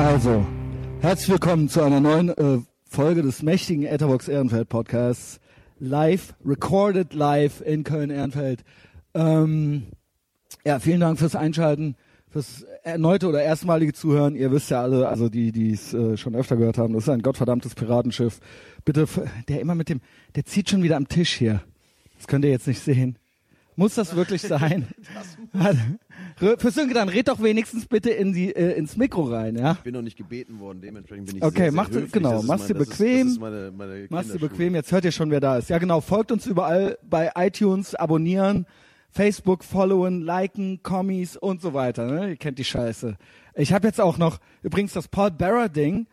Also, herzlich willkommen zu einer neuen äh, Folge des mächtigen Etherbox Ehrenfeld Podcasts. Live, recorded live in Köln-Ehrenfeld. Ähm, ja, vielen Dank fürs Einschalten, fürs erneute oder erstmalige Zuhören. Ihr wisst ja alle, also die, die es äh, schon öfter gehört haben, das ist ein gottverdammtes Piratenschiff. Bitte, der immer mit dem, der zieht schon wieder am Tisch hier. Das könnt ihr jetzt nicht sehen. Muss das wirklich sein? Für Sönke, dann red doch wenigstens bitte in die, äh, ins Mikro rein, ja? Ich bin noch nicht gebeten worden, dementsprechend bin ich Okay, sehr, sehr mach höflich. genau, Das ist mach's dir das bequem. Das ist meine, meine Mach's dir bequem, jetzt hört ihr schon, wer da ist. Ja genau, folgt uns überall bei iTunes, abonnieren, Facebook followen, liken, Kommis und so weiter. Ne? Ihr kennt die Scheiße. Ich habe jetzt auch noch, übrigens das Paul Barra-Ding,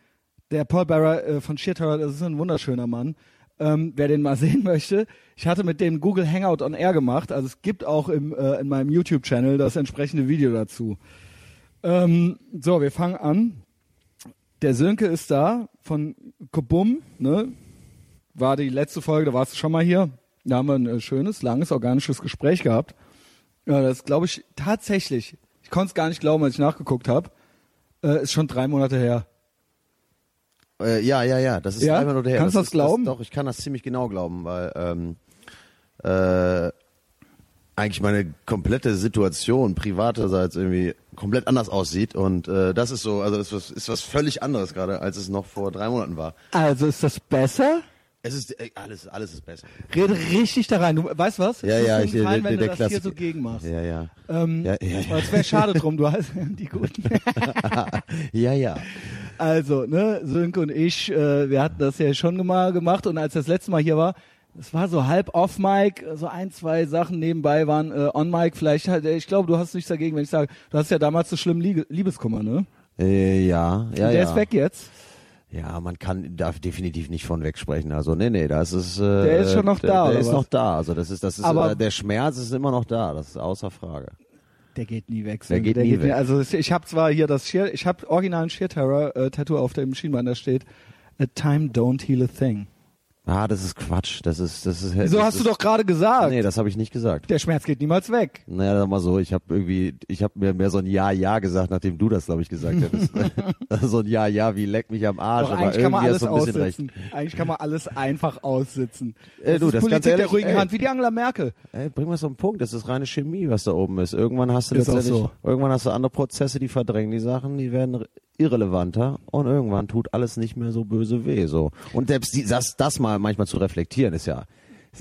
der Paul Barra äh, von Shitherd, das ist ein wunderschöner Mann. Ähm, wer den mal sehen möchte, ich hatte mit dem Google Hangout on Air gemacht, also es gibt auch im, äh, in meinem YouTube-Channel das entsprechende Video dazu. Ähm, so, wir fangen an. Der Sönke ist da von Kobum, ne? War die letzte Folge, da warst du schon mal hier. Da haben wir ein äh, schönes, langes, organisches Gespräch gehabt. Ja, das glaube ich tatsächlich. Ich konnte es gar nicht glauben, als ich nachgeguckt habe. Äh, ist schon drei Monate her. Äh, ja, ja, ja, das ist Ja? einfach nur der. Kannst du das ist, glauben? doch, ich kann das ziemlich genau glauben, weil ähm, äh, eigentlich meine komplette Situation privaterseits irgendwie komplett anders aussieht und äh, das ist so, also das ist was, ist was völlig anderes gerade, als es noch vor drei Monaten war. Also ist das besser? Es ist äh, alles, alles ist besser. Rede richtig da rein. Du weißt was? Ja, ja, ich, so ein der, Gefallen, der, wenn der du das hier so gegen machst. Ja, ja. Ähm, Ja, ja, ja. Es wäre schade drum, du hast die guten. ja, ja. Also, ne, Sönke und ich, äh, wir hatten das ja schon mal gemacht und als das letzte Mal hier war, es war so halb off-Mic, so ein, zwei Sachen nebenbei waren äh, on-Mic. Vielleicht, halt, ich glaube, du hast nichts dagegen, wenn ich sage, du hast ja damals so schlimm Liebe, Liebeskummer, ne? Äh, ja, ja, und der ja. ist weg jetzt. Ja, man kann darf definitiv nicht von wegsprechen. Also nee, nee, das ist äh, Der ist schon noch der, da, Der oder ist was? noch da. Also das ist das ist Aber- äh, der Schmerz ist immer noch da. Das ist außer Frage. Der geht nie weg. Der geht nie weg. also es- ich habe zwar hier das Sheer, ich habe originalen Sheer Terror äh, Tattoo auf dem Schienbein, da steht A time don't heal a thing. Ah, das ist Quatsch. Das ist das ist. Wieso das hast ist, du doch gerade gesagt? Nee, das habe ich nicht gesagt. Der Schmerz geht niemals weg. Naja, sag mal so, ich habe irgendwie, ich habe mir mehr so ein Ja, Ja gesagt, nachdem du das, glaube ich, gesagt hättest. so ein Ja, Ja, wie leck mich am Arsch, Doch, aber eigentlich kann man alles aussitzen. Eigentlich kann man alles einfach aussitzen. Äh, du, ist das Politik ganz der ehrlich, ruhigen ey. Hand, wie die Angela Merkel. Ey, bring mal so einen Punkt, das ist reine Chemie, was da oben ist. Irgendwann hast du Ist letztendlich, so. irgendwann hast du andere Prozesse, die verdrängen die Sachen, die werden irrelevanter und irgendwann tut alles nicht mehr so böse weh, so. Und selbst die, das, das mal manchmal zu reflektieren ist ja,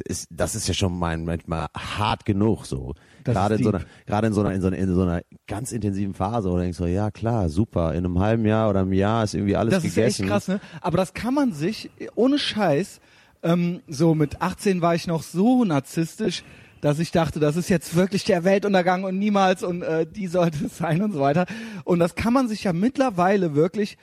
ist, das ist ja schon mein, manchmal hart genug, so. Das Gerade ist in so einer, gerade in so einer, in so einer, in so einer ganz intensiven Phase, wo du denkst so, ja klar, super, in einem halben Jahr oder einem Jahr ist irgendwie alles Das ist ja gegessen. echt krass, ne? Aber das kann man sich, ohne Scheiß, ähm, so mit 18 war ich noch so narzisstisch, dass ich dachte, das ist jetzt wirklich der Weltuntergang und niemals und äh, die sollte es sein und so weiter. Und das kann man sich ja mittlerweile wirklich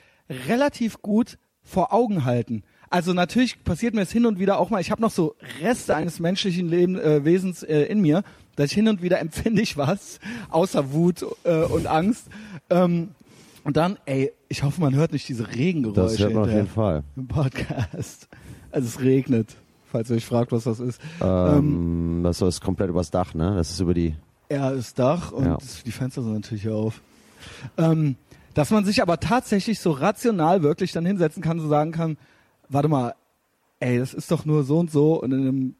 relativ gut vor Augen halten. Also natürlich passiert mir es hin und wieder auch mal, ich habe noch so Reste eines menschlichen Leben, äh, Wesens äh, in mir, dass ich hin und wieder empfinde ich was, außer Wut äh, und Angst. Ähm, und dann, ey, ich hoffe, man hört nicht diese Regengeräusche Das hört man auf jeden Fall. im Podcast. Also es regnet, falls ihr euch fragt, was das ist. Ähm, das ist komplett übers Dach, ne? Das ist über die, Ja, das Dach und Ja. die Fenster sind natürlich auf. Ähm, dass man sich aber tatsächlich so rational wirklich dann hinsetzen kann, so sagen kann, warte mal, ey, das ist doch nur so und so und in, einem,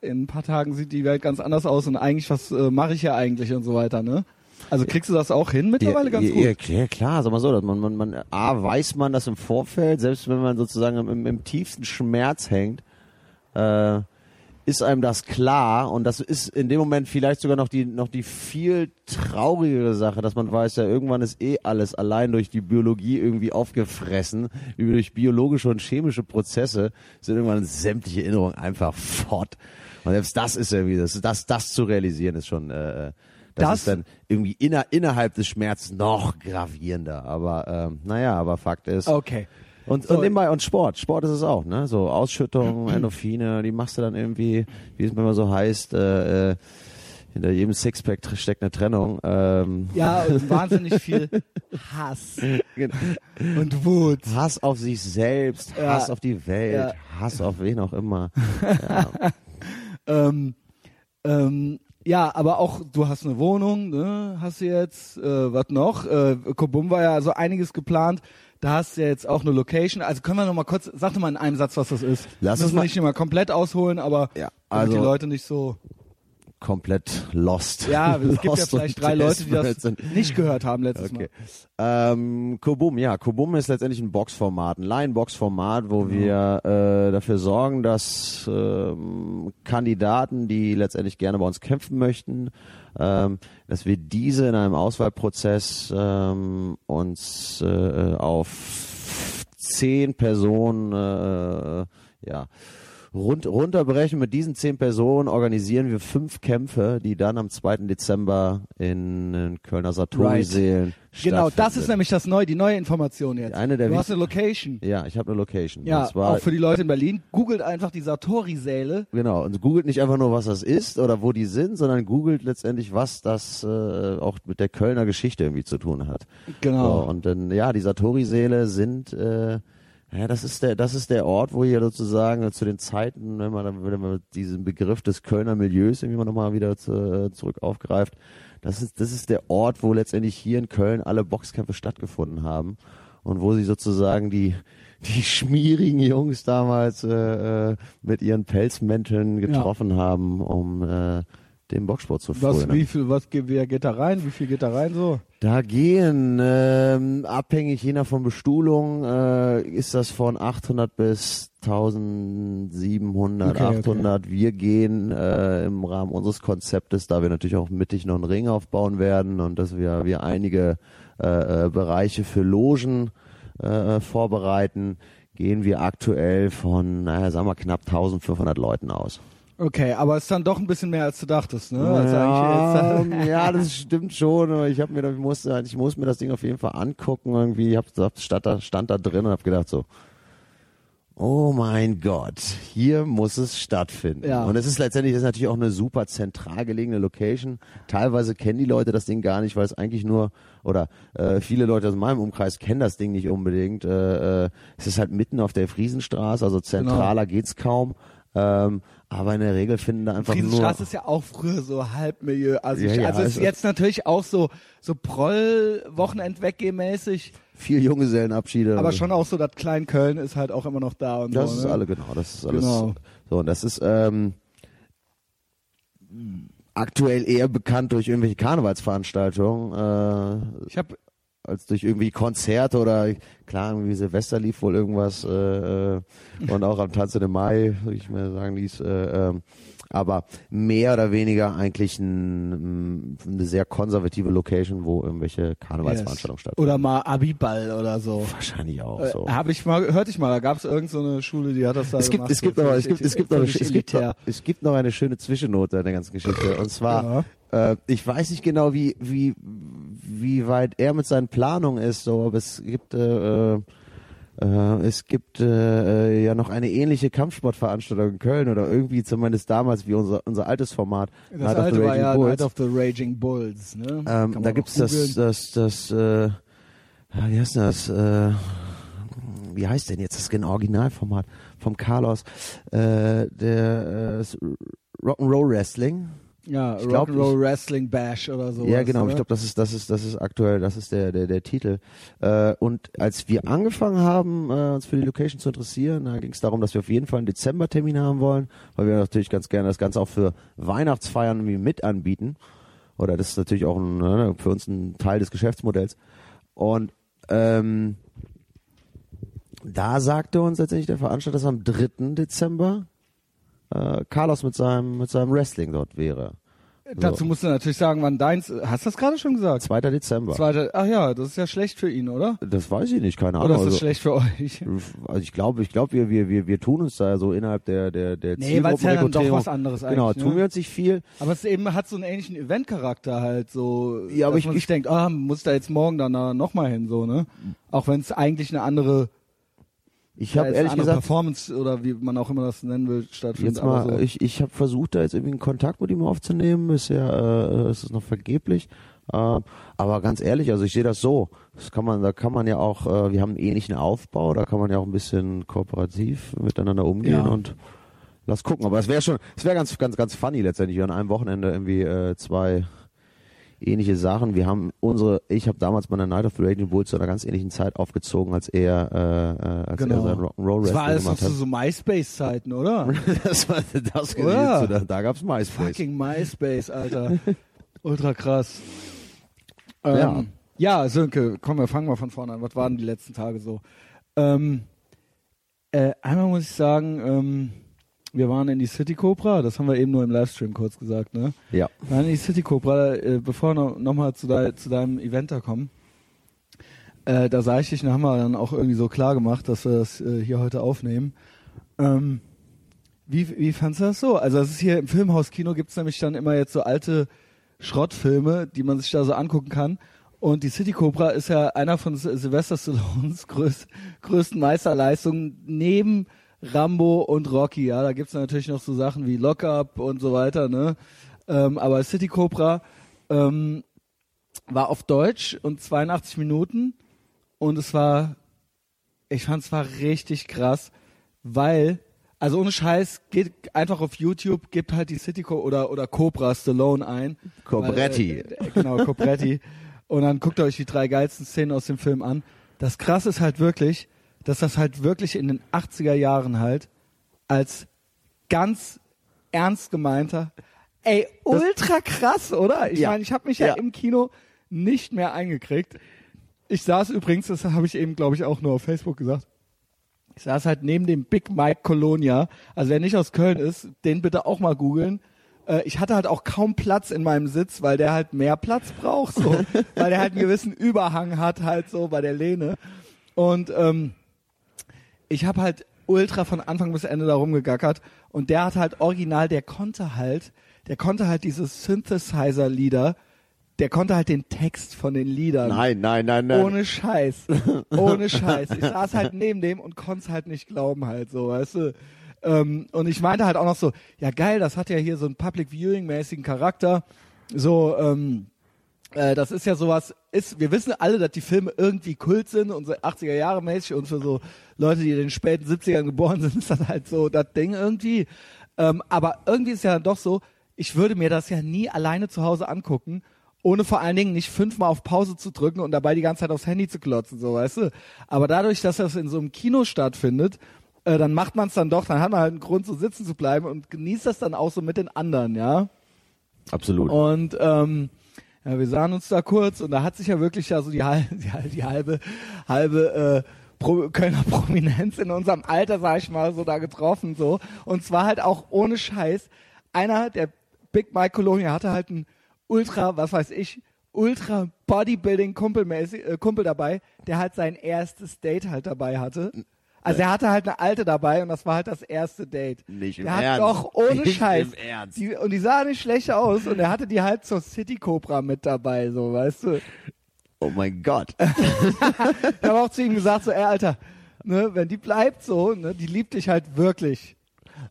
in ein paar Tagen sieht die Welt ganz anders aus und eigentlich, was äh, mache ich hier eigentlich und so weiter, ne? Also kriegst du das auch hin mittlerweile ganz ja, gut? Ja, klar, sag mal so, dass man, man, man, A, weiß man das im Vorfeld, selbst wenn man sozusagen im, im tiefsten Schmerz hängt, äh, ist einem das klar und das ist in dem Moment vielleicht sogar noch die, noch die viel traurigere Sache, dass man weiß, ja, irgendwann ist eh alles allein durch die Biologie irgendwie aufgefressen, über durch biologische und chemische Prozesse sind irgendwann sämtliche Erinnerungen einfach fort. Und selbst das ist irgendwie, das, das, das zu realisieren ist schon, äh, das, Das- ist dann irgendwie inner, innerhalb des Schmerzes noch gravierender. Aber ähm, naja, aber Fakt ist. Okay. Und, So. und nebenbei, und Sport. Sport ist es auch, ne? So Ausschüttung, Endorphine, die machst du dann irgendwie, wie es immer so heißt, äh, äh, hinter jedem Sixpack steckt eine Trennung. Ähm, Ja, und wahnsinnig viel Hass genau. und Wut. Hass auf sich selbst, Ja. Hass auf die Welt, Ja. Hass auf wen auch immer. Ähm, ähm, Ja, aber auch du hast eine Wohnung, ne? Hast du jetzt äh, was noch? Äh, Kobum war ja so einiges geplant. Da hast du ja jetzt auch eine Location. Also können wir noch mal kurz, sag doch mal in einem Satz, was das ist. Lass Müssen uns mal- nicht immer komplett ausholen, aber Ja, also- die Leute nicht so. Komplett lost. Ja, es gibt ja Lost vielleicht drei Leute, die das nicht gehört haben letztes Okay. Ähm, Kobum, ja, Kobum ist letztendlich ein Boxformat, ein Line-Box-Format, wo Genau. wir äh, dafür sorgen, dass ähm, Kandidaten, die letztendlich gerne bei uns kämpfen möchten, ähm, dass wir diese in einem Auswahlprozess ähm, uns äh, auf zehn Personen äh, ja rund, runterbrechen. Mit diesen zehn Personen organisieren wir fünf Kämpfe, die dann am 2. Dezember in, den Kölner Satori-Seelen Genau, das ist nämlich das neue, die neue Information jetzt. Eine der du hast eine Location. Ja, ich habe eine Location. Ja, zwar, auch für die Leute in Berlin. Googelt einfach die Satori-Säle. Genau, und googelt nicht einfach nur, was das ist oder wo die sind, sondern googelt letztendlich, was das äh, auch mit der Kölner Geschichte irgendwie zu tun hat. Genau. So, und dann, ja, die Satori-Säle sind, äh, ja, das ist der, das ist der Ort, wo ihr sozusagen zu den Zeiten, wenn man, dann- wenn man diesen Begriff des Kölner Milieus irgendwie mal nochmal wieder zu, äh, zurück aufgreift, das ist, das ist der Ort, wo letztendlich hier in Köln alle Boxkämpfe stattgefunden haben und wo sie sozusagen die, die schmierigen Jungs damals äh, äh, mit ihren Pelzmänteln getroffen haben, um äh, den Boxsport zu Was, wie viel, was geht, wer geht da rein? Wie viel geht da rein so? Da gehen, ähm, abhängig je nach von Bestuhlung, äh, ist das von 800 bis 1700, Okay, okay. 800. Wir gehen äh, im Rahmen unseres Konzeptes, da wir natürlich auch mittig noch einen Ring aufbauen werden und dass wir, wir einige äh, äh, Bereiche für Logen äh, vorbereiten, gehen wir aktuell von, naja, sagen wir knapp 1500 Leuten aus. Okay, aber ist dann doch ein bisschen mehr als du dachtest, ne? Also Ja, jetzt, ja, das stimmt schon. Ich habe mir, ich musste, ich muss mir das Ding auf jeden Fall angucken. Irgendwie, ich hab, stand da, stand da drin und habe gedacht so, oh mein Gott, hier muss es stattfinden. Ja. Und es ist letztendlich, das ist natürlich auch eine super zentral gelegene Location. Teilweise kennen die Leute das Ding gar nicht, weil es eigentlich nur oder äh, viele Leute aus meinem Umkreis kennen das Ding nicht unbedingt. Äh, äh, es ist halt mitten auf der Friesenstraße, also zentraler geht's kaum. Ähm, aber in der Regel finden da einfach nur Friesenstraße ist ja auch früher so Halbmilieu. Also, Ja, ja, also ist jetzt natürlich auch so, so Proll-Wochenend-Weggeh-mäßig, viel Junggesellenabschiede. aber schon auch so, dass Klein-Köln ist halt auch immer noch da und Das so. ist ne? alle, genau, das ist alles. Genau. So, und das ist ähm, aktuell eher bekannt durch irgendwelche Karnevalsveranstaltungen, äh, Ich habe als durch irgendwie Konzerte oder klar, irgendwie Silvester lief wohl irgendwas äh, äh, und auch am Tanz im Mai, würde ich mal sagen, ließ, äh, ähm, aber mehr oder weniger eigentlich ein, eine sehr konservative Location, wo irgendwelche Karnevalsveranstaltungen stattfinden. Oder mal Abiball oder so. Wahrscheinlich auch Äh, so. Habe ich mal, hörte ich mal, da gab es irgendeine so eine Schule, die hat das da Es gibt, gemacht. es gibt noch, es gibt, es gibt noch, es gibt noch, es gibt noch eine schöne Zwischennote in der ganzen Geschichte. Und zwar, Ja. Äh, ich weiß nicht genau, wie, wie, wie weit er mit seinen Planungen ist, so, aber es gibt, äh, äh, es gibt äh, äh, ja noch eine ähnliche Kampfsportveranstaltung in Köln oder irgendwie zumindest damals wie unser, unser altes Format. Das Night of the alte war ja Bulls. Night of the Raging Bulls. Ne? Ähm, da auch gibt's das, das, das, äh, wie heißt denn das? Äh, wie heißt denn jetzt das genau Originalformat vom Carlos? Äh, der äh, Rock'n'Roll Wrestling. Ja, ich glaub, Rock'n'Roll Wrestling Bash oder so. ja, genau. Ich glaube, das ist, das ist, das ist aktuell, das ist der, der, der Titel. Äh, und als wir angefangen haben, äh, uns für die Location zu interessieren, da ging es darum, dass wir auf jeden Fall einen Dezembertermin haben wollen, weil wir natürlich ganz gerne das Ganze auch für Weihnachtsfeiern irgendwie mit anbieten. Oder das ist natürlich auch ein, ne, für uns ein Teil des Geschäftsmodells. Und ähm, da sagte uns letztendlich der Veranstalter, dass am 3. Dezember äh, Carlos mit seinem, mit seinem Wrestling dort wäre. Dazu musst du natürlich sagen, wann deins. Hast du das gerade schon gesagt? 2. Dezember. Zweite. Ach ja, das ist ja schlecht für ihn, oder? Das weiß ich nicht, keine Ahnung. Oder ist das also, schlecht für euch? also ich glaube, ich glaube, wir, wir, wir, wir tun uns da so innerhalb der, der, der Nee, weil es ja dann doch was anderes eigentlich. Genau, ne? tun wir uns nicht viel. Aber es eben hat so einen ähnlichen Eventcharakter halt, so, Ja, aber ich- ich- denkt, ah, muss da jetzt morgen dann nochmal hin, so, ne? Auch wenn es eigentlich eine andere, Ich ja, habe ist ehrlich gesagt Performance oder wie man auch immer das nennen will, stattfindet. jetzt mal, so. ich, ich habe versucht, da jetzt irgendwie einen Kontakt mit ihm aufzunehmen. Bisher äh, ist es noch vergeblich. Äh, aber ganz ehrlich, also ich sehe das so. Das kann man, da kann man ja auch, äh, wir haben einen ähnlichen Aufbau, da kann man ja auch ein bisschen kooperativ miteinander umgehen Ja. und lass gucken. Aber es wäre schon, es wäre ganz, ganz, ganz funny letztendlich, an einem Wochenende irgendwie äh, zwei ähnliche Sachen. Wir haben unsere, ich habe damals bei der Night of the Raging Bulls zu einer ganz ähnlichen Zeit aufgezogen, als er, äh, äh, als Genau. er sein Rock'n'Roll Das war alles gemacht zu hat. so MySpace-Zeiten, oder? das war das Oder? da, da gab's MySpace. Fucking MySpace, Alter. Ultra krass. Ähm, Ja. ja. Sönke, komm, wir fangen mal von vorne an. Was waren die letzten Tage so? Ähm, äh, einmal muss ich sagen, ähm, wir waren in die City Cobra, das haben wir eben nur im Livestream kurz gesagt, ne? Ja. Wir waren in die City Cobra, äh, bevor wir noch, noch mal zu, dei- zu deinem Event da kommen. Äh, da sah ich dich, und haben wir dann auch irgendwie so klar gemacht, dass wir das äh, hier heute aufnehmen. Ähm, wie, wie fandst du das so? Also es ist hier im Filmhauskino gibt's nämlich dann immer jetzt so alte Schrottfilme, die man sich da so angucken kann. Und die City Cobra ist ja einer von Sylvester Stallones größ, größten Meisterleistungen neben Rambo und Rocky. Ja, da gibt's natürlich noch so Sachen wie Lock Up und so weiter. Ne? Ähm, aber City Cobra ähm, war auf Deutsch und 82 Minuten und es war, ich fand es war richtig krass, weil also ohne Scheiß, geht einfach auf YouTube, gibt halt die City Co oder oder Cobra Stallone ein. Cobretti. Weil, äh, äh, genau, Cobretti. Und dann guckt euch die drei geilsten Szenen aus dem Film an. Das krasse ist halt wirklich, dass das halt wirklich in den 80er Jahren halt als ganz ernst gemeinter, ey, ultra krass, oder? Ich Ja. meine, ich habe mich ja. Ja. im Kino nicht mehr eingekriegt. Ich saß übrigens, das habe ich eben, glaube ich, auch nur auf Facebook gesagt. Ich saß halt neben dem Big Mike Colonia. Also wer nicht aus Köln ist, den bitte auch mal googeln. Äh, Ich hatte halt auch kaum Platz in meinem Sitz, weil der halt mehr Platz braucht, so, weil der halt einen gewissen Überhang hat, halt so bei der Lehne. Und ähm, ich habe halt ultra von Anfang bis Ende da rumgegackert und der hat halt original, der konnte halt, der konnte halt diese Synthesizer-Lieder, der konnte halt den Text von den Liedern. Nein, nein, nein, nein. Ohne Scheiß. Ohne Scheiß. Ich saß halt neben dem und konnte es halt nicht glauben halt so, weißt du. Ähm, und ich meinte halt auch noch so, ja geil, das hat ja hier so einen Public Viewing mäßigen Charakter. So, ähm, äh, das ist ja sowas, ist, wir wissen alle, dass die Filme irgendwie Kult sind und so 80er Jahre mäßig und für so Leute, die in den späten 70ern geboren sind, ist das halt so das Ding irgendwie. Ähm, aber irgendwie ist ja dann doch so, ich würde mir das ja nie alleine zu Hause angucken, ohne vor allen Dingen nicht fünfmal auf Pause zu drücken und dabei die ganze Zeit aufs Handy zu klotzen, so weißt du. Aber dadurch, dass das in so einem Kino stattfindet, äh, dann macht man es dann doch, dann hat man halt einen Grund, so sitzen zu bleiben und genießt das dann auch so mit den anderen, ja. Absolut. Und ähm, ja, wir sahen uns da kurz und da hat sich ja wirklich ja so die, die, die halbe, halbe äh, Pro Kölner Prominenz in unserem Alter, sag ich mal, so da getroffen so. Und zwar halt auch ohne Scheiß. Einer, der Big Mike Colonia hatte halt ein Ultra, was weiß ich, Ultra Bodybuilding Kumpelmäßig, äh, Kumpel dabei, der halt sein erstes Date halt dabei hatte. Also er hatte halt eine alte dabei und das war halt das erste Date. Nicht im der hat Ernst. doch ohne Nicht Scheiß. im Ernst. Die, und die sah nicht schlecht aus und er hatte die halt zur City Cobra mit dabei, so, weißt du. Oh mein Gott. Ich habe auch zu ihm gesagt, so, ey, Alter, ne, wenn die bleibt so, ne, die liebt dich halt wirklich.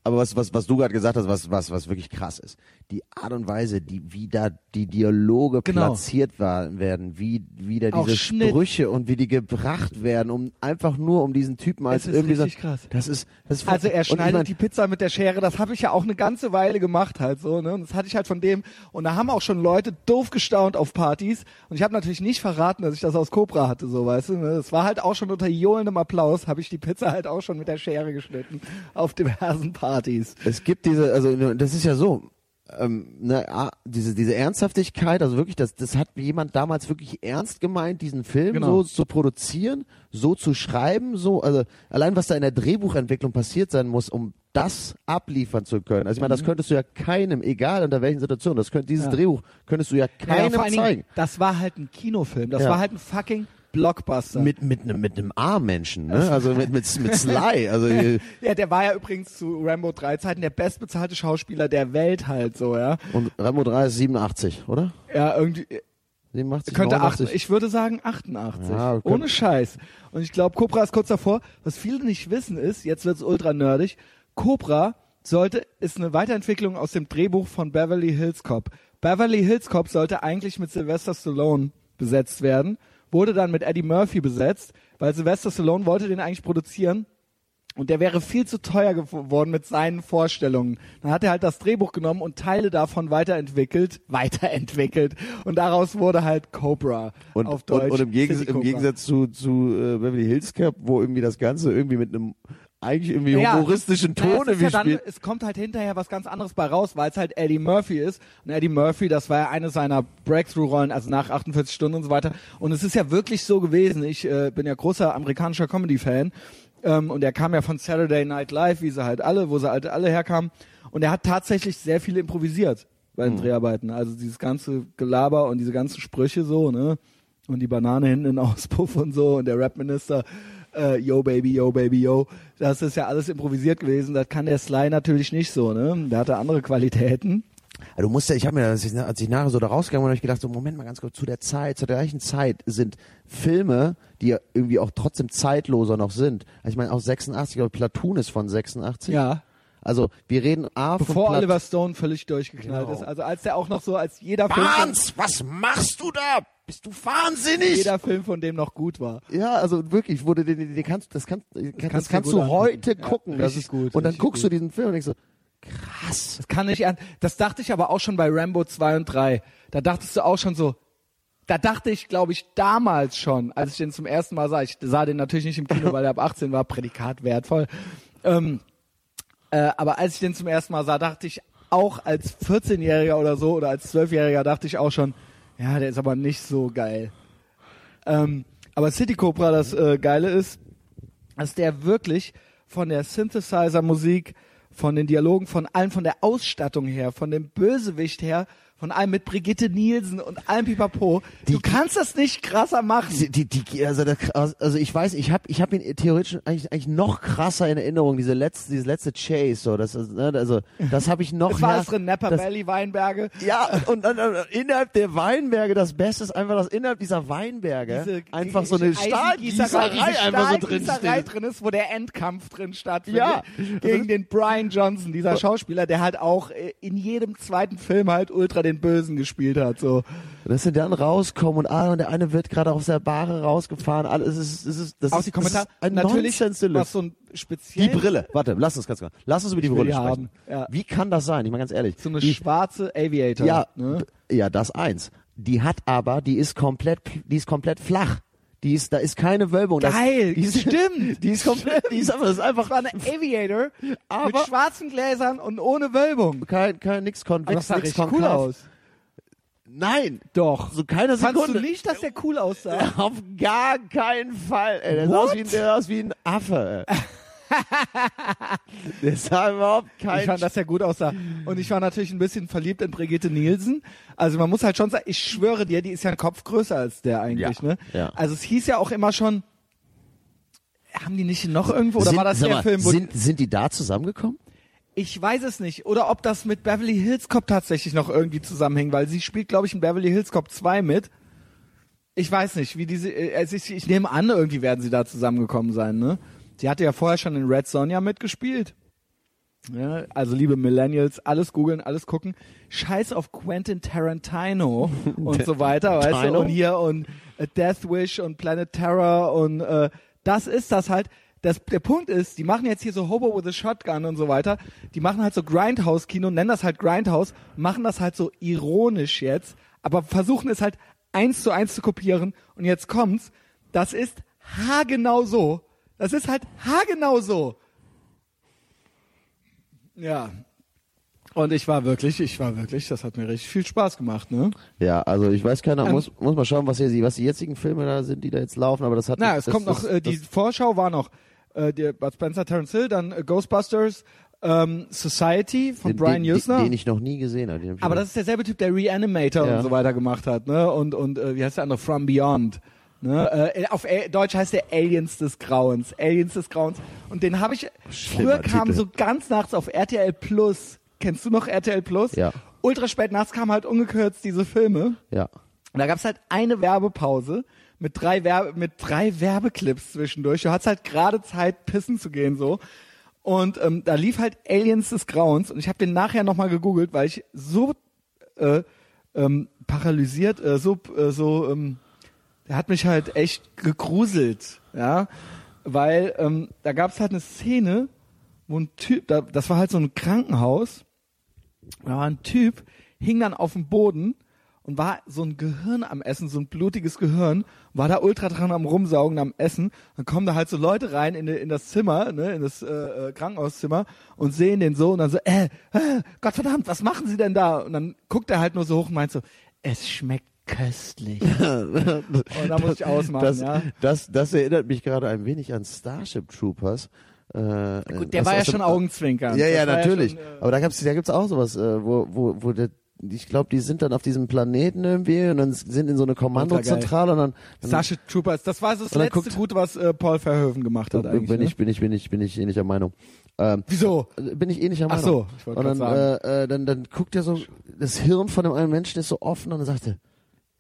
Aber was, was, was du gerade gesagt hast, was, was, was wirklich krass ist, die Art und Weise, die, wie da die Dialoge Genau. platziert war, werden, wie, wie da diese. Sprüche und wie die gebracht werden, um einfach nur um diesen Typen als Es ist irgendwie richtig so, krass. Das ist, das ist Also er und ich schneidet mein, die Pizza mit der Schere, das habe ich ja auch eine ganze Weile gemacht halt so, ne? Und das hatte ich halt von dem und da haben auch schon Leute doof gestaunt auf Partys und ich habe natürlich nicht verraten, dass ich das aus Cobra hatte, so weißt du, ne? Das war halt auch schon unter johlendem Applaus, habe ich die Pizza halt auch schon mit der Schere geschnitten auf diversen Partys. Es gibt diese, also das ist ja so, ähm, ne, ah, diese, diese Ernsthaftigkeit, also wirklich, das, das hat jemand damals wirklich ernst gemeint, diesen Film Genau. so zu produzieren, so zu schreiben, so, also allein was da in der Drehbuchentwicklung passiert sein muss, um das abliefern zu können. Also ich meine, das könntest du ja keinem, egal unter welchen Situationen, das könnte, dieses Mhm. Ja. Drehbuch könntest du ja Ja, keinem vor allen Dingen, zeigen. das war halt ein Kinofilm, das Ja. war halt ein fucking Blockbuster. Mit, mit einem, mit einem A-Menschen, ne? Also mit, mit, mit Sly, also, äh, ja, der war ja übrigens zu Rambo 3 Zeiten der bestbezahlte Schauspieler der Welt halt so, ja. und Rambo 3 ist 87, oder? Ja, irgendwie, 87, Könnte 89? 8, ich würde sagen 88. Ja, okay. Ohne Scheiß. Und ich glaube, Cobra ist kurz davor. Was viele nicht wissen ist, jetzt wird's ultra nerdig, Cobra sollte, ist eine Weiterentwicklung aus dem Drehbuch von Beverly Hills Cop. Beverly Hills Cop sollte eigentlich mit Sylvester Stallone besetzt werden, wurde dann mit Eddie Murphy besetzt, weil Sylvester Stallone wollte den eigentlich produzieren, Und der wäre viel zu teuer geworden mit seinen Vorstellungen. Dann hat er halt das Drehbuch genommen und Teile davon weiterentwickelt, weiterentwickelt. Und daraus wurde halt Cobra Und, auf Deutsch. und, und im, Gegens City im. Gegensatz zu, zu äh, Beverly Hills Cup, wo irgendwie das Ganze irgendwie mit einem eigentlich irgendwie Ja, humoristischen naja, Ton es ist ja dann. Es kommt halt hinterher was ganz anderes bei raus, weil es halt Eddie Murphy ist. Und Eddie Murphy, das war ja eine seiner Breakthrough-Rollen, also nach 48 Stunden und so weiter. Und es ist ja wirklich so gewesen. Ich äh, bin ja großer amerikanischer Comedy-Fan. Ähm, und er kam ja von Saturday Night Live, wie sie halt alle, wo sie halt alle herkamen. Und er hat tatsächlich sehr viel improvisiert bei den Dreharbeiten. Also dieses ganze Gelaber und diese ganzen Sprüche so, ne? Und die Banane hinten in den Auspuff und so und der Rapminister, äh, yo baby, yo baby, yo. Das ist ja alles improvisiert gewesen. Das kann der Sly natürlich nicht so, ne? Der hatte andere Qualitäten. Ja, Du musst ja, ich habe mir, als ich, als ich nachher so da rausgegangen bin, habe ich gedacht, so Moment mal ganz kurz, zu der Zeit, zu der gleichen Zeit sind Filme, die ja irgendwie auch trotzdem zeitloser noch sind. Also ich meine auch 86, aber Platoon ist von 86. Ja. Also wir reden A von Bevor Plat- Oliver Stone völlig durchgeknallt Genau. ist. Also als der auch noch so als jeder Film, von, Barnes, was machst du da? Bist du wahnsinnig? jeder Film von dem noch gut war. Ja, also wirklich, wurde den, den, den kannst, das kannst, das kannst, kannst kannst du du heute angucken. Ja, gucken. das richtig ist gut, Und dann guckst du gut. diesen Film und denkst so, krass. Das kann nicht an. Das dachte ich aber auch schon bei Rambo 2 und 3. Da dachtest du auch schon so, da dachte ich, glaube ich, damals schon, als ich den zum ersten Mal sah, ich sah den natürlich nicht im Kino, weil er ab 18 war, Prädikat wertvoll. Ähm, äh, aber als ich den zum ersten Mal sah, dachte ich auch als 14-Jähriger oder so oder als 12-Jähriger dachte ich auch schon, ja, der ist aber nicht so geil. Ähm, aber City Cobra, das äh, Geile ist, dass der wirklich von der Synthesizer-Musik, von den Dialogen, von allem, von der Ausstattung her, von dem Bösewicht her, von allem mit Brigitte Nielsen und allem Pipapo. du kannst das nicht krasser machen. Die, die, die, also, der, also ich weiß, ich habe ich hab ihn theoretisch eigentlich, eigentlich noch krasser in Erinnerung, diese letzte, dieses letzte Chase, so, das ne, also, das habe ich noch. Es war alles drin, Napa das, Valley, Weinberge. Ja, und, und, und innerhalb der Weinberge, das Beste ist einfach, dass innerhalb dieser Weinberge Diese einfach so eine Stahlgießerei einfach so drin steht. drin ist, wo der Endkampf drin stattfindet. Ja. Gegen den Brian Johnson, dieser Schauspieler, der halt auch äh, in jedem zweiten Film halt ultra den Bösen gespielt hat, so. Dass sie dann rauskommen und, ah, und der eine wird gerade aus der Bahre rausgefahren, alles ist, es ist, das Auch ist, die Kommentare. ist ein Natürlich, was so ein Die speziell Brille, warte, lass uns ganz kurz, lass uns über die Brille die sprechen. ja. Wie kann das sein? Ich meine ganz ehrlich. so eine die, schwarze Aviator. ja, ne? ja, das eins. Die hat aber, die ist komplett, die ist komplett flach. Die ist, da ist keine Wölbung. Das, Geil, die ist, stimmt. Die ist komplett, die ist einfach, das ist einfach Das eine Aviator mit Aber- schwarzen Gläsern und ohne Wölbung. kein, kein, nix konvex, das sah nix richtig cool konkav. aus. Nein, Doch. so keine Fandst Sekunde. du nicht, dass der cool aussah? Auf gar keinen Fall. Ey, der sah aus wie, ein- der sah aus wie ein Affe. Ey. der sah überhaupt kein Ich fand, dass er gut aussah. Und ich war natürlich ein bisschen verliebt in Brigitte Nielsen. Also man muss halt schon sagen, ich schwöre dir, die ist ja ein Kopf größer als der eigentlich, Ja, ne? ja. Also es hieß ja auch immer schon, haben die nicht noch irgendwo, oder sind, war das der mal, Film, wo sind, sind die da zusammengekommen? Ich weiß es nicht. Oder ob das mit Beverly Hills Cop tatsächlich noch irgendwie zusammenhängt, weil sie spielt, glaube ich, in Beverly Hills Cop 2 mit. Ich weiß nicht, wie diese, äh, also ich, ich nehme an, irgendwie werden sie da zusammengekommen sein, ne? Sie hatte ja vorher schon in Red Sonja mitgespielt. Ja, also liebe Millennials, alles googeln, alles gucken. Scheiß auf Quentin Tarantino und so weiter, weißt du? Und hier und äh, Death Wish und Planet Terror und äh, das ist das halt. Das, der Punkt ist, die machen jetzt hier so Hobo with a Shotgun und so weiter. Die machen halt so Grindhouse-Kino, nennen das halt Grindhouse, machen das halt so ironisch jetzt, aber versuchen es halt eins zu eins zu kopieren. Und jetzt kommt's, das ist haargenau so. Das ist halt haargenau so. Ja. Und ich war wirklich, ich war wirklich, das hat mir richtig viel Spaß gemacht, ne? Ja, also ich weiß keiner, muss, muss mal schauen, was hier, was die jetzigen Filme da sind, die da jetzt laufen, aber das hat Na, nicht- es das, kommt noch, das, äh, die Vorschau war noch äh, der Bud Spencer, Terence Hill, dann äh, Ghostbusters, ähm, Society von den, Brian den, Usner. Den, ich noch nie gesehen habe. Aber noch- das ist derselbe Typ, der Reanimator Ja. und so weiter gemacht hat, ne? Und und äh, wie heißt der andere? From Beyond. Ne? Äh, auf A Deutsch heißt der Aliens des Grauens. Aliens des Grauens. Und den habe ich Schlimmer früher kam Titel. so ganz nachts auf RTL Plus. Kennst du noch RTL Plus? Ja. Ultra spät nachts kamen halt ungekürzt diese Filme. ja. Und da gab's halt eine Werbepause mit drei, Werbe mit drei Werbeclips zwischendurch. Du hattest halt gerade Zeit, pissen zu gehen so. Und ähm, da lief halt Aliens des Grauens. Und ich habe den nachher nochmal gegoogelt, weil ich so äh, ähm, paralysiert, äh, so, äh, so, ähm, der hat mich halt echt gegruselt, ja. weil ähm, da gab es halt eine Szene, wo ein Typ, da, das war halt so ein Krankenhaus, da war ein Typ, hing dann auf dem Boden und war so ein Gehirn am Essen, so ein blutiges Gehirn, war da ultra dran am Rumsaugen am Essen. Dann kommen da halt so Leute rein in, in das Zimmer, ne, in das äh, äh, Krankenhauszimmer und sehen den so und dann so, äh, äh, Gottverdammt, was machen Sie denn da? Und dann guckt er halt nur so hoch und meint so, es schmeckt köstlich. und da muss ich ausmachen, das, ja. das, das erinnert mich gerade ein wenig an Starship Troopers. Äh, Gut, der aus- war ja aus schon Augenzwinkern. Ja, ja, Das war natürlich. schon, äh, Aber da gibt's, da gibt's auch sowas, äh, wo, wo, wo der, ich glaube, die sind dann auf diesem Planeten irgendwie und dann sind in so eine Kommandozentrale und dann, dann Starship Troopers, das war so das Und dann letzte guckt- Gute, was äh, Paul Verhoeven gemacht hat eigentlich. bin ne? ich, bin ich, bin ich, bin ich ähnlicher Meinung. Ähm, Wieso? bin ich ähnlicher Ach Meinung. so, ich wollte Und dann, grad äh, äh, dann, dann guckt er so, das Hirn von dem einen Menschen ist so offen und dann sagt er,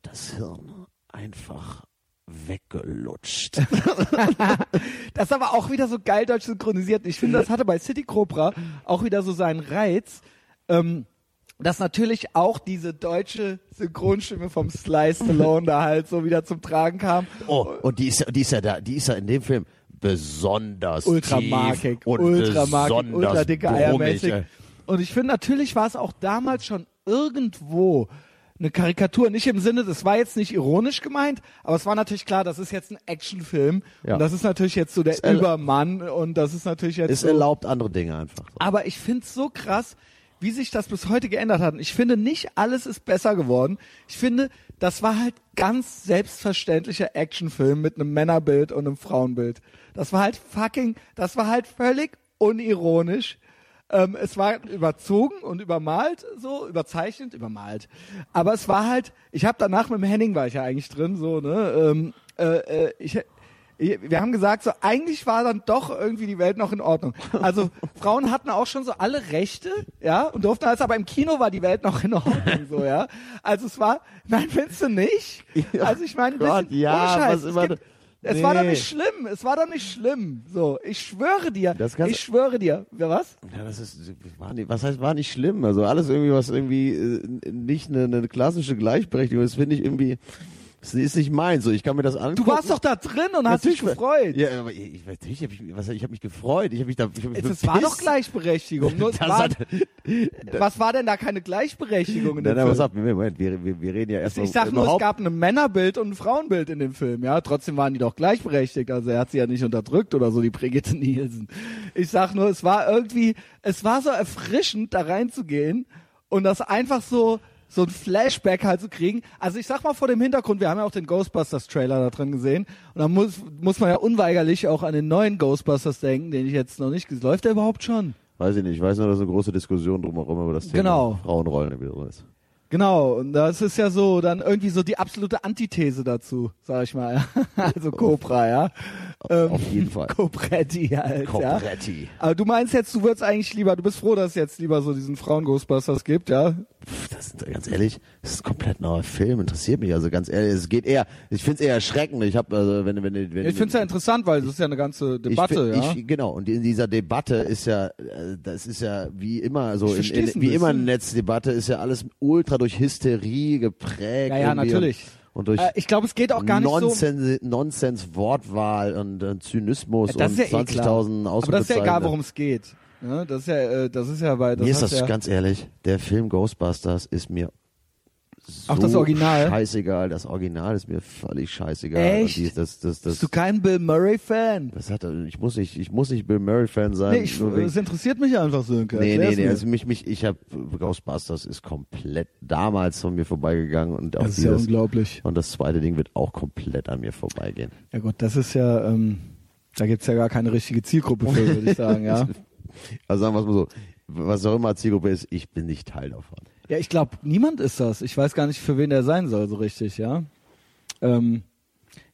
das Hirn einfach weggelutscht. Das ist aber auch wieder so geil deutsch synchronisiert. Ich finde, das hatte bei City Cobra auch wieder so seinen Reiz, ähm, dass natürlich auch diese deutsche Synchronstimme vom Sly Stallone da halt so wieder zum Tragen kam. Oh, und die ist, ja- die ist ja da, die ist ja in dem Film besonders Ultramarkig, und ultramarkig, ultra dicke Eiermäßig. Und ich finde, natürlich war es auch damals schon irgendwo eine Karikatur. Nicht im Sinne, das war jetzt nicht ironisch gemeint, aber es war natürlich klar, das ist jetzt ein Actionfilm. Ja. Und das ist natürlich jetzt so der Ist Übermann und das ist natürlich jetzt Es so, erlaubt andere Dinge einfach. aber ich find's so krass, wie sich das bis heute geändert hat. Und ich finde, nicht alles ist besser geworden. Ich finde, das war halt ganz selbstverständlicher Actionfilm mit einem Männerbild und einem Frauenbild. Das war halt fucking, das war halt völlig unironisch. Ähm, es war überzogen und übermalt, so überzeichnet, übermalt. Aber es war halt, ich habe danach mit dem Henning war ich ja eigentlich drin, so ne. Ähm, äh, äh, ich, wir haben gesagt, so eigentlich war dann doch irgendwie die Welt noch in Ordnung. Also Frauen hatten auch schon so alle Rechte, ja, und durften alles, aber im Kino war die Welt noch in Ordnung, so ja. Also es war, nein, findest du nicht? Also ich meine, ein bisschen, ja, Scheiß, was immer es war doch Nee. nicht schlimm, es war doch nicht schlimm. So, ich schwöre dir, ich schwöre dir, wer was? Ja, das ist, war nicht, was heißt, war nicht schlimm. Also alles irgendwie, was irgendwie äh, nicht eine, eine klassische Gleichberechtigung ist, finde ich irgendwie, das ist nicht meins. So, ich kann mir das angucken. Du warst doch da drin und hast dich Natürlich, gefreut. Ja, aber ich, ich, natürlich habe ich, was, ich habe mich gefreut. Ich habe mich da, ich hab mich Es war doch. Gleichberechtigung. Nur war, hat, was war denn da keine Gleichberechtigung in dem nein, nein, Film? auf, Moment, Moment, wir, wir, wir reden ja erst Ich sag nur, es gab ein Männerbild und ein Frauenbild in dem Film, ja. Trotzdem waren die doch gleichberechtigt. Also er hat sie ja nicht unterdrückt oder so, die Brigitte Nielsen. Ich sag nur, es war irgendwie, es war so erfrischend, da reinzugehen und das einfach so, so ein Flashback halt zu kriegen. Also ich sag mal vor dem Hintergrund, wir haben ja auch den Ghostbusters Trailer da drin gesehen und da muss, muss man ja unweigerlich auch an den neuen Ghostbusters denken, den ich jetzt noch nicht, ges- läuft der überhaupt schon? Weiß ich nicht, ich weiß nur, dass eine große Diskussion drumherum über das Thema Genau. Frauenrollen drin ist. Genau, und das ist ja so dann irgendwie so die absolute Antithese dazu, sag ich mal. Also Cobra, ja. Ähm, Auf jeden Fall. Copretti halt, ja. Copretti. Aber du meinst jetzt, du würdest eigentlich lieber, du bist froh, dass es jetzt lieber so diesen Frauen-Ghostbusters gibt, ja? Das ist ganz ehrlich, das ist ein komplett neuer Film, interessiert mich also ganz ehrlich. Es geht eher, ich finde es eher erschreckend. Ich habe also wenn wenn wenn Ich finde es ja interessant, weil das ist ja eine ganze Debatte, ich, ja. Ich, genau, und in dieser Debatte ist ja, äh, das ist ja wie immer so, Ich in, in, wie immer eine. Netzdebatte ist ja alles ultra durch Hysterie geprägt. ja, ja, natürlich. Und, und durch Äh, ich glaube, es geht auch gar nicht so. Nonsens, Nonsens Wortwahl und äh, Zynismus Das und ja eh klar. 20.000 Aber das ist ja egal, Ausrufezeichen. worum es geht. Ja, das ist ja, äh, das ist ja bei, das Mir ist das ja, ganz ehrlich, der Film Ghostbusters ist mir so Auch das Original? scheißegal. Das Original ist mir völlig scheißegal. Echt? Die, das, das, das, bist du kein Bill Murray-Fan? das hat, ich muss nicht, ich muss nicht Bill Murray Fan sein. Nee, ich, es interessiert mich einfach, Sönke. Nee, nee, nee, also mich, mich, ich habe Ghostbusters ist komplett damals von mir vorbeigegangen und auch das ist ja dieses, unglaublich. und das zweite Ding wird auch komplett an mir vorbeigehen. Ja gut, das ist ja, ähm, da gibt's ja gar keine richtige Zielgruppe für, würde ich sagen, ja. Also sagen wir es mal so, was auch immer Zielgruppe ist, ich bin nicht Teil davon. Ja, ich glaube, niemand ist das. Ich weiß gar nicht, für wen der sein soll, so richtig, ja. Ähm,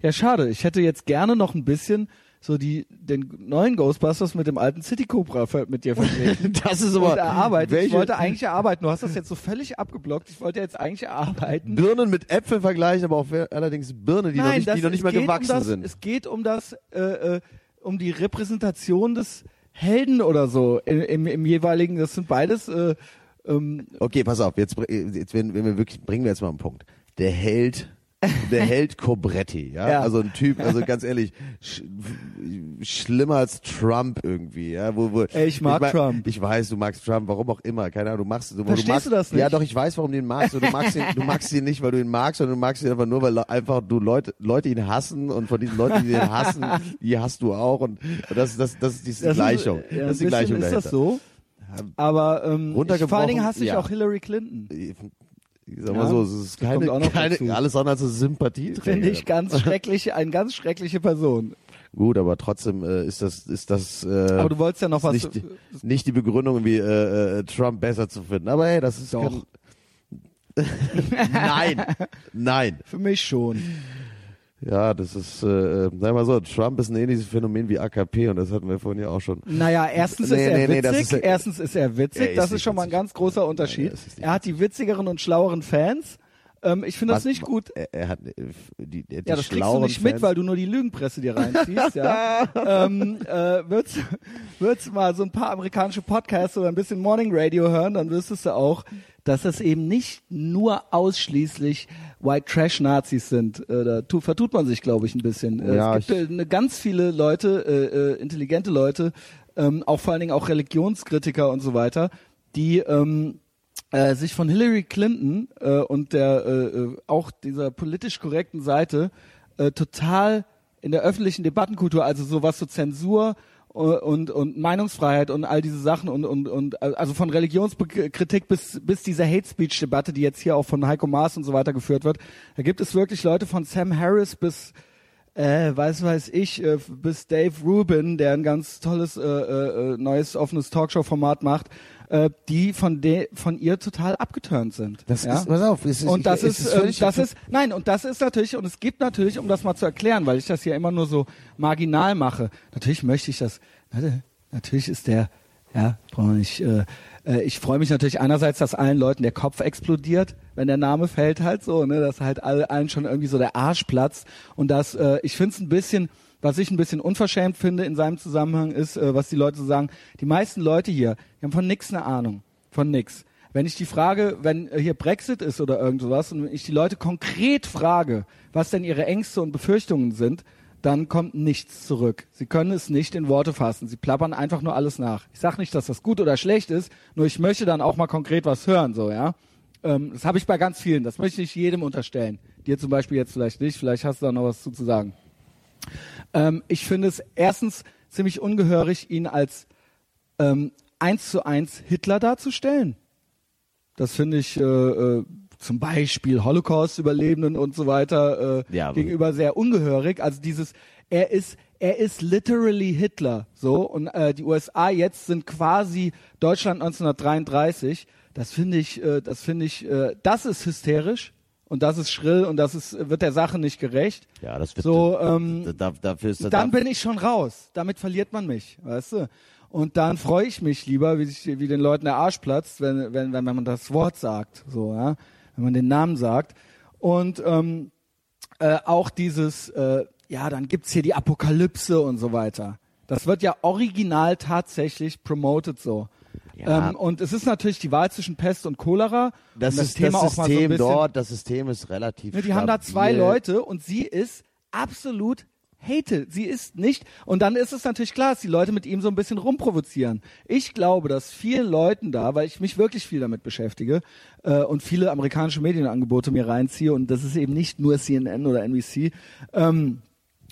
ja, schade. Ich hätte jetzt gerne noch ein bisschen so die den neuen Ghostbusters mit dem alten City Cobra mit dir verglichen. Das ist und erarbeiten. Ich welche wollte eigentlich erarbeiten. Du hast das jetzt so völlig abgeblockt. Ich wollte jetzt eigentlich erarbeiten. Birnen mit Äpfeln vergleichen, aber auch allerdings Birnen, die noch nicht, die noch nicht mal gewachsen um das, sind. Es geht um das, äh, äh, um die Repräsentation des Helden oder so im, im, im jeweiligen. Das sind beides. Äh, ähm, Okay, pass auf, jetzt, jetzt wenn, wenn wir wirklich, bringen wir jetzt mal einen Punkt. Der Held der Held Cobretti, ja? Ja. Also ein Typ, also ganz ehrlich, sch schlimmer als Trump irgendwie, ja? Wo, wo, Ey, ich mag mein- Trump. Ich weiß, du magst Trump, warum auch immer, keine Ahnung, du magst, du, Verstehst du magst, du das nicht? Ja, doch, ich weiß, warum du ihn magst. Du magst ihn, du magst ihn nicht, weil du ihn magst, sondern du magst ihn einfach nur, weil einfach du Leute, Leute ihn hassen und von diesen Leuten, die ihn hassen, die hast du auch und das, das, das ist die Das Gleichung. Ist, ja, das ist die Gleichung ist dahinter. das so. Aber ähm, ich, vor allen Dingen hasse ich ja. auch Hillary Clinton. Ich sag mal Ja, so, es ist das kommt auch keine, noch keine alles andere als eine Sympathie. Finde ich ganz schrecklich, eine ganz schreckliche Person. Gut, aber trotzdem äh, ist das ist das äh, Aber du wolltest ja noch was. nicht, die- nicht die Begründung, wie äh, äh, Trump besser zu finden. Aber hey, das ist Doch. kein- nein, nein. Für mich schon. Ja, das ist, äh, äh, sag mal so, Trump ist ein ähnliches Phänomen wie AKP und das hatten wir vorhin ja auch schon. Naja, erstens Nee, ist er nee, nee, witzig. das ist erstens ist er witzig. Er ist das ist schon mal ein witzig. ganz großer Unterschied. Nicht er hat die witzigeren und schlaueren Fans. Ähm, ich finde das nicht gut. Er, er hat äh, die, die Ja, das kriegst du nicht mit, Fans- weil du nur die Lügenpresse dir reinziehst, ja. ähm, äh, würdest, würdest mal so ein paar amerikanische Podcasts oder ein bisschen Morning Radio hören, dann wüsstest du auch, dass es eben nicht nur ausschließlich White Trash Nazis sind. Äh, da tu, vertut man sich, glaube ich, ein bisschen. Äh, Ja, es gibt äh, eine ganz viele Leute, äh, intelligente Leute, ähm, auch vor allen Dingen auch Religionskritiker und so weiter, die ähm, äh, sich von Hillary Clinton äh, und der äh, äh, auch dieser politisch korrekten Seite äh, total in der öffentlichen Debattenkultur, also so was so Zensur äh, und und Meinungsfreiheit und all diese Sachen und und und also von Religionskritik bis bis diese Hate Speech Debatte, die jetzt hier auch von Heiko Maas und so weiter geführt wird, da gibt es wirklich Leute von Sam Harris bis äh, weiß weiß ich, äh, bis Dave Rubin, der ein ganz tolles äh, äh, äh, neues offenes Talkshow-Format macht, äh, die von de von ihr total abgeturnt sind. Das ja? ist, pass auf, ist, und das ich, ist, es ähm, das ist, nein, und das ist natürlich, und es gibt natürlich, um das mal zu erklären, weil ich das hier immer nur so marginal mache, natürlich möchte ich das, natürlich ist der, ja, brauchen wir nicht, äh, äh, ich freue mich natürlich einerseits, dass allen Leuten der Kopf explodiert, wenn der Name fällt halt so, ne, dass halt alle, allen schon irgendwie so der Arsch platzt und das, äh, ich finde es ein bisschen, was ich ein bisschen unverschämt finde in seinem Zusammenhang ist, äh, was die Leute so sagen, die meisten Leute hier, die haben von nix eine Ahnung, von nix. Wenn ich die Frage, wenn äh, hier Brexit ist oder irgend sowas und ich die Leute konkret frage, was denn ihre Ängste und Befürchtungen sind, dann kommt nichts zurück. Sie können es nicht in Worte fassen. Sie plappern einfach nur alles nach. Ich sage nicht, dass das gut oder schlecht ist, nur ich möchte dann auch mal konkret was hören, so, ja. Ähm, das habe ich bei ganz vielen. Das möchte ich jedem unterstellen. Dir zum Beispiel jetzt vielleicht nicht. Vielleicht hast du da noch was zu sagen. Ähm, ich finde es erstens ziemlich ungehörig, ihn als ähm, eins zu eins Hitler darzustellen. Das finde ich äh, äh, zum Beispiel Holocaust-Überlebenden und so weiter äh, Ja, gegenüber sehr ungehörig. Also dieses, er ist, er ist literally Hitler, so und äh, die USA jetzt sind quasi Deutschland 1933. Das finde ich, äh, das finde ich, äh, das ist hysterisch und das ist schrill und das ist wird der Sache nicht gerecht. ja, das wird, So, ähm, da, dafür ist dann bin ich schon raus. Damit verliert man mich, weißt du? Und dann freue ich mich lieber, wie, sich, wie den Leuten der Arsch platzt, wenn, wenn, wenn man das Wort sagt, so, ja, wenn man den Namen sagt. Und ähm, äh, auch dieses, äh, ja, dann gibt's hier die Apokalypse und so weiter. Das wird ja original tatsächlich promoted so. Ja. Ähm, und es ist natürlich die Wahl zwischen Pest und Cholera. das, und ist das auch mal so System bisschen, dort, das System ist relativ Ne, die haben da zwei stabil. Leute und sie ist absolut hated. Sie ist nicht. Und dann ist es natürlich klar, dass die Leute mit ihm so ein bisschen rumprovozieren. Ich glaube, dass vielen Leuten da, weil ich mich wirklich viel damit beschäftige äh, und viele amerikanische Medienangebote mir reinziehe und das ist eben nicht nur CNN oder NBC, ähm,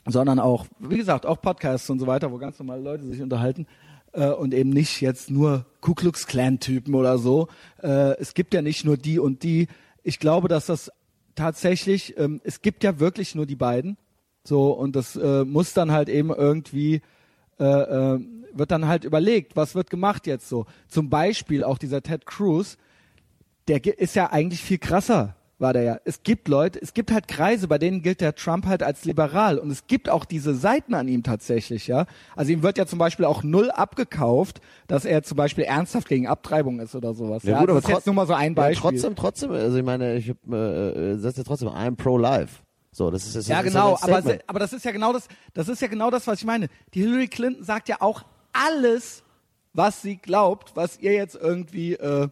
sondern auch, wie gesagt, auch Podcasts und so weiter, wo ganz normale Leute sich unterhalten äh, und eben nicht jetzt nur Ku Klux Klan Typen oder so. Äh, es gibt ja nicht nur die und die. Ich glaube, dass das tatsächlich, ähm, es gibt ja wirklich nur die beiden. So und das äh, muss dann halt eben irgendwie äh, äh, wird dann halt überlegt, was wird gemacht jetzt so. Zum Beispiel auch dieser Ted Cruz, der ist ja eigentlich viel krasser, war der ja. Es gibt Leute, es gibt halt Kreise, bei denen gilt der Trump halt als liberal und es gibt auch diese Seiten an ihm tatsächlich, ja. Also ihm wird ja zum Beispiel auch null abgekauft, dass er zum Beispiel ernsthaft gegen Abtreibung ist oder sowas. Ja, gut, aber das ist jetzt nur mal so ein Ja, Beispiel. trotzdem, trotzdem, also ich meine, ich hab, äh, äh, setze ja trotzdem, I'm pro-life. So, das ist, das Ja, ist, genau, aber, aber das ist ja genau das, das ist ja genau das, was ich meine. Die Hillary Clinton sagt ja auch alles, was sie glaubt, was ihr jetzt irgendwie, äh,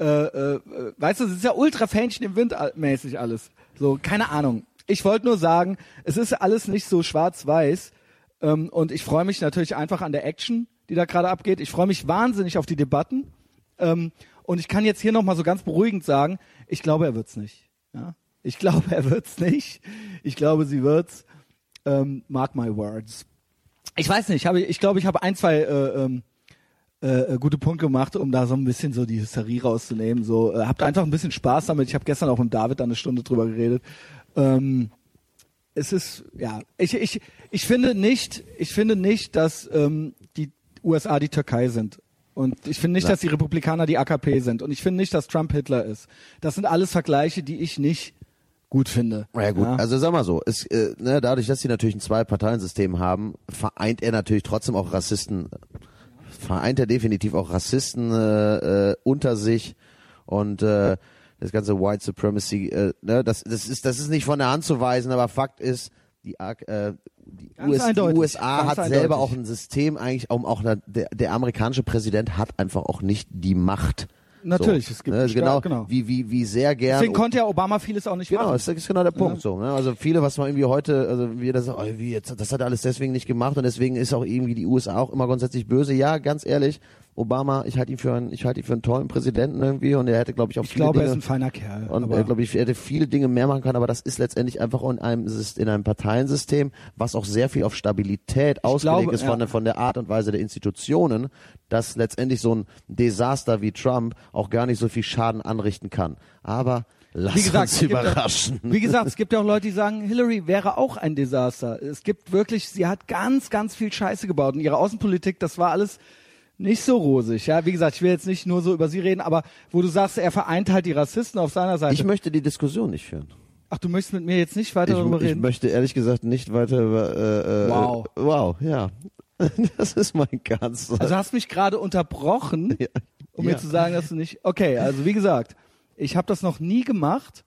äh, äh, weißt du, es ist ja ultra Fähnchen im Wind mäßig alles. So, keine Ahnung. ich wollte nur sagen, es ist alles nicht so schwarz-weiß ähm, und ich freue mich natürlich einfach an der Action, die da gerade abgeht. Ich freue mich wahnsinnig auf die Debatten ähm, und ich kann jetzt hier nochmal so ganz beruhigend sagen, ich glaube, er wird's nicht. Ja? Ich glaube, er wird's nicht. Ich glaube, sie wird's. Ähm, mark my words. Ich weiß nicht, ich, habe, ich glaube, ich habe ein, zwei äh, ähm, äh, gute Punkte gemacht, um da so ein bisschen so die Hysterie rauszunehmen. So, äh, habt einfach ein bisschen Spaß damit. Ich habe gestern auch mit David da eine Stunde drüber geredet. Ähm, es ist, ja, ich, ich, ich finde nicht, ich finde nicht, dass ähm, die USA die Türkei sind. Und ich finde nicht, dass die Republikaner die AKP sind. Und ich finde nicht, dass Trump Hitler ist. Das sind alles Vergleiche, die ich nicht gut finde. Ja gut, also sag mal so, es, äh, ne, dadurch, dass sie natürlich ein Zwei-Parteien-System haben, vereint er natürlich trotzdem auch Rassisten, vereint er definitiv auch Rassisten äh, äh, unter sich und äh, das ganze White Supremacy, äh, ne, das, das ist das ist nicht von der Hand zu weisen, aber Fakt ist, die, äh, die, US, die USA hat eindeutig. selber auch ein System eigentlich, um auch der, der amerikanische Präsident hat einfach auch nicht die Macht Natürlich, so, es gibt ne, genau, genau, wie wie wie sehr gern. Deswegen konnte ja Obama vieles auch nicht genau, machen. Genau, das ist genau der Punkt ja. so. Ne? Also viele, was man irgendwie heute, also wie das, oh, wie jetzt, das hat er alles deswegen nicht gemacht und deswegen ist auch irgendwie die USA auch immer grundsätzlich böse. Ja, ganz ehrlich, Obama, ich halte ihn für einen, ich halte ihn für einen tollen Präsidenten irgendwie und er hätte, glaube ich, auch ich viele glaube, Dinge. er ist ein feiner Kerl. Und er, glaube ich, hätte viele Dinge mehr machen können, aber das ist letztendlich einfach in einem, in einem Parteiensystem, was auch sehr viel auf Stabilität ich ausgelegt glaube, ist von, ja. der, von der Art und Weise der Institutionen, dass letztendlich so ein Desaster wie Trump auch gar nicht so viel Schaden anrichten kann. Aber Lass wie gesagt, uns überraschen. Auch, wie gesagt, es gibt ja auch Leute, die sagen, Hillary wäre auch ein Desaster. Es gibt wirklich, sie hat ganz, ganz viel Scheiße gebaut. Und ihre Außenpolitik, das war alles nicht so rosig. Ja, wie gesagt, ich will jetzt nicht nur so über sie reden, aber wo du sagst, er vereint halt die Rassisten auf seiner Seite. Ich möchte die Diskussion nicht führen. Ach, du möchtest mit mir jetzt nicht weiter ich, darüber reden? Ich möchte ehrlich gesagt nicht weiter über. Äh, äh, wow. Wow, ja. Das ist mein ganz. Also hast mich gerade unterbrochen, ja. um ja. mir zu sagen, dass du nicht. Okay, also wie gesagt, ich habe das noch nie gemacht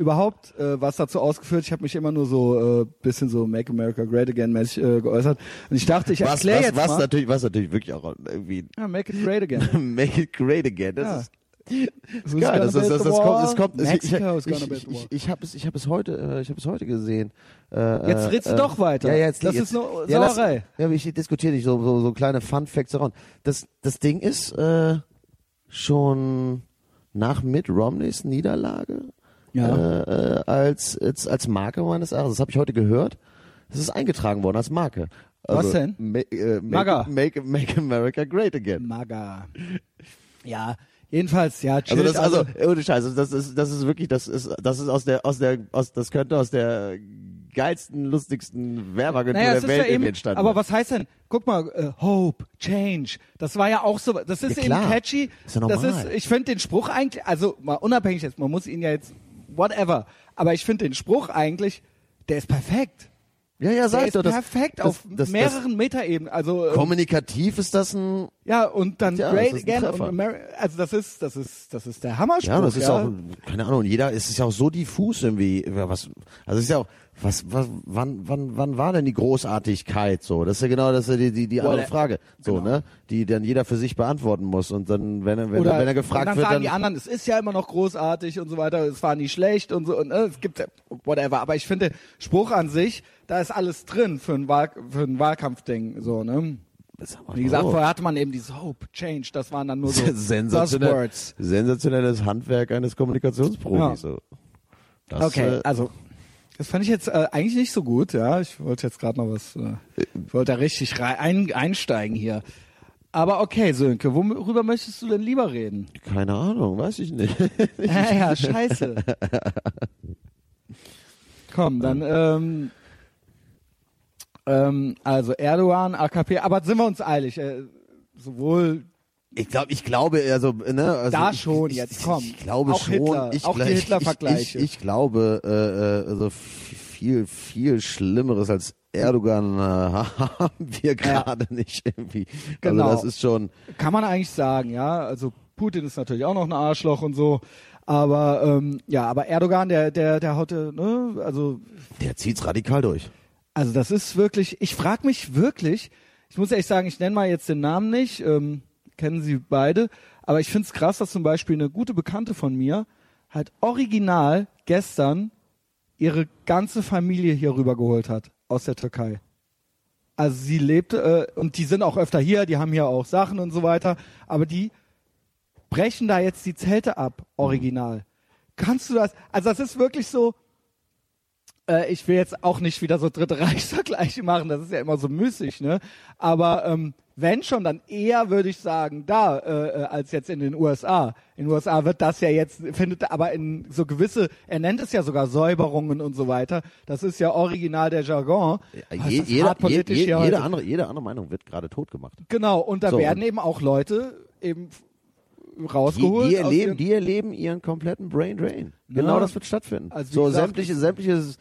überhaupt äh, was dazu ausgeführt. Ich habe mich immer nur so äh, bisschen so Make America Great Again mäßig äh, geäußert. Und ich dachte, ich erkläre jetzt was mal. Natürlich, was natürlich wirklich auch irgendwie. Ja, Make it Great Again. make it Great Again. Das ja. ist das ist geil. Das, das, das, das kommt, das kommt. Mexico ich ich, ich, ich, ich habe es, ich habe es heute, äh, ich habe es heute gesehen. Äh, jetzt redst du äh, doch weiter. Ja, jetzt, das jetzt, ist eine ja, Sauerei. ja, ich diskutiere nicht so, so, so kleine Fun Facts heran. Das, das Ding ist äh, schon nach Mitt Romneys Niederlage ja. äh, als, als, als Marke meines Erachtens. Das habe ich heute gehört. Das ist eingetragen worden als Marke. Also, Was denn? Ma äh, make, make, make, America Great Again. MAGA. Ja, jedenfalls, ja, chill, also das, also, also ohne Scheiße, das ist, das ist wirklich, das ist, das ist aus der, aus der, aus, das könnte aus der geilsten, lustigsten Werbeagentur naja, der Welt ja eben, entstanden. Aber was heißt denn? Guck mal, uh, Hope, Change. Das war ja auch so. Das ist ja, eben catchy. Ist ja normal. Das ist, ich finde den Spruch eigentlich, also mal unabhängig jetzt, man muss ihn ja jetzt whatever. Aber ich finde den Spruch eigentlich, der ist perfekt. Ja, ja, sag doch. Das, perfekt das, auf das, mehreren Metaebenen. Also ähm, kommunikativ ist das ein ja und dann ja, Great Again also das ist das ist das ist der Hammerspruch. Ja, das ist ja. auch keine Ahnung. Jeder es ist ja auch so diffus irgendwie was. Also es ist ja auch was, was, wann, wann, wann war denn die Großartigkeit so? Das ist ja genau das ist ja die, die, die andere Frage, so, genau. ne? Die dann jeder für sich beantworten muss. Und dann, wenn er, wenn, Oder, wenn er gefragt dann wird, sagen dann die anderen, es ist ja immer noch großartig und so weiter, es war nie schlecht und so, und äh, es gibt whatever. Aber ich finde, Spruch an sich, da ist alles drin für ein, Wahl, für ein Wahlkampfding, so, ne? Wie gesagt, vorher hatte man eben dieses Hope, Change, das waren dann nur so Sensationell, Buzzwords. Sensationelles Handwerk eines Kommunikationsprofis. Ja. So. Das, okay, äh, also das fand ich jetzt äh, eigentlich nicht so gut, ja. Ich wollte jetzt gerade noch was, äh, ich wollte da richtig rein, ein, einsteigen hier. Aber okay, Sönke, worüber möchtest du denn lieber reden? Keine Ahnung, weiß ich nicht. ja, ja, scheiße. Komm, dann, ähm, ähm, also Erdogan, AKP, aber sind wir uns eilig, äh, sowohl ich glaube, ich glaube, also, ne, also da schon ich, jetzt komm. Ich glaube auch schon. Hitler, ich, auch die Hitler-Vergleiche. Ich, ich, glaube, äh, äh also viel, viel Schlimmeres als Erdogan äh, haben wir gerade ja. nicht irgendwie. Genau. Also das ist schon. Kann man eigentlich sagen, ja. Also Putin ist natürlich auch noch ein Arschloch und so. Aber ähm, ja, aber Erdogan, der, der, der haut, ne, also. Der zieht's radikal durch. Also das ist wirklich. Ich frage mich wirklich. Ich muss ehrlich sagen, ich nenne mal jetzt den Namen nicht. Ähm, kennen sie beide. Aber ich finde es krass, dass zum Beispiel eine gute Bekannte von mir halt original gestern ihre ganze Familie hier rübergeholt hat aus der Türkei. Also sie lebte äh, und die sind auch öfter hier, die haben hier auch Sachen und so weiter, aber die brechen da jetzt die Zelte ab, original. Kannst du das? Also das ist wirklich so. Äh, ich will jetzt auch nicht wieder so Dritte Reichsvergleiche machen, das ist ja immer so müßig, ne? Aber ähm, wenn schon, dann eher würde ich sagen, da äh, äh, als jetzt in den USA. In den USA wird das ja jetzt findet aber in so gewisse, er nennt es ja sogar Säuberungen und so weiter. Das ist ja original der Jargon. Je, jeder, je, hier jede, andere, jede andere Meinung wird gerade tot gemacht. Genau, und da So, werden und- eben auch Leute eben Die, rausgeholt. die, aus erleben, ihren- die erleben ihren kompletten Brain Drain. Ja. Genau das wird stattfinden. Also so gesagt, sämtliche, sämtliches,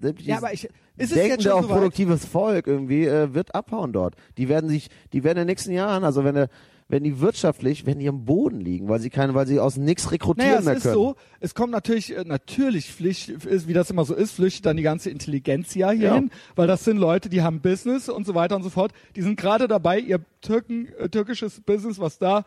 sämtliches ja, aber ich, ist es jetzt schon auch so produktives Volk irgendwie äh, wird abhauen dort. Die werden sich, die werden in den nächsten Jahren, also wenn, äh, wenn die wirtschaftlich, wenn die am Boden liegen, weil sie keine, weil sie aus nichts rekrutieren Naja, es mehr ist können. so, es kommt natürlich, äh, natürlich Pflicht, ist, wie das immer so ist, flüchtet dann die ganze Intelligenz ja hier Ja. hin, weil das sind Leute, die haben Business und so weiter und so fort. Die sind gerade dabei, ihr Türken, äh, türkisches Business, was da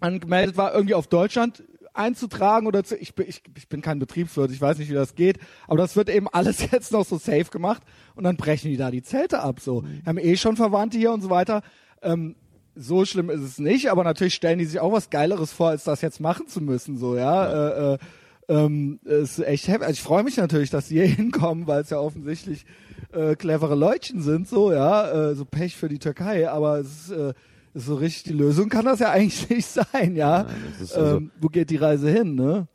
angemeldet war, irgendwie auf Deutschland einzutragen oder zu, ich, bin- ich, ich bin kein Betriebswirt, ich weiß nicht, wie das geht, aber das wird eben alles jetzt noch so safe gemacht und dann brechen die da die Zelte ab, so. Wir haben eh schon Verwandte hier und so weiter. Ähm, so schlimm ist es nicht, aber natürlich stellen die sich auch was Geileres vor, als das jetzt machen zu müssen, so, ja. Äh, äh, ähm, es ist echt happy. Also ich freue mich natürlich, dass die hier hinkommen, weil es ja offensichtlich äh, clevere Leutchen sind, so, ja. Äh, so Pech für die Türkei, aber es ist, äh, ist so richtig die Lösung kann das ja eigentlich nicht sein, ja. Nein, also- ähm, wo geht die Reise hin, ne?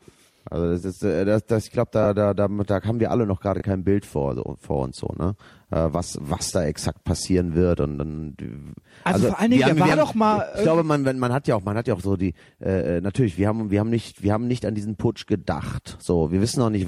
Also das ist, äh, das, das, ich glaube, da, da, da, da haben wir alle noch gerade kein Bild vor, so, vor uns so, ne? Äh, was, was da exakt passieren wird und dann. Also vor allen Dingen, der war wir doch mal Ich glaube, man, wenn- man hat ja auch, man hat ja auch so die. Äh, äh, natürlich, wir haben, wir haben nicht, wir haben nicht an diesen Putsch gedacht. So, wir wissen auch nicht.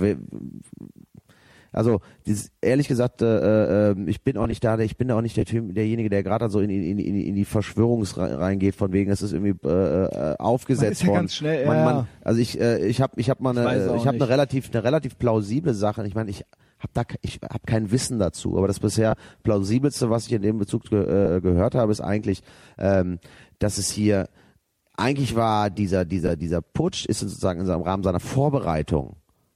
Also dieses, ehrlich gesagt, äh, äh, ich bin auch nicht da, ich bin auch nicht der Typ, derjenige, der gerade so in, in, in, in die Verschwörungs reingeht, von wegen, es ist irgendwie äh, äh, aufgesetzt Man ist ja worden. ganz schnell, man, ja, man, also ich, äh, ich habe, ich habe mal Ich eine, auch ich habe eine relativ, eine relativ plausible Sache. Ich meine, ich habe da, ich habe kein Wissen dazu, aber das bisher plausibelste, was ich in dem Bezug ge äh, gehört habe, ist eigentlich, ähm, dass es hier eigentlich war dieser dieser dieser Putsch ist sozusagen in seinem Rahmen seiner Vorbereitung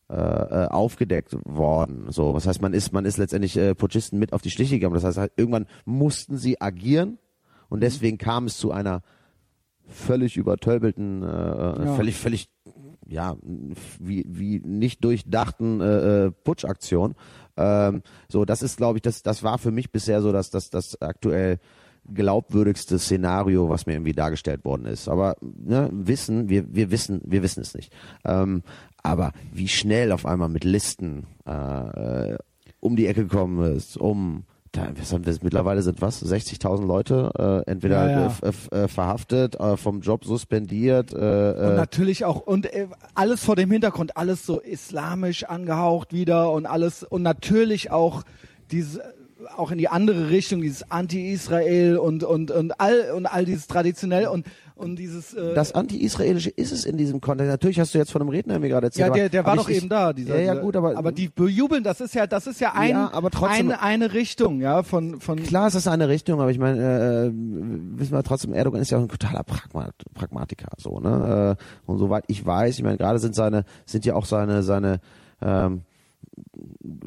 äh, äh, aufgedeckt worden. So, was heißt, man ist man ist letztendlich äh, Putschisten mit auf die Stiche gegangen. Das heißt, halt, irgendwann mussten sie agieren und deswegen kam es zu einer völlig übertölpelten, äh, Ja. völlig völlig ja wie wie nicht durchdachten äh, äh, Putschaktion. Ähm, so, das ist, glaube ich, das das war für mich bisher so, dass das das aktuell glaubwürdigste Szenario, was mir irgendwie dargestellt worden ist. Aber ne, wissen, wir, wir wissen, wir wissen es nicht. Ähm, aber wie schnell auf einmal mit Listen äh, äh, um die Ecke gekommen ist, um da, was haben wir, mittlerweile sind was, 60.000 Leute äh, entweder Ja, ja. äh, f- äh, verhaftet, äh, vom Job suspendiert. Äh, Und äh, natürlich auch, und äh, alles vor dem Hintergrund, alles so islamisch angehaucht wieder und alles, und natürlich auch diese, auch in die andere Richtung, dieses Anti-Israel und, und, und all, und all dieses traditionell und, und dieses, äh, das Anti-Israelische ist es in diesem Kontext. Natürlich hast du jetzt von einem Redner mir gerade erzählt. ja, der, der aber war doch ich- eben da, dieser, ja, ja, gut, aber, aber die bejubeln, das ist ja, das ist ja ein, Ja, aber trotzdem- eine, eine Richtung, ja, von, von, Klar ist das eine Richtung, aber ich meine, äh, wissen wir trotzdem, Erdogan ist ja auch ein totaler Pragmat Pragmatiker, so, ne? Äh, und soweit ich weiß, ich meine, gerade sind seine, sind ja auch seine, seine, ähm,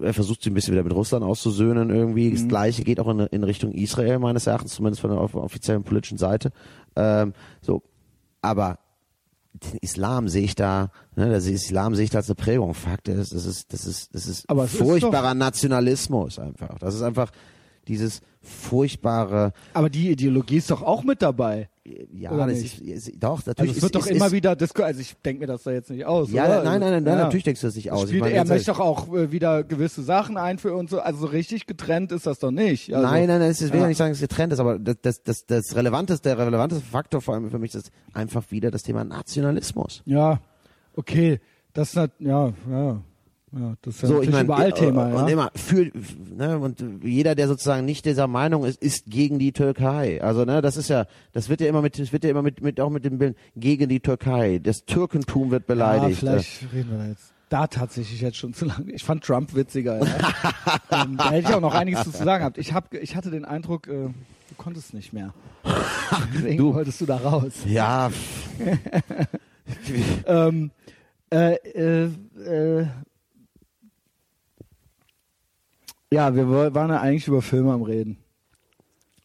er versucht sich ein bisschen wieder mit Russland auszusöhnen irgendwie. Mhm. Das Gleiche geht auch in, in Richtung Israel meines Erachtens, zumindest von der off- offiziellen politischen Seite. Ähm, so, aber den Islam sehe ich da, ne, das Islam sehe ich da als eine Prägung. Fakt ist, das ist, das ist, das ist Aber es ist furchtbarer Nationalismus einfach. Das ist einfach dieses furchtbare, aber die Ideologie ist doch auch mit dabei. ja, Oder das ist, ist, doch, Also natürlich es wird ist, doch ist, immer wieder Disco, also ich denke mir das da jetzt nicht aus. ja, oder? nein, nein, nein, Ja. natürlich denkst du das nicht aus. Ich Spielt, meine, er möchte doch auch äh, wieder gewisse Sachen einführen und so. Also so richtig getrennt ist das doch nicht. Also, Nein, nein, nein, das will ja. nicht sagen, dass es getrennt ist, aber das, das, das, das relevanteste, der relevanteste Faktor vor allem für mich ist einfach wieder das Thema Nationalismus. Ja, okay. Das nat- ja, ja, ja. Das ist ja So, ich meine, überall äh, Thema. und Ja. immer für, ne, und jeder, der sozusagen nicht dieser Meinung ist, ist gegen die Türkei. Also, ne, das ist ja, das wird ja immer mit, das wird ja immer mit, mit auch mit dem Bild gegen die Türkei. Das Türkentum wird ja, beleidigt. vielleicht reden wir da jetzt. Da tatsächlich jetzt schon zu lange. Ich fand Trump witziger. Ja. ähm, da hätte ich auch noch einiges zu sagen gehabt. Ich hab, ich hatte den Eindruck, äh, du konntest nicht mehr. Deswegen Du. wolltest du da raus. Äh, ja, Ähm, äh, äh, äh, Ja, wir waren ja eigentlich über Filme am Reden.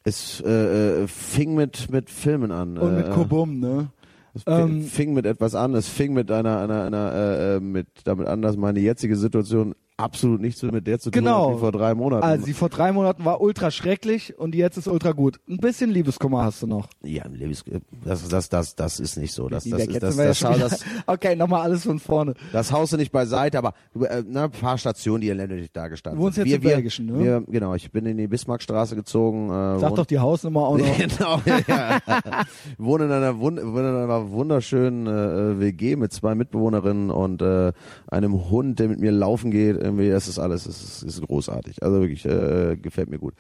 Es äh, äh, fing mit, mit Filmen an. Und mit äh, Kobum, ne? Es Ähm, fing mit etwas an. Es fing mit einer, einer, einer äh, äh, mit damit an, dass meine jetzige Situation absolut nichts mit der zu tun Genau. hat wie vor drei Monaten. Also die vor drei Monaten war ultra schrecklich und jetzt ist ultra gut. Ein bisschen Liebeskummer hast du noch. ja, das, das, das, das ist nicht so. Das, das, ist, das, wir ja das, das, das, okay, nochmal alles von vorne. das haust du nicht beiseite, aber äh, ein paar Stationen, die elendig da gestanden Du wohnst sind. jetzt wir, im Belgischen, ne? Wir, genau, ich bin in die Bismarckstraße gezogen. Äh, Sag doch die Hausnummer auch noch. genau, ja. wohne in einer, wund wohne in einer wunderschönen äh, WG mit zwei Mitbewohnerinnen und äh, einem Hund, der mit mir laufen geht. Irgendwie, das ist alles, das ist, ist großartig. Also wirklich, äh, gefällt mir gut.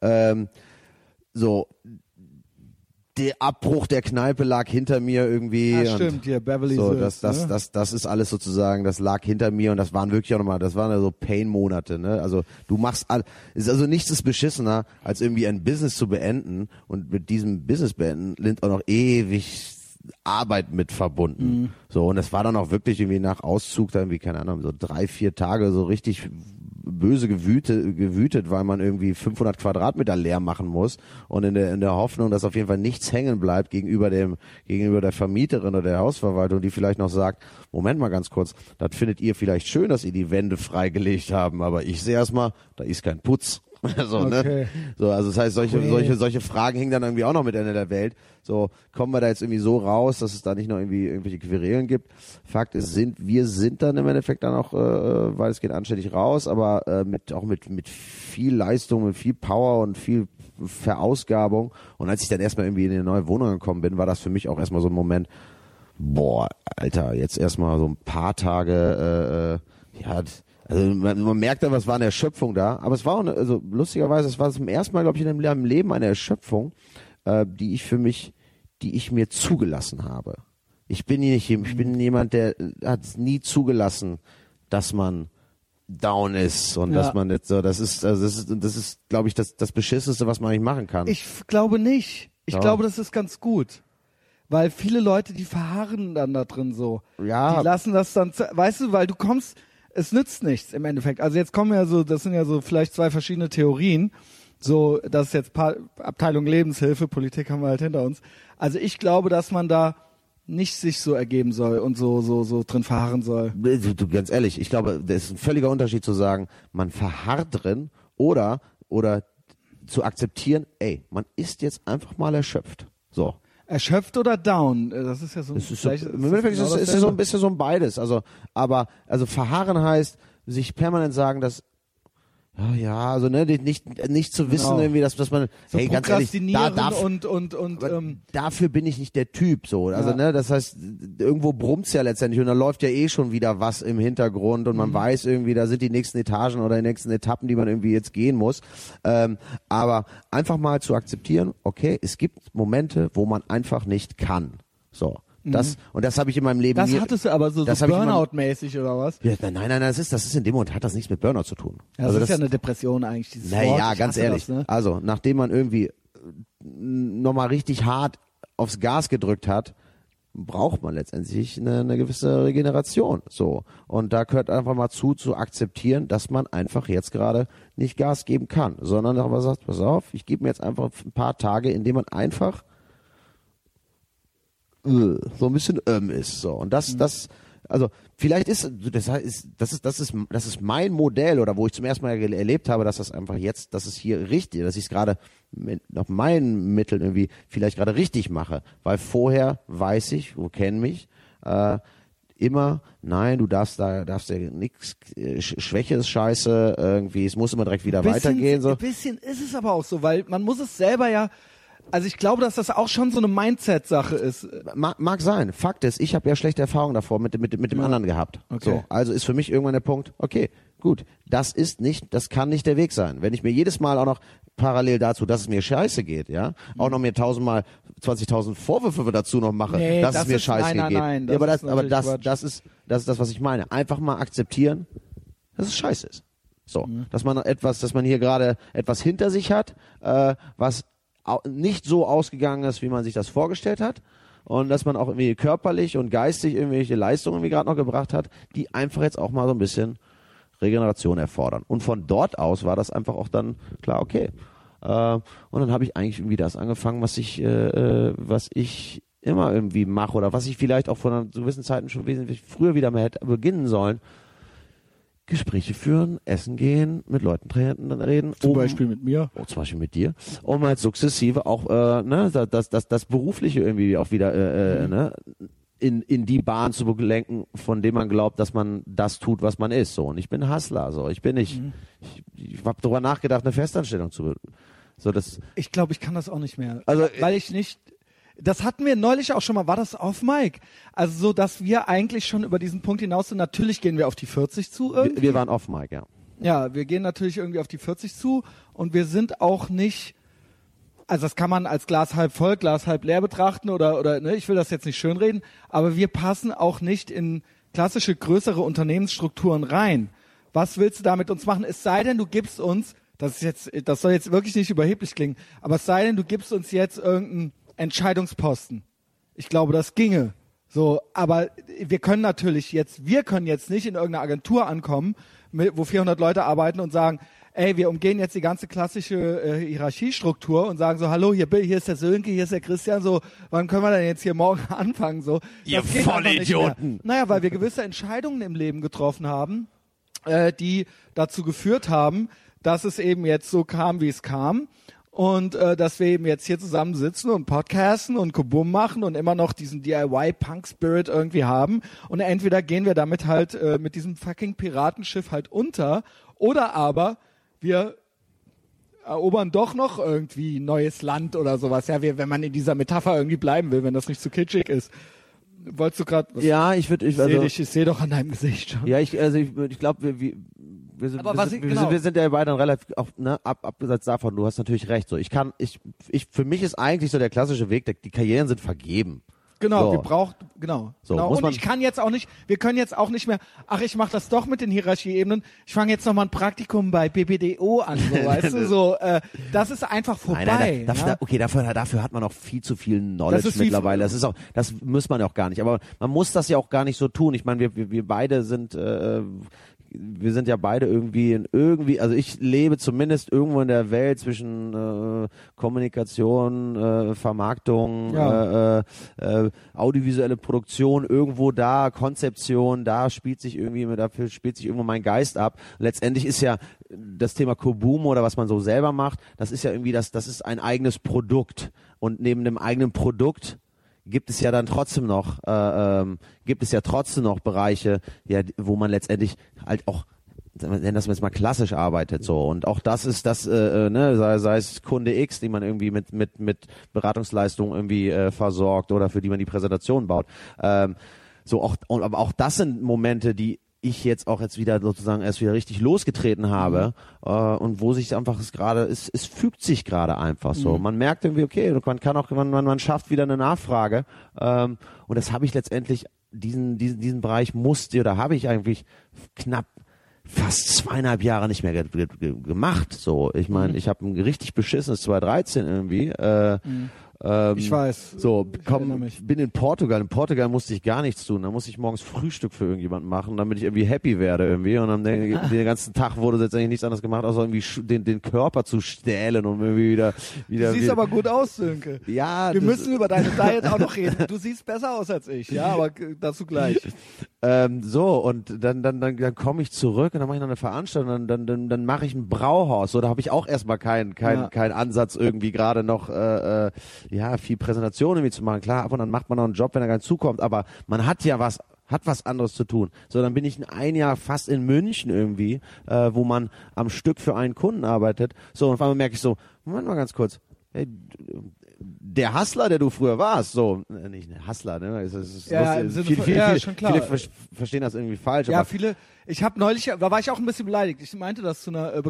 Ähm, so, der Abbruch der Kneipe lag hinter mir irgendwie. Und stimmt, hier, Beverly so, das, das, ne? das, das ist alles sozusagen, das lag hinter mir und das waren wirklich auch nochmal, das waren ja so Pain-Monate, ne? Also du machst all, ist also nichts ist beschissener, als irgendwie ein Business zu beenden und mit diesem Business beenden sind auch noch ewig Arbeit mit verbunden. Mhm. So, und es war dann auch wirklich irgendwie nach Auszug da irgendwie, keine Ahnung, so drei, vier Tage so richtig böse gewütet, gewütet, weil man irgendwie 500 Quadratmeter leer machen muss und in der, in der Hoffnung, dass auf jeden Fall nichts hängen bleibt gegenüber dem, gegenüber der Vermieterin oder der Hausverwaltung, die vielleicht noch sagt, Moment mal ganz kurz, das findet ihr vielleicht schön, dass ihr die Wände freigelegt haben, aber ich sehe erstmal, da ist kein Putz. So, Okay. ne? so, also das heißt, solche, Okay. solche, solche Fragen hingen dann irgendwie auch noch mit Ende der Welt. So, kommen wir da jetzt irgendwie so raus, dass es da nicht noch irgendwie irgendwelche Querelen gibt. Fakt ist, sind, wir sind dann im Endeffekt dann auch, äh, weil es geht anständig raus, aber äh, mit auch mit, mit viel Leistung, mit viel Power und viel Verausgabung. Und als ich dann erstmal irgendwie in eine neue Wohnung gekommen bin, war das für mich auch erstmal so ein Moment, boah, Alter, jetzt erstmal so ein paar Tage, äh, äh, ja, also man, man merkt aber, es war eine Erschöpfung da, aber es war auch, eine, also lustigerweise, es war zum ersten Mal, glaube ich, in meinem Leben eine Erschöpfung, äh, die ich für mich, die ich mir zugelassen habe. Ich bin nicht, ich bin jemand, der hat es nie zugelassen, dass man down ist und Ja. dass man jetzt so, das ist, also das ist, das ist, glaube ich, das, das beschissenste, was man eigentlich machen kann. Ich glaube nicht. Ich Ja. glaube, das ist ganz gut. Weil viele Leute, die verharren dann da drin so. Ja. Die lassen das dann, weißt du, weil du kommst, es nützt nichts im Endeffekt. Also jetzt kommen ja so, das sind ja so vielleicht zwei verschiedene Theorien. So, das ist jetzt pa Abteilung Lebenshilfe, Politik haben wir halt hinter uns. Also ich glaube, dass man da nicht sich so ergeben soll und so, so, so drin verharren soll. Du, ganz ehrlich, ich glaube, das ist ein völliger Unterschied zu sagen, man verharrt drin oder, oder zu akzeptieren, ey, man ist jetzt einfach mal erschöpft. So. Erschöpft oder down? Äh, Das ist ja so ein Es ist so, Im Endeffekt ist, genau es- so ein bisschen so ein beides. Also, aber, also verharren heißt, sich permanent sagen, dass, ja, ja, also, ne, nicht, nicht zu wissen Genau. irgendwie, dass, dass man, so hey, ganz ehrlich, da, darf, und, und, und, ähm, dafür bin ich nicht der Typ so. Also, Ja. ne, das heißt, irgendwo brummt's ja letztendlich und da läuft ja eh schon wieder was im Hintergrund Mhm. und man weiß irgendwie, da sind die nächsten Etagen oder die nächsten Etappen, die man irgendwie jetzt gehen muss. Ähm, aber einfach mal zu akzeptieren, okay, es gibt Momente, wo man einfach nicht kann. So. Das, und das habe ich in meinem Leben Mhm. das nie, hattest du aber so, das so Burnout-mäßig oder was? ja, nein, nein, nein, das ist, das ist in dem Moment, hat das nichts mit Burnout zu tun. Ja, das ist ja eine Depression eigentlich, dieses. Naja, ganz ehrlich. Das, ne? Also, nachdem man irgendwie nochmal richtig hart aufs Gas gedrückt hat, braucht man letztendlich eine, eine gewisse Regeneration. So. Und da gehört einfach mal zu, zu akzeptieren, dass man einfach jetzt gerade nicht Gas geben kann, sondern aber sagt, pass auf, ich gebe mir jetzt einfach ein paar Tage, in denen man einfach äh, so ein bisschen ähm ist. So. Und das, das, also vielleicht ist, das ist, das ist, das ist, das ist mein Modell oder wo ich zum ersten Mal erlebt habe, dass das einfach jetzt, dass es hier richtig, dass ich es gerade mit nach meinen Mitteln irgendwie vielleicht gerade richtig mache. Weil vorher weiß ich, du kennst mich, äh, immer, nein, du darfst da, darfst ja nix, äh, Sch- Schwäche ist scheiße, irgendwie, es muss immer direkt wieder weitergehen, so. Ein bisschen ist es aber auch so, weil man muss es selber ja, also ich glaube, dass das auch schon so eine Mindset-Sache ist. Mag, mag sein. Fakt ist, ich habe ja schlechte Erfahrungen davor mit, dem- mit, dem- mit dem anderen gehabt. Okay. So, also ist für mich irgendwann der Punkt, okay, gut, das ist nicht, das kann nicht der Weg sein. Wenn ich mir jedes Mal auch noch parallel dazu, dass es mir scheiße geht, ja, auch noch mir tausendmal 20.000 Vorwürfe dazu noch mache, Nee, dass das es mir ist- scheiße nein, nein, geht. nein, ja, das aber das, ist aber das, Quatsch. das ist, das ist das, was ich meine. Einfach mal akzeptieren, dass es scheiße ist. So, Mhm. dass man etwas, dass man hier gerade etwas hinter sich hat, äh, was nicht so ausgegangen ist, wie man sich das vorgestellt hat. Und dass man auch irgendwie körperlich und geistig irgendwelche Leistungen irgendwie gerade noch gebracht hat, die einfach jetzt auch mal so ein bisschen Regeneration erfordern. Und von dort aus war das einfach auch dann klar, okay. Äh, und dann habe ich eigentlich irgendwie das angefangen, was ich, äh, äh, was ich immer irgendwie mache oder was ich vielleicht auch von gewissen Zeiten schon wesentlich früher wieder mal hätte beginnen sollen. Gespräche führen, essen gehen, mit Leuten reden. Zum um, Beispiel mit mir. Oh, zum Beispiel mit dir, um halt sukzessive auch äh, ne, das, das, das Berufliche irgendwie auch wieder äh, äh, ne, in, in die Bahn zu lenken, von dem man glaubt, dass man das tut, was man ist. So. Und ich bin Hustler, so. Ich bin nicht, Mhm. ich, ich habe darüber nachgedacht, eine Festanstellung zu, so das, Ich glaube, ich kann das auch nicht mehr. Also, weil ich nicht. Das hatten wir neulich auch schon mal. War das auf Mike? Also so, dass wir eigentlich schon über diesen Punkt hinaus sind. Natürlich gehen wir auf die 40 zu irgendwie. wir, wir waren off Mike, ja. Ja, wir gehen natürlich irgendwie auf die 40 zu und wir sind auch nicht. Also das kann man als Glas halb voll, Glas halb leer betrachten oder oder ne, ich will das jetzt nicht schönreden, aber wir passen auch nicht in klassische größere Unternehmensstrukturen rein. Was willst du da mit uns machen? Es sei denn, du gibst uns, das ist jetzt, das soll jetzt wirklich nicht überheblich klingen, aber es sei denn, du gibst uns jetzt irgendeinen Entscheidungsposten. Ich glaube, das ginge. So, aber wir können natürlich jetzt, wir können jetzt nicht in irgendeiner Agentur ankommen, mit, wo 400 Leute arbeiten und sagen, ey, wir umgehen jetzt die ganze klassische äh, Hierarchiestruktur und sagen so, hallo, hier, Bill, hier ist der Sönke, hier ist der Christian, so, wann können wir denn jetzt hier morgen anfangen, so. Ihr. Vollidioten. Naja, weil wir gewisse Entscheidungen im Leben getroffen haben, äh, die dazu geführt haben, dass es eben jetzt so kam, wie es kam. Und äh, dass wir eben jetzt hier zusammensitzen und podcasten und Kubum machen und immer noch diesen DIY-Punk-Spirit irgendwie haben. Und entweder gehen wir damit halt äh, mit diesem fucking Piratenschiff halt unter oder aber wir erobern doch noch irgendwie neues Land oder sowas. Ja, wir, wenn man in dieser Metapher irgendwie bleiben will, wenn das nicht zu kitschig ist. Wolltest du gerade Ja, ich würde, ich, also, dich, ich sehe doch an deinem Gesicht schon. ja, ich, also ich, ich glaube, wir, wir, wir sind, Aber wir, was sind, ich- wir, genau. sind, wir sind ja beide relativ, auch, ne, ab, abgesehen davon, du hast natürlich recht, so, ich kann, ich, ich, für mich ist eigentlich so der klassische Weg, der, die Karrieren sind vergeben. Genau, So. wir braucht genau. So, genau. Und ich kann jetzt auch nicht, wir können jetzt auch nicht mehr, ach, ich mache das doch mit den Hierarchieebenen. Ich fange jetzt noch mal ein Praktikum bei BBDO an, so, weißt du, so äh, das ist einfach vorbei. Nein, nein, da, ja? okay, dafür, dafür hat man auch viel zu viel Knowledge Das mittlerweile. Das ist auch, das muss man auch gar nicht. Aber man muss das ja auch gar nicht so tun. Ich meine, wir, wir, wir beide sind, äh, wir sind ja beide irgendwie in irgendwie, also ich lebe zumindest irgendwo in der Welt zwischen äh, Kommunikation, äh, Vermarktung, Ja. äh, äh, audiovisuelle Produktion, irgendwo da, Konzeption, da spielt sich irgendwie, dafür spielt sich irgendwo mein Geist ab. Letztendlich ist ja das Thema Koboom oder was man so selber macht, das ist ja irgendwie das, das ist ein eigenes Produkt. Und neben dem eigenen Produkt gibt es ja dann trotzdem noch, äh, ähm, gibt es ja trotzdem noch Bereiche, ja, wo man letztendlich halt auch nennen das jetzt mal klassisch arbeitet so. Und auch das ist das äh, äh, ne sei, sei es Kunde X die man irgendwie mit mit mit Beratungsleistungen irgendwie äh, versorgt oder für die man die Präsentation baut. Ähm, so auch aber auch das sind Momente die ich jetzt auch jetzt wieder sozusagen erst wieder richtig losgetreten habe äh, und wo sich einfach es gerade es, es fügt sich gerade einfach so man merkt irgendwie okay man kann auch man man, man schafft wieder eine Nachfrage ähm, und das habe ich letztendlich diesen diesen diesen Bereich musste oder habe ich eigentlich knapp fast zweieinhalb Jahre nicht mehr ge ge ge gemacht. So, ich meine, ich habe ein richtig beschissenes 2013 irgendwie. Äh, ähm, Ich weiß. So, komm, bin in Portugal. In Portugal musste ich gar nichts tun. Da musste ich morgens Frühstück für irgendjemanden machen, damit ich irgendwie happy werde irgendwie. Und dann den, den ganzen Tag wurde letztendlich nichts anderes gemacht, außer irgendwie den, den Körper zu stählen und irgendwie wieder wieder. Du siehst wieder aber gut aus, Sönke. ja, Wir müssen über deine Diet auch noch reden. Du siehst besser aus als ich, ja, aber dazu gleich. Ähm, so, und dann, dann, dann, dann komme ich zurück und dann mache ich noch eine Veranstaltung, dann, dann, dann, dann mache ich ein Brauhaus. So, da habe ich auch erstmal keinen kein, Ja. kein Ansatz, irgendwie gerade noch äh, äh, ja, viel Präsentation irgendwie zu machen. Klar, ab und dann macht man noch einen Job, wenn er gar nicht zukommt, aber man hat ja was hat was anderes zu tun. So, dann bin ich ein Jahr fast in München irgendwie, äh, wo man am Stück für einen Kunden arbeitet. So, und auf einmal merke ich so, Moment mal ganz kurz, hey, der Hustler, der du früher warst, so, äh, nicht ein Hustler, ne? Es ist, Ja, lustig. viele, viele, ja, schon klar. viele ver verstehen das irgendwie falsch. Ja, viele, ich habe neulich, da war ich auch ein bisschen beleidigt. Ich meinte das zu einer äh,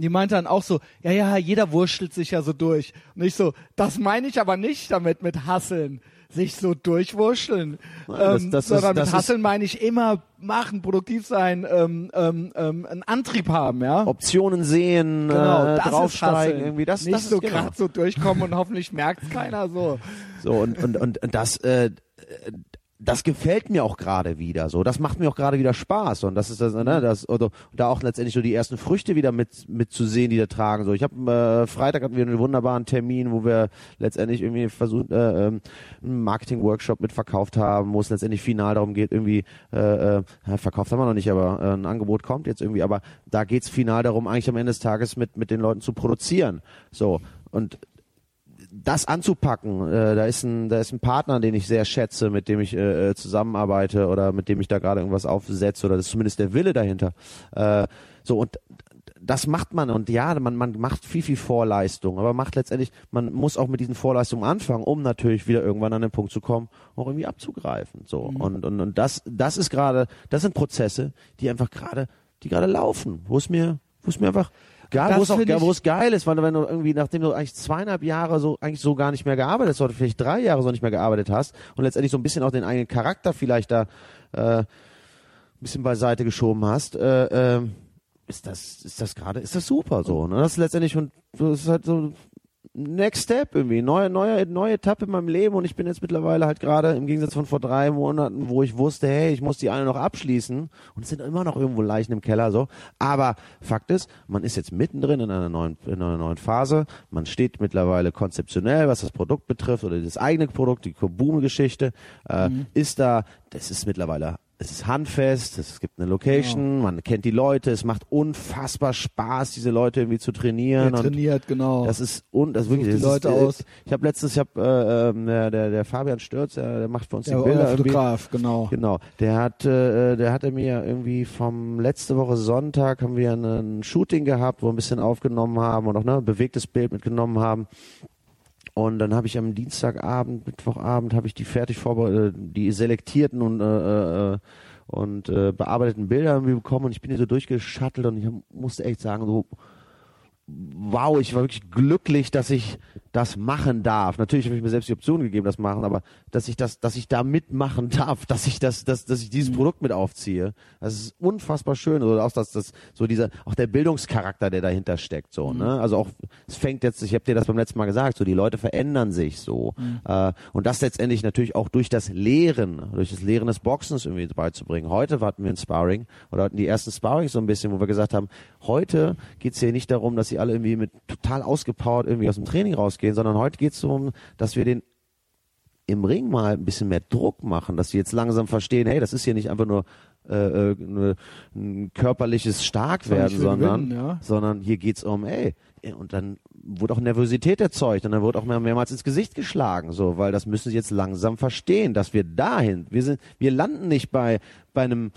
Bekannten. Die meinte dann auch so, ja, ja, jeder wurschtelt sich ja so durch. Und ich so, das meine ich aber nicht damit mit Hasseln. Sich so durchwurschteln. das- ähm, das ist- sondern das mit ist- Hasseln meine ich immer machen, produktiv sein, ähm, ähm, ähm, einen Antrieb haben, ja. Optionen sehen, genau, äh, das ist draufsteigen, irgendwie das, Nicht das so ist genau. gerade so durchkommen und hoffentlich merkt's keiner so. So und und und, und das äh, äh, das gefällt mir auch gerade wieder so. Das macht mir auch gerade wieder Spaß und das ist das, ne, das oder da auch letztendlich so die ersten Früchte wieder mit mit zu sehen, die da tragen. So, ich habe äh, Freitag hatten wir einen wunderbaren Termin, wo wir letztendlich irgendwie versucht äh, ähm, einen Marketing Workshop mit verkauft haben, wo es letztendlich final darum geht, irgendwie äh, äh, verkauft haben wir noch nicht, aber äh, ein Angebot kommt jetzt irgendwie, aber da geht's final darum, eigentlich am Ende des Tages mit mit den Leuten zu produzieren. So und das anzupacken, äh, da ist ein, da ist ein Partner, den ich sehr schätze, mit dem ich äh, äh zusammenarbeite oder mit dem ich da gerade irgendwas aufsetze oder das ist zumindest der Wille dahinter. Äh, so und das macht man und ja, man, man macht viel, viel Vorleistung, aber macht letztendlich, man muss auch mit diesen Vorleistungen anfangen, um natürlich wieder irgendwann an den Punkt zu kommen, auch irgendwie abzugreifen. So. Mhm. Und, und, und das, das ist gerade, das sind Prozesse, die einfach gerade, die gerade laufen, wo es mir, wo es mir einfach Geil, wo es auch, wo es geil ist, weil wenn du irgendwie, nachdem du eigentlich zweieinhalb Jahre so, eigentlich so gar nicht mehr gearbeitet hast, oder vielleicht drei Jahre so nicht mehr gearbeitet hast und letztendlich so ein bisschen auch den eigenen Charakter vielleicht da, äh, ein bisschen beiseite geschoben hast, äh, äh, ist das, ist das gerade, ist das super so, ne? Das ist letztendlich und das ist halt so Next Step irgendwie, neue, neue, neue Etappe in meinem Leben und ich bin jetzt mittlerweile halt gerade im Gegensatz von vor drei Monaten, wo ich wusste, hey, ich muss die eine noch abschließen und es sind immer noch irgendwo Leichen im Keller so. Aber Fakt ist, man ist jetzt mittendrin in einer neuen, in einer neuen Phase. Man steht mittlerweile konzeptionell, was das Produkt betrifft oder das eigene Produkt, die Boom-Geschichte, äh, mhm. ist da, das ist mittlerweile es ist handfest, es gibt eine Location, genau. man kennt die Leute, es macht unfassbar Spaß, diese Leute irgendwie zu trainieren. Er trainiert, genau. Das ist und das ist wirklich die Leute ist, aus. Ich habe letztens, ich habe äh, ähm, der, der der Fabian Stürz, der, der macht für uns der die Bilder. Fotograf, genau. Genau. Der hat, äh, der hatte mir irgendwie vom letzte Woche Sonntag haben wir ein Shooting gehabt, wo wir ein bisschen aufgenommen haben und auch ne bewegtes Bild mitgenommen haben. Und dann habe ich am Dienstagabend, Mittwochabend, habe ich die fertig vorbereitet, die selektierten und äh, äh, und äh, bearbeiteten Bilder irgendwie bekommen und ich bin hier so durchgeschattelt und ich musste echt sagen, so wow, ich war wirklich glücklich, dass ich das machen darf. Natürlich habe ich mir selbst die Option gegeben, das machen, aber dass ich das, dass ich da mitmachen darf, dass ich das, dass, dass ich dieses mhm. Produkt mit aufziehe, das ist unfassbar schön. Oder auch das, das, so dieser, auch der Bildungscharakter, der dahinter steckt, so, mhm. ne? Also auch, es fängt jetzt, ich habe dir das beim letzten Mal gesagt, so die Leute verändern sich so. Mhm. Äh, und das letztendlich natürlich auch durch das Lehren, durch das Lehren des Boxens irgendwie beizubringen. Heute hatten wir ein Sparring oder hatten die ersten Sparrings so ein bisschen, wo wir gesagt haben, heute geht's hier nicht darum, dass sie alle irgendwie mit total ausgepowert irgendwie aus dem Training rausgehen, sondern heute geht es darum, dass wir den im Ring mal ein bisschen mehr Druck machen, dass sie jetzt langsam verstehen, hey, das ist hier nicht einfach nur äh, äh ein körperliches Starkwerden, sondern, gewinnen, ja. sondern hier geht's um, ey, und dann wurde auch Nervosität erzeugt und dann wurde auch mehr, mehrmals ins Gesicht geschlagen, so, weil das müssen sie jetzt langsam verstehen, dass wir dahin, wir sind, wir landen nicht bei, bei einem,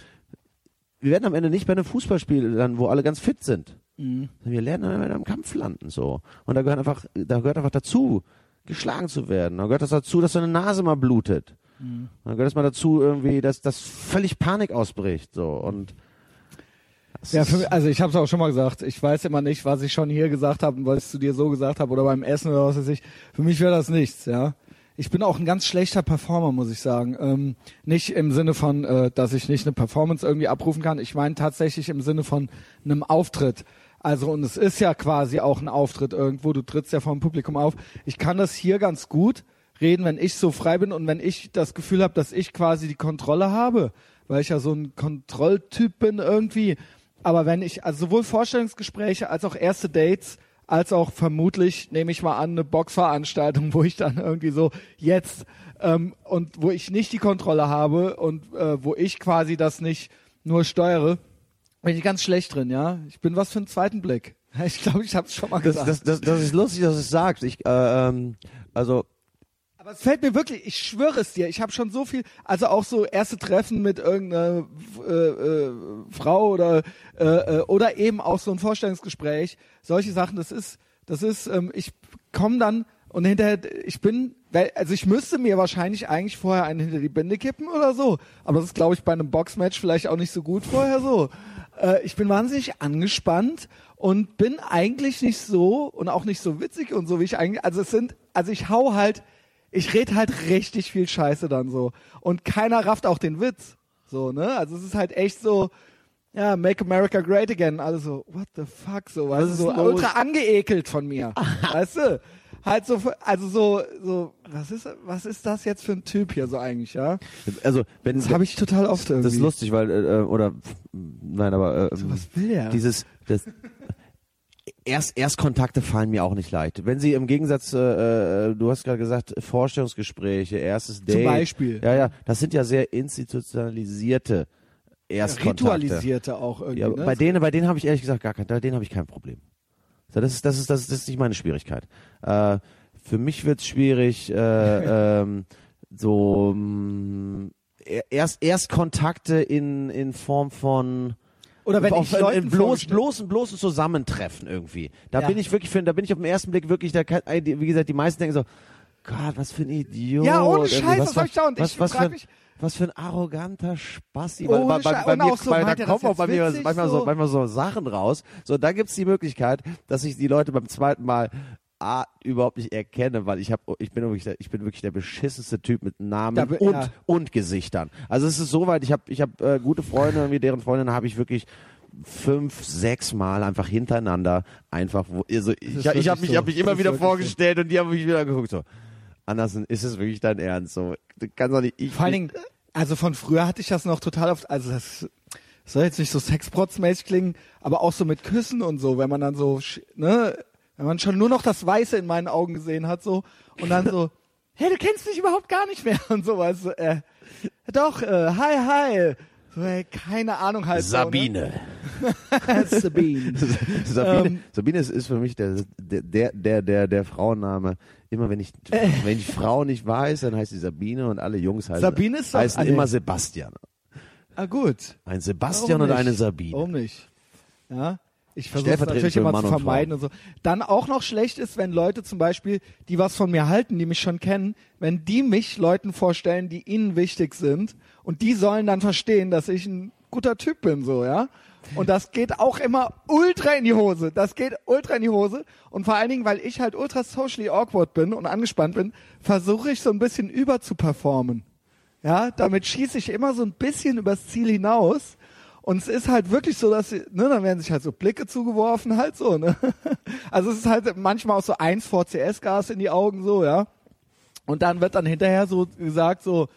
wir werden am Ende nicht bei einem Fußballspiel landen, wo alle ganz fit sind. Mhm. Wir lernen dann am Kampf landen so. Und da gehört einfach, da gehört einfach dazu, geschlagen zu werden. Da gehört das dazu, dass deine Nase mal blutet. Mhm. Da gehört es mal dazu, irgendwie, dass das völlig Panik ausbricht. So. Und ja, für mich, also ich habe es auch schon mal gesagt. Ich weiß immer nicht, was ich schon hier gesagt habe und was ich zu dir so gesagt habe oder beim Essen oder was weiß ich. Für mich wäre das nichts, ja. Ich bin auch ein ganz schlechter Performer, muss ich sagen. Ähm, nicht im Sinne von, äh, dass ich nicht eine Performance irgendwie abrufen kann. Ich meine tatsächlich im Sinne von einem Auftritt. Also und es ist ja quasi auch ein Auftritt irgendwo, du trittst ja vom Publikum auf. Ich kann das hier ganz gut reden, wenn ich so frei bin und wenn ich das Gefühl habe, dass ich quasi die Kontrolle habe, weil ich ja so ein Kontrolltyp bin irgendwie. Aber wenn ich, also sowohl Vorstellungsgespräche als auch erste Dates, als auch vermutlich, nehme ich mal an, eine Boxveranstaltung, wo ich dann irgendwie so jetzt ähm, und wo ich nicht die Kontrolle habe und äh, wo ich quasi das nicht nur steuere, bin ich ganz schlecht drin, ja. Ich bin was für einen zweiten Blick. Ich glaube, ich habe es schon mal gesagt. Das, das, das, ist lustig, dass es sagst. Ich, äh, ähm, also aber es fällt mir wirklich, ich schwöre es dir, ich habe schon so viel, also auch so erste Treffen mit irgendeiner äh, äh, Frau oder äh, äh, oder eben auch so ein Vorstellungsgespräch, solche Sachen, das ist, das ist, ähm, ich komme dann und hinterher, ich bin, also ich müsste mir wahrscheinlich eigentlich vorher einen hinter die Binde kippen oder so, aber das ist, glaube ich, bei einem Boxmatch vielleicht auch nicht so gut vorher so. Äh, ich bin wahnsinnig angespannt und bin eigentlich nicht so und auch nicht so witzig und so wie ich eigentlich, also es sind, also ich hau halt, ich red halt richtig viel Scheiße dann so und keiner rafft auch den Witz, so, ne? Also es ist halt echt so, ja, Make America Great Again, also so, what the fuck, so, weißt du, so ultra angeekelt von mir, weißt du? halt so, also so, so, was ist, was ist das jetzt für ein Typ hier so eigentlich, ja? Also, wenn Das habe ich total oft irgendwie. das ist lustig, weil äh, oder nein, aber äh, So, was will der? dieses das Erst, Erstkontakte fallen mir auch nicht leicht. Wenn sie im Gegensatz, äh, äh, du hast gerade gesagt, Vorstellungsgespräche, erstes Date. Beispiel. Ja, ja, das sind ja sehr institutionalisierte Erstkontakte. Ritualisierte auch irgendwie. Ja, ne? bei denen, bei denen habe ich ehrlich gesagt gar kein, bei denen habe ich kein Problem. So, das ist, das ist, das ist, das ist nicht meine Schwierigkeit. Äh, für mich wird's schwierig, äh, ähm, so mh, erst Erstkontakte in in Form von Oder wenn auf, ich Leuten in bloß, bloß, ein bloßes Zusammentreffen irgendwie. Da Ja. bin ich wirklich, für, da bin ich auf den ersten Blick wirklich, da kann, wie gesagt, die meisten denken so, Gott, was für ein Idiot. Ja, ohne Scheiß, was, das hab ich dauernd. Was, Ich was, frag für, ein- mich- was für ein arroganter Spasti. Ohne Weil, bei, bei Und mir, auch so, meint da kommen auch bei mir manchmal so, so? manchmal so Sachen raus. So, da gibt's die Möglichkeit, dass ich die Leute beim zweiten Mal A, überhaupt nicht erkenne, weil ich habe, ich bin wirklich, der, ich bin wirklich der beschissenste Typ mit Namen Da und ja. und Gesichtern. Also es ist soweit, ich habe ich hab, äh, gute Freunde, irgendwie deren Freundinnen habe ich wirklich fünf, sechs Mal einfach hintereinander einfach, wo, also ich, ich habe mich, so. hab mich immer wieder wirklich so. vorgestellt und die haben mich wieder geguckt so. Andersen, ist es wirklich dein Ernst? So, du kannst doch nicht. Ich, Vor allen Dingen, also von früher hatte ich das noch total oft, also das soll jetzt nicht so sexprotzmäßig klingen, aber auch so mit Küssen und so, wenn man dann so, ne, wenn man schon nur noch das Weiße in meinen Augen gesehen hat, so, und dann so, hey, du kennst mich überhaupt gar nicht mehr und sowas, äh, doch, äh, hi, hi, so, ey, keine Ahnung halt. Sabine. So, ne? Sabine. Sabine, Ähm. Sabine ist, ist für mich der, der, der, der, der Frauenname. Immer wenn ich, wenn ich Frau nicht weiß, dann heißt sie Sabine und alle Jungs heißen, Sabine ist doch- heißen nee. immer Sebastian. Ah, gut. Ein Sebastian und eine? Sabine. Warum nicht? Ja. Ich versuche natürlich immer zu und vermeiden und so. Dann auch noch schlecht ist, wenn Leute zum Beispiel, die was von mir halten, die mich schon kennen, wenn die mich Leuten vorstellen, die ihnen wichtig sind und die sollen dann verstehen, dass ich ein guter Typ bin, so, ja. Und das geht auch immer ultra in die Hose. Das geht ultra in die Hose. Und vor allen Dingen, weil ich halt ultra socially awkward bin und angespannt bin, versuche ich so ein bisschen über zu performen. Ja, damit schieße ich immer so ein bisschen übers Ziel hinaus. Und es ist halt wirklich so, dass, sie- ne, dann werden sich halt so Blicke zugeworfen, halt so, ne. Also es ist halt manchmal auch so eins VCS-Gas in die Augen, so, ja. Und dann wird dann hinterher so gesagt, so,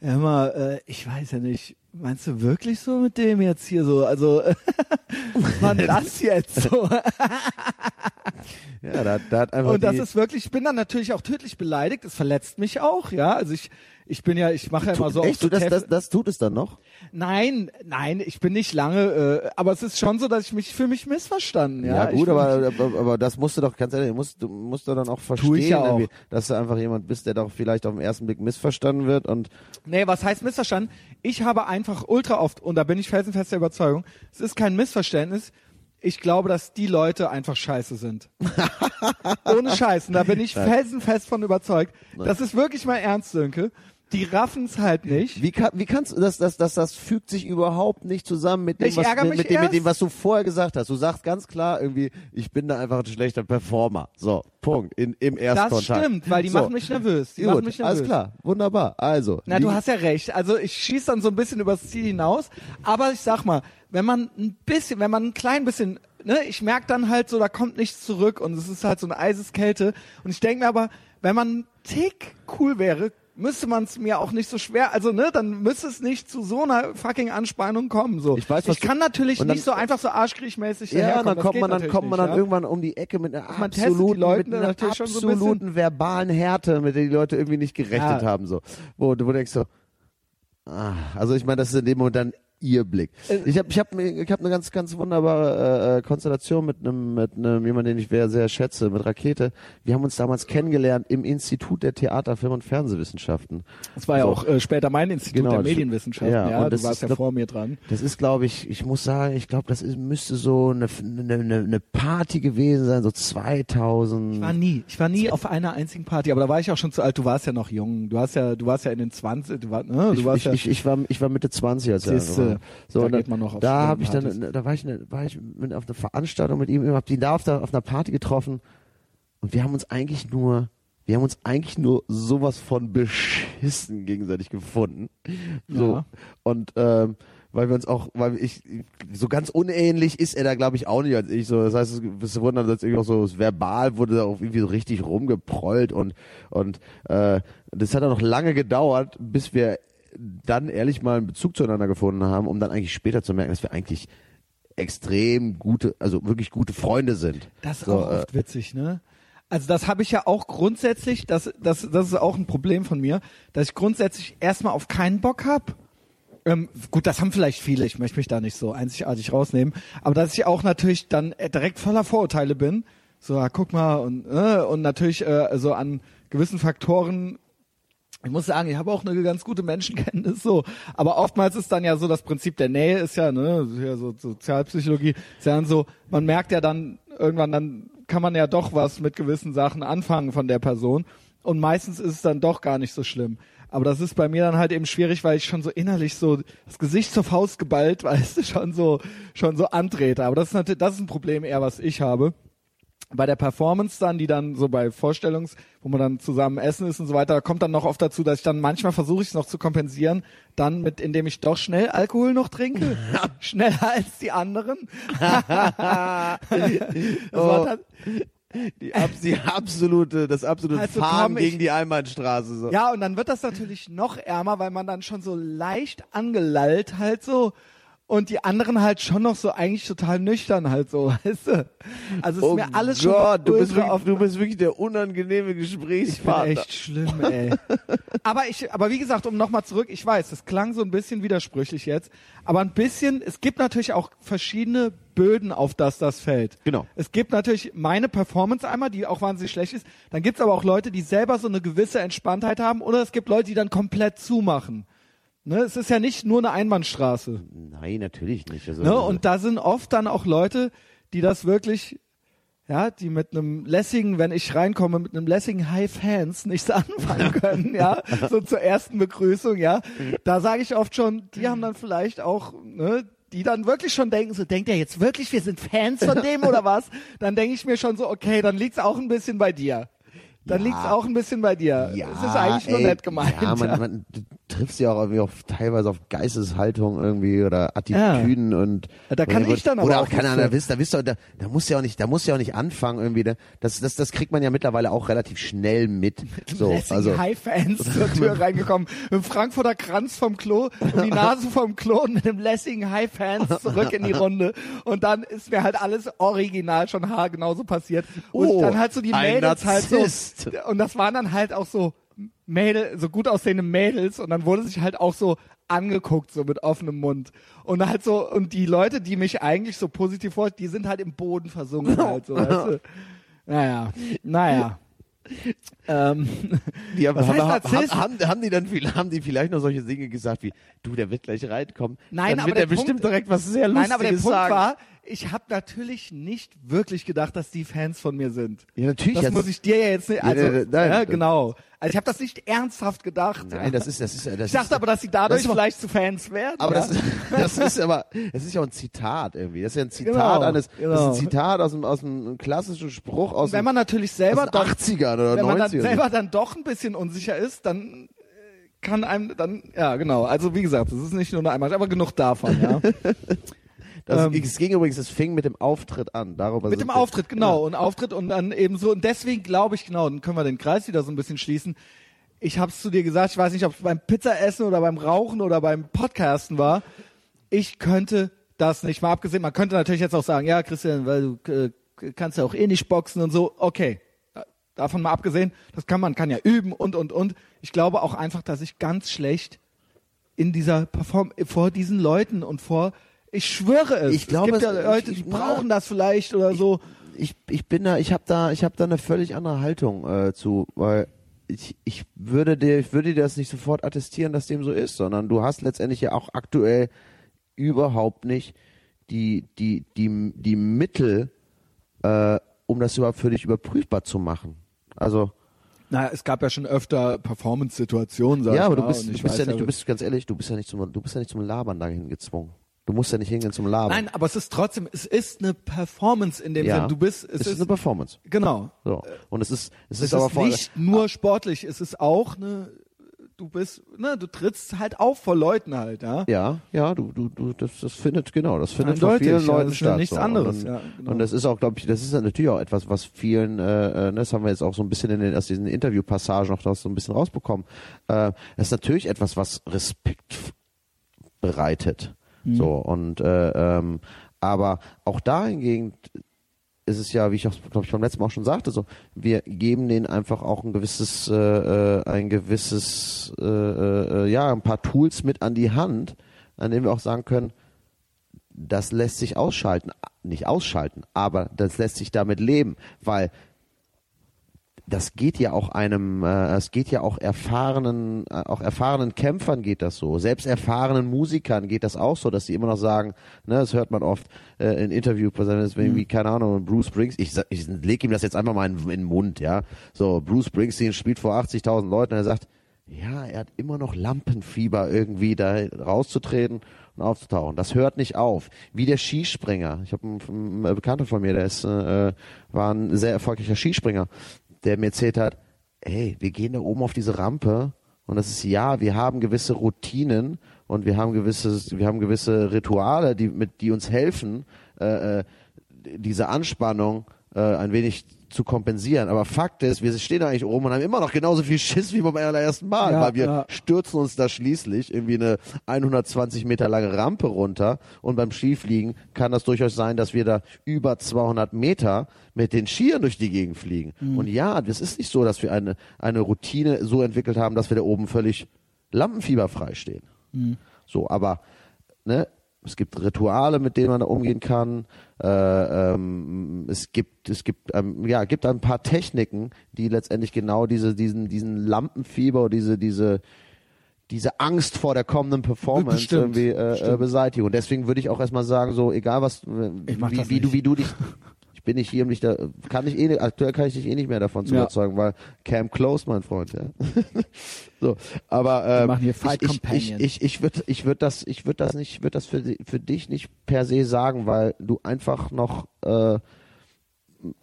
ja, mal, äh, ich weiß ja nicht, meinst du wirklich so mit dem jetzt hier so? Also, wann das jetzt so? Ja, da, da hat einfach Und das ist wirklich, ich bin dann natürlich auch tödlich beleidigt, es verletzt mich auch, ja. Also ich, ich bin ja, ich mache ja immer so echt, so du, das, das, das tut es dann noch? Nein, nein, ich bin nicht lange, äh, aber es ist schon so, dass ich mich für mich missverstanden. Ja, Ja, gut, aber, aber, aber das musst du doch, ganz ehrlich, musst, du musst du dann auch verstehen, ich ja auch. dass du einfach jemand bist, der doch vielleicht auf den ersten Blick missverstanden wird und nee, was heißt missverstanden? Ich habe einfach ultra oft, und da bin ich felsenfest der Überzeugung, es ist kein Missverständnis. Ich glaube, dass die Leute einfach scheiße sind. Ohne Scheiß. Und da bin ich felsenfest von überzeugt. Das ist wirklich mal ernst, Sönke. Die raffen's halt nicht. Wie, kann, wie kannst du das, das, das, das fügt sich überhaupt nicht zusammen mit dem, Ich was, mit, mit, dem, mit dem, was du vorher gesagt hast. Du sagst ganz klar irgendwie, ich bin da einfach ein schlechter Performer. So, Punkt. In, Im Das Erstkontakt. stimmt, weil die so. machen mich nervös. Die machen Gut, mich nervös. alles klar. Wunderbar. Also. Na, du hast ja recht. Also ich schieß dann so ein bisschen übers Ziel hinaus. Aber ich sag mal, wenn man ein bisschen, wenn man ein klein bisschen, ne, ich merk dann halt so, da kommt nichts zurück und es ist halt so eine Eiseskälte. Und ich denke mir aber, wenn man ein Tick cool wäre, müsste man es mir auch nicht so schwer, also ne, dann müsste es nicht zu so einer fucking Anspannung kommen. So. Ich weiß, was ich kann du- natürlich dann- nicht so einfach so arschkriechmäßig Ja, dann kommt man, dann kommt man dann ja? irgendwann um die Ecke mit einer Man absoluten, Leute mit einer schon so absoluten verbalen Härte, mit der die Leute irgendwie nicht gerechnet Ja. haben, so. Wo, wo du denkst so, ah, also ich meine, das ist in dem Moment dann ihr Blick. Äh, Ich habe ich hab, ich hab eine ganz, ganz wunderbare äh, äh, Konstellation mit einem, mit einem jemanden, den ich sehr, sehr schätze, mit Rakete. Wir haben uns damals kennengelernt im Institut der Theater, Film- und Fernsehwissenschaften. Das war ja So. auch äh, später mein Institut Genau, der Medienwissenschaften. ja, Ja, und du warst ist, ja vor mir dran. Das ist, glaube ich, ich muss sagen, ich glaube, das ist, müsste so eine, eine, eine Party gewesen sein, so 2000. Ich war nie, ich war nie auf einer einzigen Party, aber da war ich auch schon zu alt. Du warst ja noch jung. Du hast ja, du warst ja in den 20, du, war, ne, du ich, warst ich, ja, ich, ich war ich war Mitte 20 als er Siehste, so da geht man noch auf da habe ich dann da war ich ne, war ich mit auf einer Veranstaltung mit ihm hab ihn da auf, der, auf einer Party getroffen. Und wir haben uns eigentlich nur wir haben uns eigentlich nur sowas von beschissen gegenseitig gefunden. So. Ja. und ähm, weil wir uns auch, weil ich so ganz unähnlich ist er da, glaube ich, auch nicht als ich. So, das heißt, es wurden dann irgendwie auch so verbal wurde da auch irgendwie so richtig rumgeprollt und und äh, das hat auch noch lange gedauert, bis wir dann ehrlich mal einen Bezug zueinander gefunden haben, um dann eigentlich später zu merken, dass wir eigentlich extrem gute, also wirklich gute Freunde sind. Das ist So, auch oft witzig, ne? Also das habe ich ja auch grundsätzlich, das, das, das ist auch ein Problem von mir, dass ich grundsätzlich erstmal auf keinen Bock hab. Ähm, gut, das haben vielleicht viele, ich möchte mich da nicht so einzigartig rausnehmen, aber dass ich auch natürlich dann äh, direkt voller Vorurteile bin, so, ja, guck mal, und, äh, und natürlich äh, so an gewissen Faktoren ich muss sagen, ich habe auch eine ganz gute Menschenkenntnis so, aber oftmals ist dann ja so das Prinzip der Nähe ist ja, ne, ja so Sozialpsychologie, ist ja dann so, man merkt ja dann irgendwann dann kann man ja doch was mit gewissen Sachen anfangen von der Person und meistens ist es dann doch gar nicht so schlimm. Aber das ist bei mir dann halt eben schwierig, weil ich schon so innerlich so das Gesicht zur Faust geballt, weißt du, schon so schon so antrete. Aber das ist natürlich das ist ein Problem eher, was ich habe bei der Performance dann, die dann so bei Vorstellungs, wo man dann zusammen essen ist und so weiter, kommt dann noch oft dazu, dass ich dann manchmal versuche ich es noch zu kompensieren, dann mit, indem ich doch schnell Alkohol noch trinke, schneller als die anderen. das war dann, Die, abs die absolute, das absolute Also Fahren gegen die Einbahnstraße. So. ja, und dann wird das natürlich noch ärmer, weil man dann schon so leicht angelallt halt so und die anderen halt schon noch so eigentlich total nüchtern halt so, weißt du? Also es ist Oh mir alles Gott, schon du bist, wirklich, oft- du bist wirklich der unangenehme Ich bin Gesprächspartner. echt schlimm, ey. aber ich, aber wie gesagt, um nochmal zurück, ich weiß, das klang so ein bisschen widersprüchlich jetzt, aber ein bisschen, es gibt natürlich auch verschiedene Böden, auf das das fällt. Genau. Es gibt natürlich meine Performance einmal, die auch wahnsinnig schlecht ist. Dann gibt's aber auch Leute, die selber so eine gewisse Entspanntheit haben, oder es gibt Leute, die dann komplett zumachen. Ne, es ist ja nicht nur eine Einbahnstraße. Nein, natürlich nicht. Also, Ne? Und da sind oft dann auch Leute, die das wirklich, ja, die mit einem lässigen, wenn ich reinkomme, mit einem lässigen High Fans nichts anfangen können, ja, so zur ersten Begrüßung, ja. Da sage ich oft schon, die haben dann vielleicht auch, ne, die dann wirklich schon denken, so denkt er jetzt wirklich, wir sind Fans von dem oder was? Dann denke ich mir schon so, okay, dann liegt's auch ein bisschen bei dir. Dann Ja. liegt's auch ein bisschen bei dir. ja, es ist eigentlich nur ey, nett gemeint. Ja, man, man du triffst ja auch irgendwie auf, teilweise auf Geisteshaltung irgendwie oder Attitüden und Ja, da kann oder, ich dann aber oder auch auch keine Ahnung, da wisst, da da, da muss ja auch nicht, da muss ja auch nicht anfangen irgendwie. Ne? Das, das, das kriegt man ja mittlerweile auch relativ schnell mit. So, also High-Fans zur Tür reingekommen. Mit dem Frankfurter Kranz vom Klo und die Nase vom Klo und mit dem lässigen High-Fans zurück in die Runde. Und dann ist mir halt alles original schon haargenauso passiert. Und Oh, dann halt so die Mädels halt Narzisst. So. Und das waren dann halt auch so Mädel, so gut aussehende Mädels und dann wurde sich halt auch so angeguckt, so mit offenem Mund. Und halt so, und die Leute, die mich eigentlich so positiv vor, die sind halt im Boden versunken halt so, weißt du. Naja, naja. ähm, Die haben, Was haben, heißt haben, Narzisst? haben, haben die dann viel, haben die vielleicht noch solche Dinge gesagt wie, du, der wird gleich reinkommen. Nein, dann aber wird der er bestimmt Punkt- direkt was sehr Lustiges Nein, aber der Punkt sagen. war, ich habe natürlich nicht wirklich gedacht, dass die Fans von mir sind. ja, natürlich. Das das- muss ich dir ja jetzt nicht. Also, Ja, nein, ja, das- genau. Also ich habe das nicht ernsthaft gedacht. Nein, das ist, das ist, das ich dachte ist, aber, dass sie dadurch das vielleicht zu Fans werden. Aber ja. das, das ist aber, das ist ja auch ein Zitat irgendwie. Das ist ja ein Zitat Genau, eines, das ist genau. ein Zitat aus einem, aus einem klassischen Spruch aus, wenn man natürlich selber doch, 80ern oder wenn man dann 90ern. selber dann doch ein bisschen unsicher ist, dann äh, kann einem dann, ja genau. Also wie gesagt, es ist nicht nur eine Einmal, aber genug davon. Ja. das, ähm, es ging übrigens, es fing mit dem Auftritt an. Darüber Mit dem Auftritt, genau. Und Auftritt und dann eben so. Und deswegen glaube ich, genau, dann können wir den Kreis wieder so ein bisschen schließen. Ich habe es zu dir gesagt, ich weiß nicht, ob es beim Pizzaessen oder beim Rauchen oder beim Podcasten war. Ich könnte das nicht mal abgesehen. Man könnte natürlich jetzt auch sagen, ja, Christian, weil du äh, kannst ja auch eh nicht boxen und so. Okay. Davon mal abgesehen, das kann man kann ja üben und und und. Ich glaube auch einfach, dass ich ganz schlecht in dieser Perform vor diesen Leuten und vor ich schwöre es. Ich glaube, es gibt ja es- Leute, ich- die na, brauchen das vielleicht oder so. ich, ich bin da, ich habe da, ich habe da eine völlig andere Haltung äh, zu, weil ich, ich würde dir, ich würde dir das nicht sofort attestieren, dass dem so ist, sondern du hast letztendlich ja auch aktuell überhaupt nicht die, die, die, die Mittel, äh, um das überhaupt für dich überprüfbar zu machen. Also Na, es gab ja schon öfter Performance-Situationen, sag ja, ich aber du mal, bist, du ich bist ja nicht, du bist ganz ehrlich, du bist ja nicht zum, du bist ja nicht zum Labern dahin gezwungen. Du musst ja nicht hingehen zum Labern. Nein, aber es ist trotzdem, es ist eine Performance in dem ja, Sinn. Du bist, es, es ist, ist, eine Performance. genau. So. Und es ist, es Es ist ist aber vor, nicht nur sportlich, es ist auch eine du bist, ne, du trittst halt auf vor Leuten halt, ja. Ja, ja, du, du, du, das, das findet, genau, das findet von Eindeutig, vielen ja, Leuten das ist ja statt. nichts so. anderes, Und, ja, genau. und das ist auch, glaube ich, das ist natürlich auch etwas, was vielen, äh, äh, das haben wir jetzt auch so ein bisschen in den, aus diesen Interviewpassagen noch das so ein bisschen rausbekommen. Äh, das ist natürlich etwas, was Respekt bereitet. Mhm. So, und äh, ähm, aber auch da hingegen ist es ja, wie ich auch, glaube ich, beim letzten Mal auch schon sagte, so, wir geben denen einfach auch ein gewisses, äh, äh, ein gewisses, äh, äh, ja, ein paar Tools mit an die Hand, an denen wir auch sagen können, das lässt sich ausschalten, nicht ausschalten, aber das lässt sich damit leben, weil das geht ja auch einem, äh, es geht ja auch erfahrenen, äh, auch erfahrenen Kämpfern geht das so. Selbst erfahrenen Musikern geht das auch so, dass sie immer noch sagen, ne, das hört man oft äh, in Interviews, Mhm. wie, keine Ahnung, Bruce Springsteen, ich, ich leg ihm das jetzt einfach mal in, in den Mund, ja. So, Bruce Springsteen spielt vor 80.000 Leuten und er sagt, ja, er hat immer noch Lampenfieber irgendwie da rauszutreten und aufzutauchen. Das hört nicht auf. Wie der Skispringer. Ich habe einen, einen Bekannter von mir, der ist, äh, war ein sehr erfolgreicher Skispringer, der mir erzählt hat, hey, wir gehen da oben auf diese Rampe und das ist ja, wir haben gewisse Routinen und wir haben gewisse, wir haben gewisse Rituale, die mit, die uns helfen, äh, äh, diese Anspannung äh, ein wenig zu kompensieren. Aber Fakt ist, wir stehen da eigentlich oben und haben immer noch genauso viel Schiss wie beim allerersten Mal, Ja, weil wir ja. stürzen uns da schließlich irgendwie eine 120 Meter lange Rampe runter und beim Skifliegen kann das durchaus sein, dass wir da über 200 Meter mit den Skiern durch die Gegend fliegen. Mhm. Und ja, das ist nicht so, dass wir eine, eine Routine so entwickelt haben, dass wir da oben völlig lampenfieberfrei stehen. Mhm. So, aber ne, es gibt Rituale, mit denen man da umgehen kann. Äh, ähm, es gibt, es gibt, ähm, ja, gibt ein paar Techniken, die letztendlich genau diese, diesen, diesen Lampenfieber, diese, diese, diese Angst vor der kommenden Performance Bestimmt, irgendwie äh, äh, beseitigen. Und deswegen würde ich auch erstmal sagen, so egal was, äh, wie, wie du, wie du dich, ich bin nicht hier, um dich da, kann ich eh, nicht- aktuell kann ich dich eh nicht mehr davon zu Ja. überzeugen, weil Cam Close, mein Freund, ja. so, aber ähm, machen hier Fight ich, ich, ich, ich, ich würde, ich würde das, ich würde das nicht, würde das für, für dich nicht per se sagen, weil du einfach noch äh,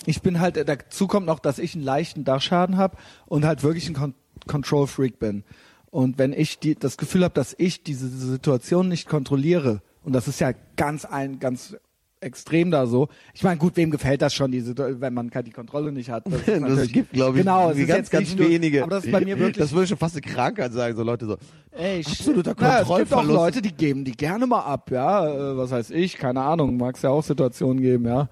Ich bin halt, dazu kommt noch, dass ich einen leichten Dachschaden habe und halt wirklich ein Con Control Freak bin. Und wenn ich die, das Gefühl habe, dass ich diese Situation nicht kontrolliere, und das ist ja ganz ein, ganz extrem da so. Ich meine, gut, wem gefällt das schon, diese, wenn man die Kontrolle nicht hat? Das, das gibt, glaube ich, genau, es ganz, ganz nur- wenige. Aber das ist bei mir wirklich Das würde schon fast eine Krankheit sagen, so Leute so. Ey, Absoluter Na, es gibt auch Kontrollverlust. Leute, die geben die gerne mal ab, ja. Äh, Was heißt ich? Keine Ahnung. Mag es ja auch Situationen geben, ja.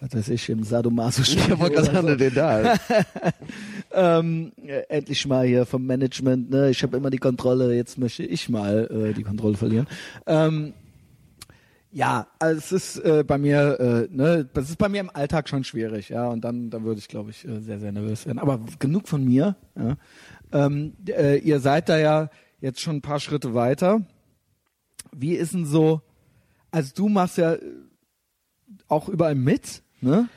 Was weiß ich, im Sadomaso Ich wollte gerade sagen, den da. ähm, äh, endlich mal hier vom Management, ne? Ich habe immer die Kontrolle, jetzt möchte ich mal äh, die Kontrolle verlieren. Ähm, ja, also es ist äh, bei mir, äh, ne, das ist bei mir im Alltag schon schwierig, ja, und dann, dann würde ich, glaube ich, äh, sehr, sehr nervös werden. Aber genug von mir. Ja. Ähm, äh, ihr seid da ja jetzt schon ein paar Schritte weiter. Wie ist denn so? Also du machst ja äh, auch überall mit, ne?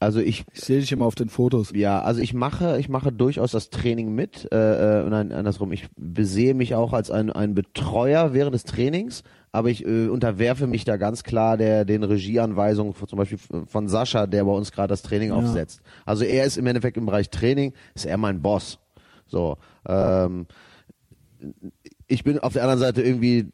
Also ich Ich sehe dich immer auf den Fotos. Ja, also ich mache, ich mache durchaus das Training mit. Äh, äh, nein, andersrum. Ich besehe mich auch als ein, ein Betreuer während des Trainings, aber ich äh, unterwerfe mich da ganz klar der den Regieanweisungen von, zum Beispiel von Sascha, der bei uns gerade das Training Ja. aufsetzt. Also er ist im Endeffekt im Bereich Training, ist er mein Boss. So. Ähm, ich bin auf der anderen Seite irgendwie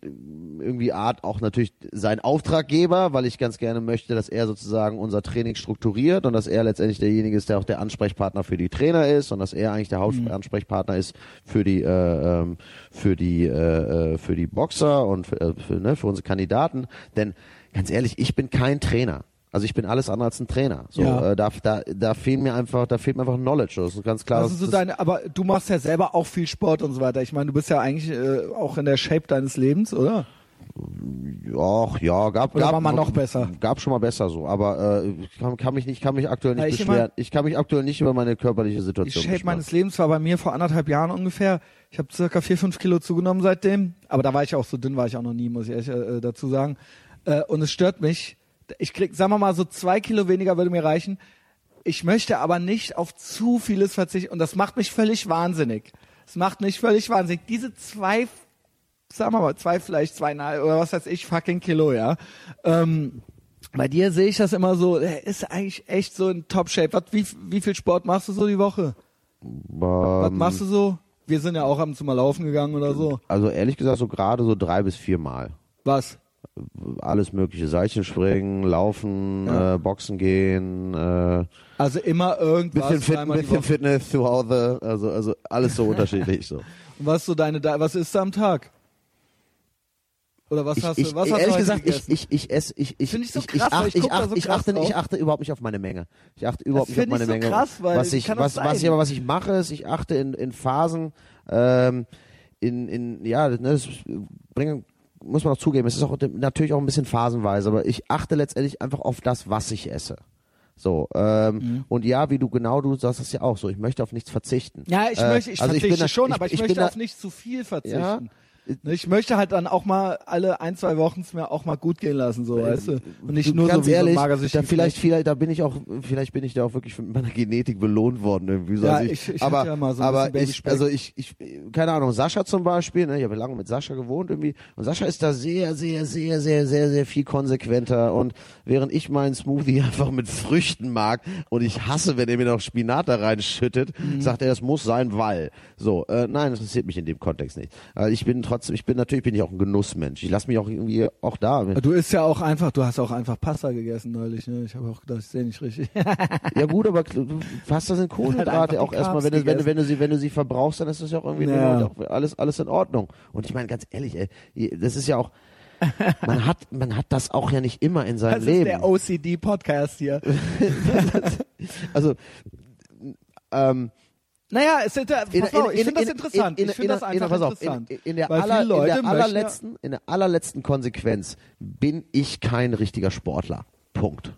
irgendwie Art auch natürlich sein Auftraggeber, weil ich ganz gerne möchte, dass er sozusagen unser Training strukturiert und dass er letztendlich derjenige ist, der auch der Ansprechpartner für die Trainer ist und dass er eigentlich der Hauptansprechpartner ist für die äh, ähm, für die äh, äh, für die Boxer und für, äh, für, ne, für unsere Kandidaten. Denn ganz ehrlich, ich bin kein Trainer. Also ich bin alles andere als ein Trainer. So, Ja. äh, da, da, da fehlt mir einfach, da fehlt mir einfach Knowledge. Das ist ganz klar. Also so deine, aber du machst ja selber auch viel Sport und so weiter. Ich meine, du bist ja eigentlich äh, auch in der Shape deines Lebens, oder? Ach ja, gab, Oder gab war man noch besser? Gab schon mal besser so, aber äh, ich kann, kann mich nicht, kann mich aktuell nicht ich beschweren. immer- ich kann mich aktuell nicht über meine körperliche Die Situation Shape beschweren. meines Lebens war bei mir vor anderthalb Jahren ungefähr. Ich habe circa vier, fünf Kilo zugenommen seitdem. Aber da war ich auch so dünn, war ich auch noch nie, muss ich ehrlich äh, dazu sagen. Äh, und es stört mich. Ich krieg, sagen wir mal, so zwei Kilo weniger würde mir reichen. Ich möchte aber nicht auf zu vieles verzichten. Und das macht mich völlig wahnsinnig. Es macht mich völlig wahnsinnig. Diese zwei, sagen wir mal, zwei, vielleicht zweieinhalb oder was weiß ich, fucking Kilo, ja. Ähm, bei dir sehe ich das immer so, er ist eigentlich echt so in Top-Shape. Was, wie, wie viel Sport machst du so die Woche? Was Ähm, machst du so? Wir sind ja auch ab und zu mal laufen gegangen oder so. Also ehrlich gesagt so gerade so drei bis vier Mal. Was? Alles mögliche, Seilchenspringen, Laufen, Ja. äh, Boxen gehen, äh, Also immer irgendwas. bisschen, Fit, bisschen. Fitness zu Hause, also, also alles so unterschiedlich so. Und was ist so deine, was isst du am Tag? Oder was Ich, hast ich, du, was hast du ehrlich gesagt, ich, gegessen? ich, ich esse, ich, ich, Find ich so ich, krass, ich ich, guck da achte, so ich, achte, nicht- ich achte überhaupt nicht auf meine Menge. Ich achte überhaupt Das nicht auf ich meine so Menge. krass, weil was ich, kann das was, was ich sein? aber was ich mache, ist, ich achte in, in Phasen, ähm, in, in, ja, ne, das bringen, muss man auch zugeben, es ist auch natürlich auch ein bisschen phasenweise, aber ich achte letztendlich einfach auf das, was ich esse. So, ähm, Mhm. und ja, wie du genau, du sagst es ja auch so, ich möchte auf nichts verzichten. Ja, ich Äh, möchte, ich also verzichte bin da- schon, ich- aber ich, ich bin möchte auf nicht zu viel verzichten. Ja. Ne, Ich möchte halt dann auch mal alle ein, zwei Wochen es mir auch mal gut gehen lassen, so, weißt du? Und nicht nur ganz so wie ehrlich, so ein magersüchtiger da vielleicht, vielleicht, da bin ich auch, vielleicht bin ich da auch wirklich mit meiner Genetik belohnt worden irgendwie. So. Ja, also ich- ich aber, hatte ja mal so ein aber ich, also ich, ich, keine Ahnung, Sascha zum Beispiel, ne, ich habe lange mit Sascha gewohnt irgendwie, und Sascha ist da sehr, sehr, sehr, sehr, sehr, sehr viel konsequenter und während ich meinen Smoothie einfach mit Früchten mag und ich hasse, wenn er mir noch Spinat da reinschüttet, Mhm. sagt er, das muss sein, weil. So, äh, nein, das interessiert mich in dem Kontext nicht. Also ich bin trotzdem, ich bin natürlich bin ich auch ein Genussmensch. Ich lasse mich auch irgendwie auch da. Du isst ja auch einfach, du hast auch einfach Pasta gegessen neulich, ne? Ich habe auch gedacht, ich sehe nicht richtig. Ja gut, aber Pasta sind Kohlenhydrate auch erstmal, wenn du, wenn, du, wenn du sie, wenn du sie verbrauchst, dann ist das ja auch irgendwie Ja. auch alles, alles in Ordnung. Und ich meine ganz ehrlich, ey, das ist ja auch, man hat, man hat das auch ja nicht immer in seinem Das ist Leben. der OCD-Podcast hier. also, ähm, Naja, es ist, pass in, auf, ich in, finde das in, interessant. In, ich finde in, das in, einfach pass auf, interessant. In, in der, aller, in der allerletzten, in der allerletzten Konsequenz bin ich kein richtiger Sportler. Punkt.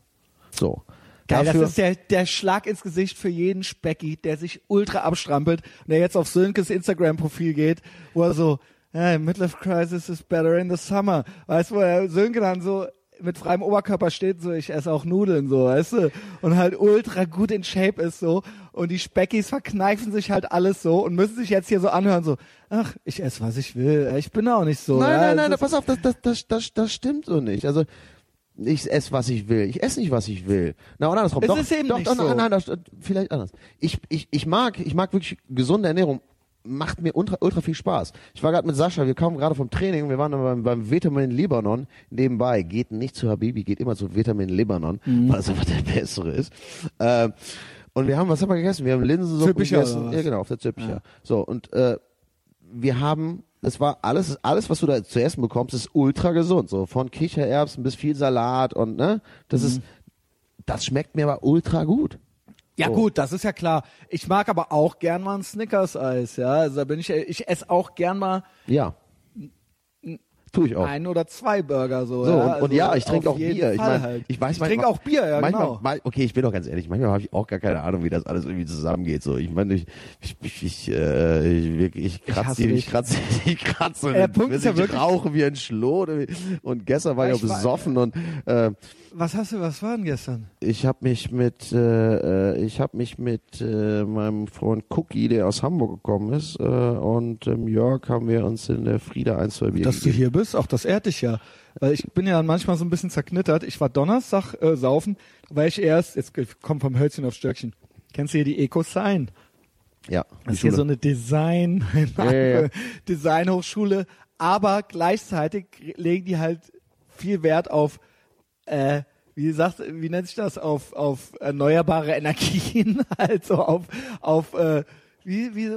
So. Geil, Dafür, das ist der, der Schlag ins Gesicht für jeden Specki, der sich ultra abstrampelt und der jetzt auf Sönkes Instagram-Profil geht, wo er so, hey, Midlife Crisis is better in the summer. Weißt du, wo er Sönke dann so mit freiem Oberkörper steht, so, ich esse auch Nudeln, so, weißt du, und halt ultra gut in Shape ist, so, und die Speckis verkneifen sich halt alles so und müssen sich jetzt hier so anhören, so, ach, ich esse, was ich will, ich bin auch nicht so. Nein, ja, nein, nein, pass auf, das, das, das, das, das stimmt so nicht. Also ich esse, was ich will. Ich esse nicht, was ich will. Na, und andersrum. Es doch, ist eben doch, nicht doch, so. Nein, nein, das, vielleicht anders. Ich, ich, ich mag, ich mag wirklich gesunde Ernährung. Macht mir ultra, ultra viel Spaß. Ich war gerade mit Sascha, wir kamen gerade vom Training, wir waren beim, beim Vitamin Libanon nebenbei. Geht nicht zu Habibi, geht immer zu Vitamin Libanon, Mhm. weil es einfach der bessere ist. Ähm, und wir haben, was haben wir gegessen? Wir haben Linsensuppe gegessen. Ja, genau, auf der Züppicher. Ja. So, und äh, wir haben, es war alles, alles, was du da zu essen bekommst, ist ultra gesund. So von Kichererbsen bis viel Salat und ne, das ist, das schmeckt mir aber ultra gut. Ja So. gut, das ist ja klar. Ich mag aber auch gern mal ein Snickers-Eis, ja. Also da bin ich, ich esse auch gern mal Ja. Tue ich auch. ein oder zwei Burger so. So, ja. und, also und ja, ich trinke auf auch Bier. Ich, mein, halt. ich weiß ich trinke auch Bier, ja manchmal, genau. mal- okay, ich bin doch ganz ehrlich, manchmal habe ich auch gar keine Ahnung, wie das alles irgendwie zusammengeht. So, ich meine, ich, ich, ich, ich, äh, ich, wirklich- ich kratze, ich kratze, ich kratze, Der Punkt ist ja ich wirklich- rauche wie ein Schlot und gestern war ich auch Ich war- besoffen und äh, Was hast du, was war denn gestern? ich habe mich mit, äh, äh, ich habe mich mit äh, meinem Freund Cookie, der aus Hamburg gekommen ist, äh, und ähm, Jörg haben wir uns in der Frieda ein, zwei Bier Dass du gegeben. hier bist, auch das ehrt dich ja. Weil ich bin ja manchmal so ein bisschen zerknittert. Ich war Donnerstag äh, saufen, weil ich erst, jetzt komm vom Hölzchen aufs Stöckchen. Kennst du hier die Eco-Sign? Ja, Das ist hier so eine Design, Ja, ja, ja. Designhochschule, aber gleichzeitig legen die halt viel Wert auf, äh, wie sagt, wie nennt sich das, auf, auf erneuerbare Energien, also auf, auf, äh, wie, wie,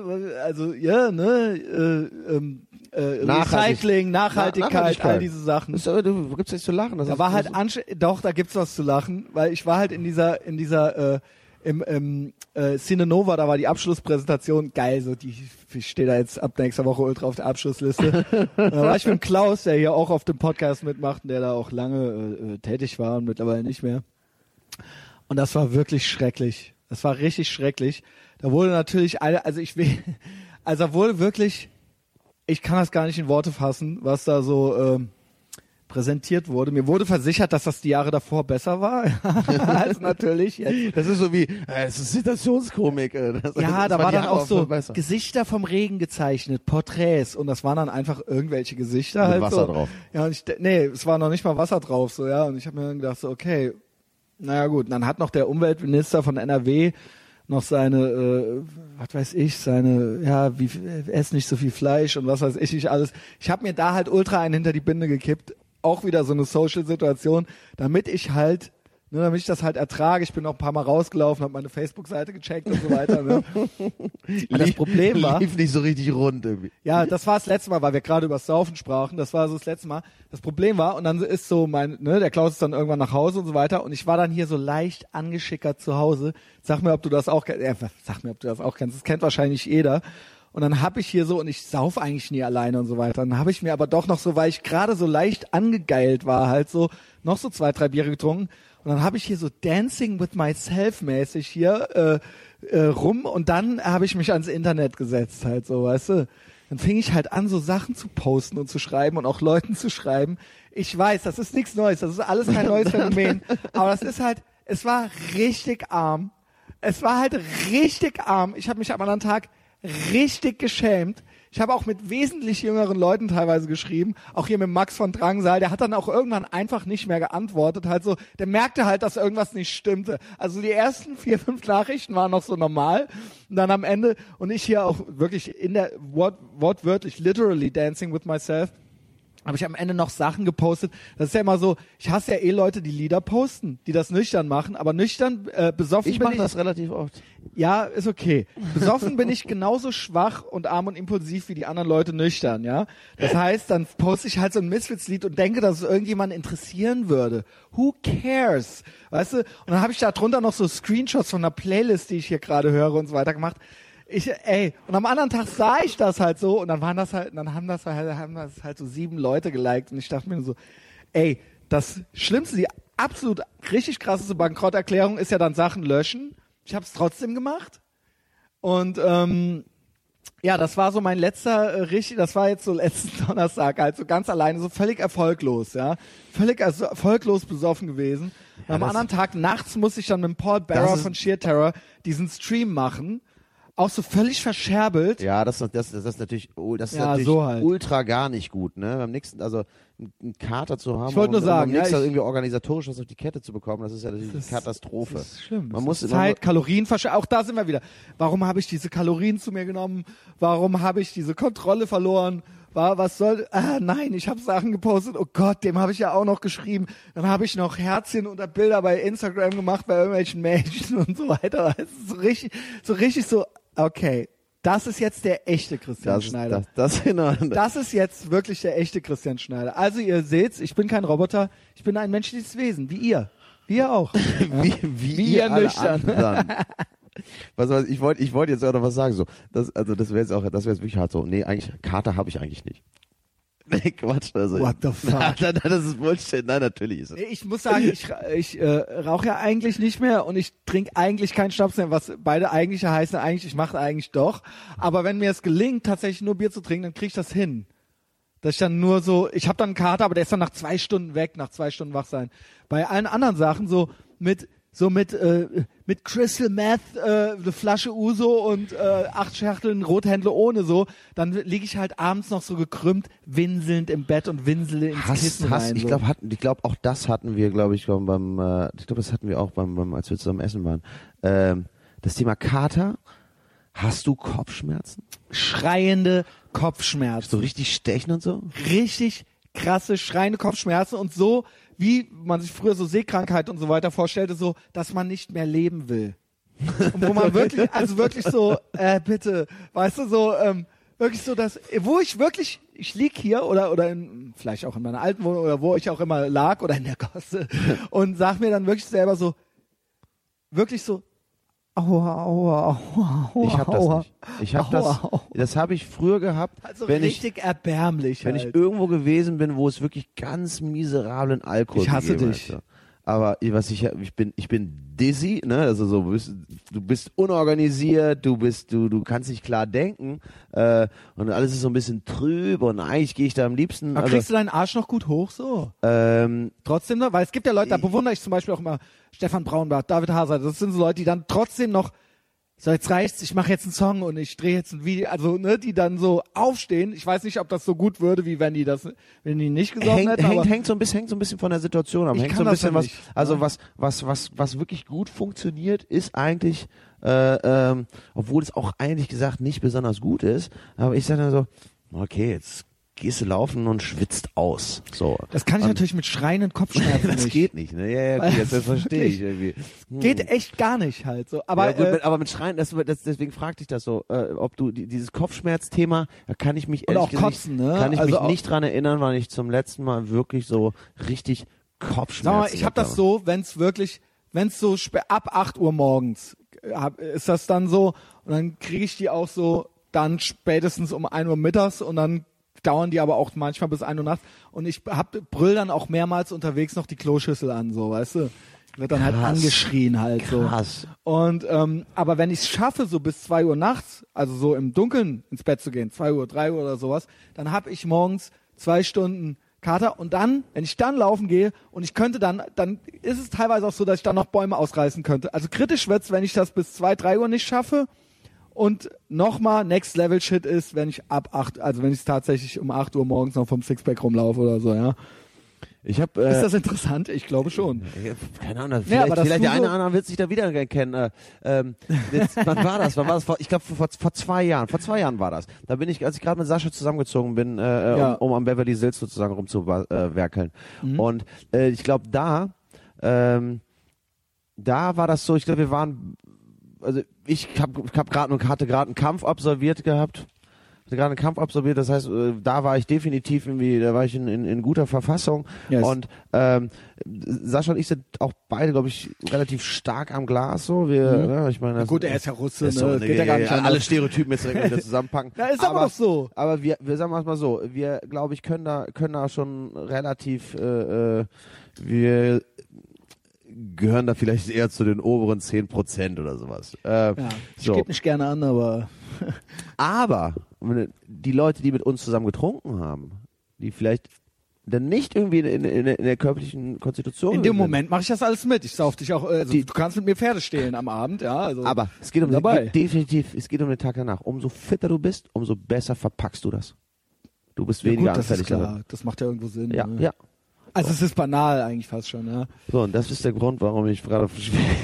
also, ja, ne, äh, ähm, äh, Nachhaltig- Recycling, Nachhaltigkeit, Na- Nachhaltigkeit. all diese Sachen. Ist, du gibt's nichts zu lachen. Das Da war halt ansch doch, da gibt's was zu lachen, weil ich war halt in dieser, in dieser, äh, im, im äh, Cine Nova, da war die Abschlusspräsentation geil, so die ich stehe da jetzt ab nächster Woche ultra auf der Abschlussliste. da war ich mit Klaus, der hier auch auf dem Podcast mitmacht und der da auch lange äh, äh, tätig war und mittlerweile nicht mehr. Und das war wirklich schrecklich. Das war richtig schrecklich. Da wurde natürlich alle, also ich will, also da wurde wirklich, ich kann das gar nicht in Worte fassen, was da so ähm, präsentiert wurde. Mir wurde versichert, dass das die Jahre davor besser war, als natürlich jetzt. Das ist so wie, äh, es ist Situationskomik. äh, Das, Ja, das da war dann Jahre auch so. Gesichter vom Regen gezeichnet, Porträts und das waren dann einfach irgendwelche Gesichter Mit halt Wasser so. drauf. Ja, und ich, nee, es war noch nicht mal Wasser drauf, so ja. Und ich habe mir dann gedacht, so okay, naja gut. Und dann hat noch der Umweltminister von NRW noch seine, äh, was weiß ich, seine, ja, wie ess nicht so viel Fleisch und was weiß ich nicht alles. Ich habe mir da halt ultra einen hinter die Binde gekippt. Auch wieder so eine Social-Situation, damit ich halt Ne, damit ich das halt ertrage. Ich bin noch ein paar Mal rausgelaufen, habe meine Facebook-Seite gecheckt und so weiter. Ne? das Problem war, Lief nicht so richtig rund irgendwie. ja, das war das letzte Mal, weil wir gerade über das Saufen sprachen. Das war so das letzte Mal. Das Problem war, und dann ist so mein, ne, der Klaus ist dann irgendwann nach Hause und so weiter. Und ich war dann hier so leicht angeschickert zu Hause. Sag mir, ob du das auch. Äh, sag mir, ob du das auch kennst. Das kennt wahrscheinlich jeder. Und dann hab ich hier so, und ich sauf eigentlich nie alleine und so weiter. Dann habe ich mir aber doch noch so, weil ich gerade so leicht angegeilt war, halt so, noch so zwei, drei Biere getrunken. Und dann habe ich hier so Dancing with Myself mäßig hier äh, äh, rum und dann habe ich mich ans Internet gesetzt halt so, weißt du. Dann fing ich halt an, so Sachen zu posten und zu schreiben und auch Leuten zu schreiben. Ich weiß, das ist nichts Neues, das ist alles kein neues Phänomen, aber das ist halt, es war richtig arm. Es war halt richtig arm. Ich habe mich am anderen Tag richtig geschämt. Ich habe auch mit wesentlich jüngeren Leuten teilweise geschrieben, auch hier mit Max von Drangsal, der hat dann auch irgendwann einfach nicht mehr geantwortet, halt so, der merkte halt, dass irgendwas nicht stimmte. Also die ersten vier, fünf Nachrichten waren noch so normal und dann am Ende und ich hier auch wirklich in der wort, wortwörtlich literally dancing with myself habe ich am Ende noch Sachen gepostet. Das ist ja immer so, ich hasse ja eh Leute, die Lieder posten, die das nüchtern machen, aber nüchtern, äh, besoffen Ich bin mache ich. das relativ oft. Ja, ist okay. Besoffen bin ich genauso schwach und arm und impulsiv wie die anderen Leute nüchtern, ja. Das heißt, dann poste ich halt so ein Misfits-Lied und denke, dass es irgendjemanden interessieren würde. Who cares? Weißt du? Und dann habe ich da drunter noch so Screenshots von einer Playlist, die ich hier gerade höre und so weiter gemacht. Ich, ey, und am anderen Tag sah ich das halt so und dann waren das halt, dann haben das halt, haben das halt so sieben Leute geliked und ich dachte mir so, ey, das Schlimmste, die absolut richtig krasseste Bankrotterklärung ist ja dann Sachen löschen. Ich habe es trotzdem gemacht. Und ähm, ja, das war so mein letzter äh, richtig, das war jetzt so letzten Donnerstag, halt so ganz alleine, so völlig erfolglos, ja. Völlig erfolglos besoffen gewesen. Und am anderen Tag nachts musste ich dann mit Paul ist- von Sheer Terror diesen Stream machen. Auch so völlig verscherbelt. Ja, das, das, das, das ist natürlich, das ist Ja, natürlich so halt. ultra gar nicht gut, ne? Beim nächsten, also einen Kater zu haben, Ich wollte nur um, sagen, um ja, nächstes irgendwie organisatorisch was auf die Kette zu bekommen, das ist ja natürlich Das- eine Katastrophe. Das ist schlimm. Man muss Zeit, Kalorien. Auch da sind wir wieder. Warum habe ich diese Kalorien zu mir genommen? Warum habe ich diese Kontrolle verloren? War, was soll, ah, nein, ich habe Sachen gepostet. Oh Gott, dem habe ich ja auch noch geschrieben. Dann habe ich noch Herzchen unter Bilder bei Instagram gemacht bei irgendwelchen Mädchen und so weiter. Das ist so richtig, so richtig so, okay. Das ist jetzt der echte Christian das, Schneider. das, das, genau, Das ist jetzt wirklich der echte Christian Schneider. Also ihr seht's, ich bin kein Roboter, ich bin ein menschliches Wesen, wie ihr. Wie ihr auch. wie, wie, Wie ihr ihr nüchtern. Was, was, ich wollte ich wollte jetzt auch noch was sagen. So, das, also das wäre jetzt auch, das wäre jetzt wirklich hart so. Nee, eigentlich, Kater habe ich eigentlich nicht. Nee, Quatsch. Also, What the fuck? Nein, nein, nein, das ist Bullshit. Nein, natürlich ist es. Ich muss sagen, ich, ich äh, rauche ja eigentlich nicht mehr und ich trinke eigentlich keinen Schnaps mehr, was beide eigentliche heißen eigentlich, ich mache eigentlich doch. Aber wenn mir es gelingt, tatsächlich nur Bier zu trinken, dann kriege ich das hin. Dass ich dann nur so, ich habe dann einen Kater, aber der ist dann nach zwei Stunden weg, nach zwei Stunden wach sein. Bei allen anderen Sachen so mit so mit äh, mit Crystal Meth, äh, eine Flasche Uso und äh, acht Schachteln Rothändle ohne so, dann liege ich halt abends noch so gekrümmt, winselnd im Bett und winsele ins Hass, Kissen Hass, rein. ich so. glaube, ich glaube, auch das hatten wir, glaube ich, beim, beim äh, ich glaube, das hatten wir auch beim, beim, als wir zusammen essen waren. Ähm, das Thema Kater. Hast du Kopfschmerzen? schreiende Kopfschmerzen. So richtig stechen und so? richtig krasse, schreiende Kopfschmerzen und so, wie man sich früher so Seekrankheit und so weiter vorstellte, so, dass man nicht mehr leben will. Und wo man wirklich, also wirklich so, äh, bitte, weißt du, so, ähm, wirklich so, dass, wo ich wirklich, ich lieg hier oder, oder in, vielleicht auch in meiner alten Wohnung oder wo ich auch immer lag oder in der Gosse und sag mir dann wirklich selber so, wirklich so, aua, aua, aua, aua, Ich habe das aua. nicht. Ich habe das, das habe ich früher gehabt, Also wenn ich richtig erbärmlich wenn halt. ich irgendwo gewesen bin, wo es wirklich ganz miserablen Alkohol Ich hasse dich. Hat, so. Aber was ich ich bin ich bin dizzy, ne? Also so du bist, du bist unorganisiert, du bist du du kannst nicht klar denken äh, und alles ist so ein bisschen trüb und eigentlich gehe ich da am liebsten. Aber Also, kriegst du deinen Arsch noch gut hoch so? ähm, Trotzdem noch? Weil es gibt ja Leute, da bewundere ich zum Beispiel auch immer Stefan Braunbart, David Hazard. Das sind so Leute, die dann trotzdem noch so jetzt reicht's, ich mache jetzt einen Song und ich drehe jetzt ein Video, also ne, die dann so aufstehen. Ich weiß nicht, ob das so gut würde, wie wenn die das, wenn die nicht hängt, hätten. hängt, aber hängt so ein bisschen, hängt so ein bisschen von der Situation ab. Hängt so ein bisschen was, nicht, also was, was, was, was wirklich gut funktioniert, ist eigentlich, äh, ähm, obwohl es auch eigentlich gesagt nicht besonders gut ist, aber ich sage dann so, okay, jetzt gehst du laufen und schwitzt aus. So. das kann ich Und natürlich mit schreienden Kopfschmerzen das nicht. geht nicht, ne? Ja, ja, okay, jetzt das verstehe ich irgendwie. Hm. Geht echt gar nicht halt so. Aber ja, gut, äh, mit, aber mit Schreien, das, das, deswegen fragte ich das so, äh, ob du die, dieses Kopfschmerzthema, da kann ich mich Und ehrlich auch gesagt Kotzen, ne? kann ich Also mich nicht dran erinnern, weil ich zum letzten Mal wirklich so richtig Kopfschmerzen Sag mal, ich habe das so, wenn es wirklich, wenn es so ab 8 Uhr morgens äh, hab, ist das dann so und dann kriege ich die auch so dann spätestens um 1 Uhr mittags und dann dauern die aber auch manchmal bis 1 Uhr nachts und ich hab brüll dann auch mehrmals unterwegs noch die Kloschüssel an, so, weißt du? Wird dann halt Krass. angeschrien halt so. Krass. Und ähm, aber wenn ich es schaffe, so bis 2 Uhr nachts, also so im Dunkeln ins Bett zu gehen, 2 Uhr, 3 Uhr oder sowas, dann habe ich morgens zwei Stunden Kater und dann, wenn ich dann laufen gehe und ich könnte dann, dann ist es teilweise auch so, dass ich dann noch Bäume ausreißen könnte. Also kritisch wird's, wenn ich das bis 2, 3 Uhr nicht schaffe. Und nochmal Next Level Shit ist, wenn ich ab 8, also wenn ich tatsächlich um 8 Uhr morgens noch vom Sixpack rumlaufe oder so, ja. Ich habe äh, Ist das interessant? Ich glaube schon. Ja, Keine Ahnung, Ja, vielleicht, dass vielleicht der eine oder andere wird sich da wieder erkennen. Äh, ähm, jetzt, wann war das? Wann war das? Ich glaube vor, vor zwei Jahren. Vor zwei Jahren war das. Da bin ich, als ich gerade mit Sascha zusammengezogen bin, äh, Ja. um, um am Beverly Hills sozusagen rumzuwerkeln. Mhm. Und äh, ich glaube da, ähm, da war das so. Ich glaube, wir waren, also ich habe ich hab gerade hatte gerade einen Kampf absolviert gehabt. Hatte gerade einen Kampf absolviert, das heißt, äh, da war ich definitiv irgendwie, da war ich in, in, in guter Verfassung. Yes. Und ähm, Sascha und ich sind auch beide, glaube ich, relativ stark am Glas. So, wir, Mhm. ne, ich meine, Gut, er ist ja Russe, ist ne? so, Das geht ja gar nicht alle anders. Stereotypen jetzt direkt wieder zusammenpacken. Ja, ist aber, doch so. Aber wir, wir sagen es mal so, wir, glaube ich, können da, können da schon relativ, äh, äh, wir gehören da vielleicht eher zu den oberen 10 Prozent oder sowas. Äh, Ja, ich so. gebe nicht gerne an, aber Aber die Leute, die mit uns zusammen getrunken haben, die vielleicht dann nicht irgendwie in, in, in der körperlichen Konstitution in dem Moment mache ich das alles mit. Ich sauf dich auch, also Die- du kannst mit mir Pferde stehlen am Abend, ja. Also, Aber es geht um Dabei. Den, definitiv, es geht um den Tag danach. Umso fitter du bist, umso besser verpackst du das. Du bist ja, weniger gut, das ist anfällig. klar. Das macht ja irgendwo Sinn. Ja, ne? ja. Also es ist banal eigentlich fast schon, ja. So, und das ist der Grund, warum ich gerade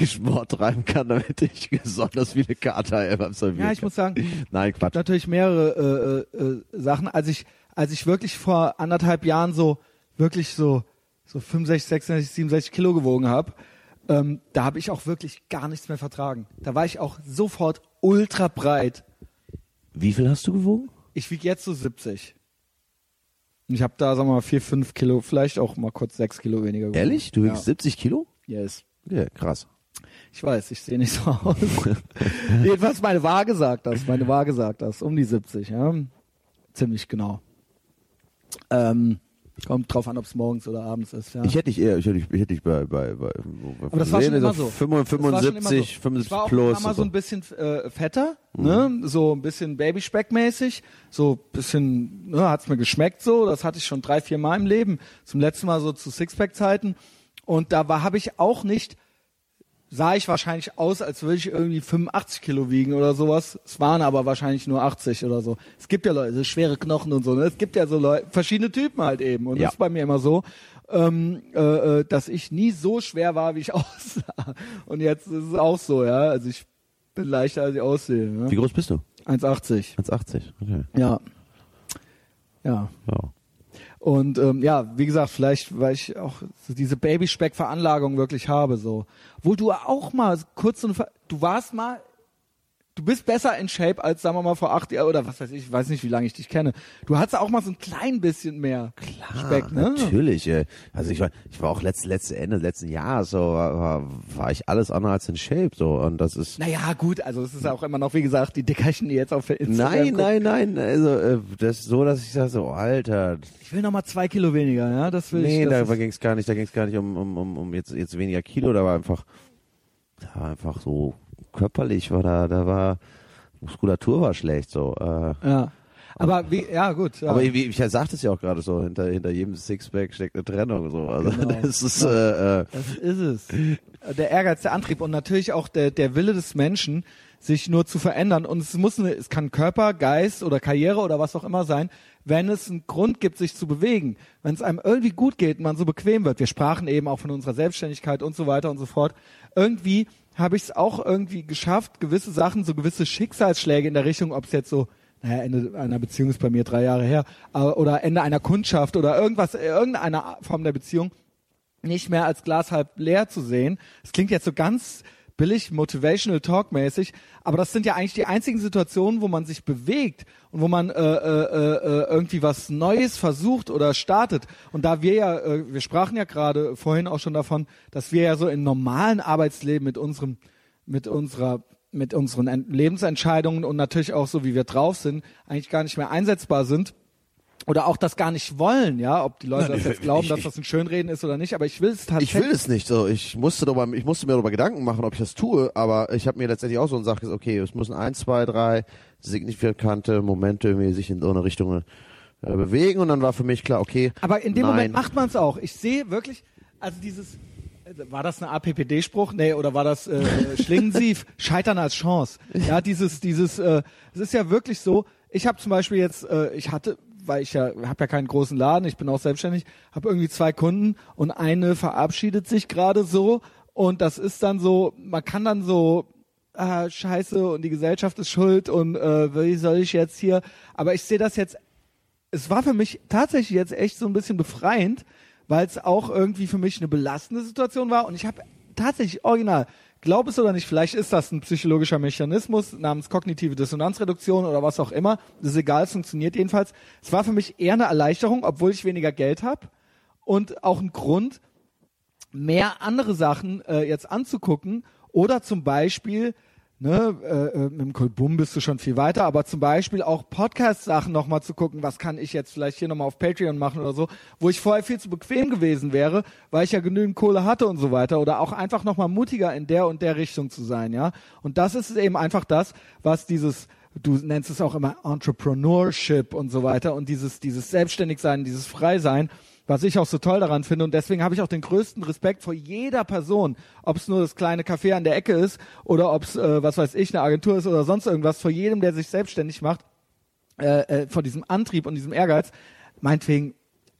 Sport treiben kann, damit ich besonders viele Kater absolvieren Ja, ich kann. muss sagen, Nein, Quatsch. natürlich mehrere äh, äh, äh, Sachen. Als ich, als ich wirklich vor anderthalb Jahren so wirklich so so 65, 66, 67 Kilo gewogen habe, ähm, da habe ich auch wirklich gar nichts mehr vertragen. Da war ich auch sofort ultra breit. Wie viel hast du gewogen? Ich wiege jetzt so 70. Und ich habe da, sagen wir mal, vier, fünf Kilo, vielleicht auch mal kurz sechs Kilo weniger gewogen. Ehrlich? Du wiegst ja. 70 Kilo? Yes. Ja, krass. Ich weiß, ich sehe nicht so aus. Jedenfalls meine Waage sagt das, meine Waage sagt das, um die 70, ja. Ziemlich genau. Ähm, kommt drauf an, ob es morgens oder abends ist, ja. Ich hätte dich eher, ich hätte dich, ich hätte dich bei, bei, bei, Aber das war schon immer so. 75, Das war schon immer so. 75 Ich war auch plus. immer so ein bisschen äh, fetter, ne? so ein bisschen Babyspeckmäßig, so ein bisschen, ne, hat's mir geschmeckt so. Das hatte ich schon drei, vier Mal im Leben. Zum letzten Mal so zu Sixpack-Zeiten. Und da war, habe ich auch nicht, sah ich wahrscheinlich aus, als würde ich irgendwie 85 Kilo wiegen oder sowas. Es waren aber wahrscheinlich nur 80 oder so. Es gibt ja Leute, so schwere Knochen und so. Ne? Es gibt ja so Leute, verschiedene Typen halt eben. Und Ja. das ist bei mir immer so, ähm, äh, äh, dass ich nie so schwer war, wie ich aussah. Und jetzt ist es auch so, ja. Also ich bin leichter, als ich aussehe. Ne? Wie groß bist du? 1,80. 1,80. Okay. Ja. Ja. Ja. Und ähm, ja, wie gesagt, vielleicht, weil ich auch so diese Babyspeck-Veranlagung wirklich habe, so. Wo du auch mal kurz so du warst mal, du bist besser in Shape als, sagen wir mal, vor acht Jahren oder was weiß ich, ich weiß nicht, wie lange ich dich kenne. Du hattest auch mal so ein klein bisschen mehr Speck, ne? Natürlich. äh, Also ich war, ich war auch letzt, letzte Ende letzten Jahres so war, war, ich alles andere als in Shape so und das ist Naja, gut, also es ist auch immer noch, wie gesagt, die Dickerchen, die jetzt auf Instagram Nein, gucken. nein, nein. Also äh, das ist so, dass ich sage so, Alter, Ich will noch mal zwei Kilo weniger, ja, das will nee, ich. da Das ist, ging es gar nicht, da ging es gar nicht um, um, um, um jetzt, jetzt weniger Kilo, da war einfach, da war einfach so körperlich war da, da war Muskulatur war schlecht so. Äh, ja. Aber wie, ja gut. Ja. Aber wie, ich sagte es ja auch gerade so, hinter, hinter jedem Sixpack steckt eine Trennung. So. Also Genau. das ist äh, äh, Das ist es. Der Ehrgeiz, der Antrieb und natürlich auch der, der Wille des Menschen, sich nur zu verändern. Und es muss, eine, es kann Körper, Geist oder Karriere oder was auch immer sein, wenn es einen Grund gibt, sich zu bewegen. Wenn es einem irgendwie gut geht und man so bequem wird. Wir sprachen eben auch von unserer Selbstständigkeit und so weiter und so fort. Irgendwie habe ich es auch irgendwie geschafft, gewisse Sachen, so gewisse Schicksalsschläge in der Richtung, ob es jetzt so naja, Ende einer Beziehung ist bei mir drei Jahre her, aber- oder Ende einer Kundschaft oder irgendwas, irgendeiner Form der Beziehung, nicht mehr als Glas halb leer zu sehen. Das klingt jetzt so ganz billig, motivational talk mäßig, aber das sind ja eigentlich die einzigen Situationen, wo man sich bewegt und wo man äh, äh, äh, irgendwie was Neues versucht oder startet. Und da wir ja, äh, wir sprachen ja gerade vorhin auch schon davon, dass wir ja so im normalen Arbeitsleben mit unserem, mit unserer mit unseren Ent- Lebensentscheidungen und natürlich auch so, wie wir drauf sind, eigentlich gar nicht mehr einsetzbar sind oder auch das gar nicht wollen, ja, ob die Leute Nein, das jetzt ich- glauben, ich- dass das ein Schönreden ist oder nicht, aber ich will es tatsächlich. Ich will es nicht so. Ich musste darüber, ich musste mir darüber Gedanken machen, ob ich das tue, aber ich habe mir letztendlich auch so eine Sache gesagt, okay, es müssen ein, zwei, drei signifikante Momente irgendwie sich in so eine Richtung äh, bewegen und dann war für mich klar, okay. Aber in dem nein. Moment macht man es auch. Ich sehe wirklich, also dieses, äh, war das ein APPD-Spruch? Nee, oder war das äh, Schlingensief? Scheitern als Chance. Ja, dieses, dieses, äh, es ist ja wirklich so, ich habe zum Beispiel jetzt, äh, ich hatte, weil ich ja, habe ja keinen großen Laden, ich bin auch selbstständig, habe irgendwie zwei Kunden und eine verabschiedet sich gerade so und das ist dann so, man kann dann so, ah, scheiße und die Gesellschaft ist schuld und äh, wie soll ich jetzt hier, aber ich sehe das jetzt es war für mich tatsächlich jetzt echt so ein bisschen befreiend, weil es auch irgendwie für mich eine belastende Situation war und ich habe tatsächlich original, glaub es oder nicht, vielleicht ist das ein psychologischer Mechanismus namens kognitive Dissonanzreduktion oder was auch immer, das ist egal, es funktioniert jedenfalls. Es war für mich eher eine Erleichterung, obwohl ich weniger Geld habe und auch ein Grund, mehr andere Sachen äh, jetzt anzugucken oder zum Beispiel ne, äh, äh, mit dem Kolbum bist du schon viel weiter, aber zum Beispiel auch Podcast-Sachen nochmal zu gucken, was kann ich jetzt vielleicht hier nochmal auf Patreon machen oder so, wo ich vorher viel zu bequem gewesen wäre, weil ich ja genügend Kohle hatte und so weiter oder auch einfach nochmal mutiger in der und der Richtung zu sein, ja. Und das ist eben einfach das, was dieses du nennst es auch immer Entrepreneurship und so weiter und dieses, dieses Selbstständigsein, dieses Freisein, was ich auch so toll daran finde und deswegen habe ich auch den größten Respekt vor jeder Person, ob es nur das kleine Café an der Ecke ist oder ob es, äh, was weiß ich, eine Agentur ist oder sonst irgendwas, vor jedem, der sich selbstständig macht, äh, äh, vor diesem Antrieb und diesem Ehrgeiz, meinetwegen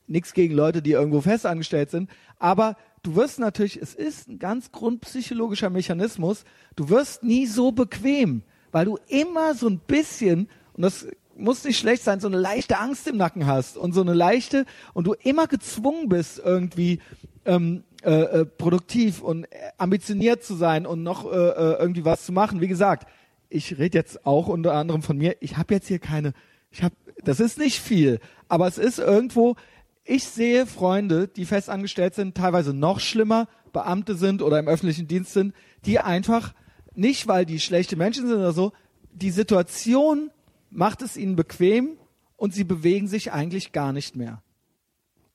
nichts gegen Leute, die irgendwo fest angestellt sind, aber du wirst natürlich, es ist ein ganz grundpsychologischer Mechanismus, du wirst nie so bequem, weil du immer so ein bisschen, und das muss nicht schlecht sein, so eine leichte Angst im Nacken hast und so eine leichte, und du immer gezwungen bist, irgendwie ähm, äh, äh, produktiv und ambitioniert zu sein und noch äh, äh, irgendwie was zu machen. Wie gesagt, ich rede jetzt auch unter anderem von mir, ich habe jetzt hier keine, ich habe, das ist nicht viel, aber es ist irgendwo, ich sehe Freunde, die fest angestellt sind, teilweise noch schlimmer, Beamte sind oder im öffentlichen Dienst sind, die einfach nicht, weil die schlechte Menschen sind oder so, die Situation macht es ihnen bequem und sie bewegen sich eigentlich gar nicht mehr.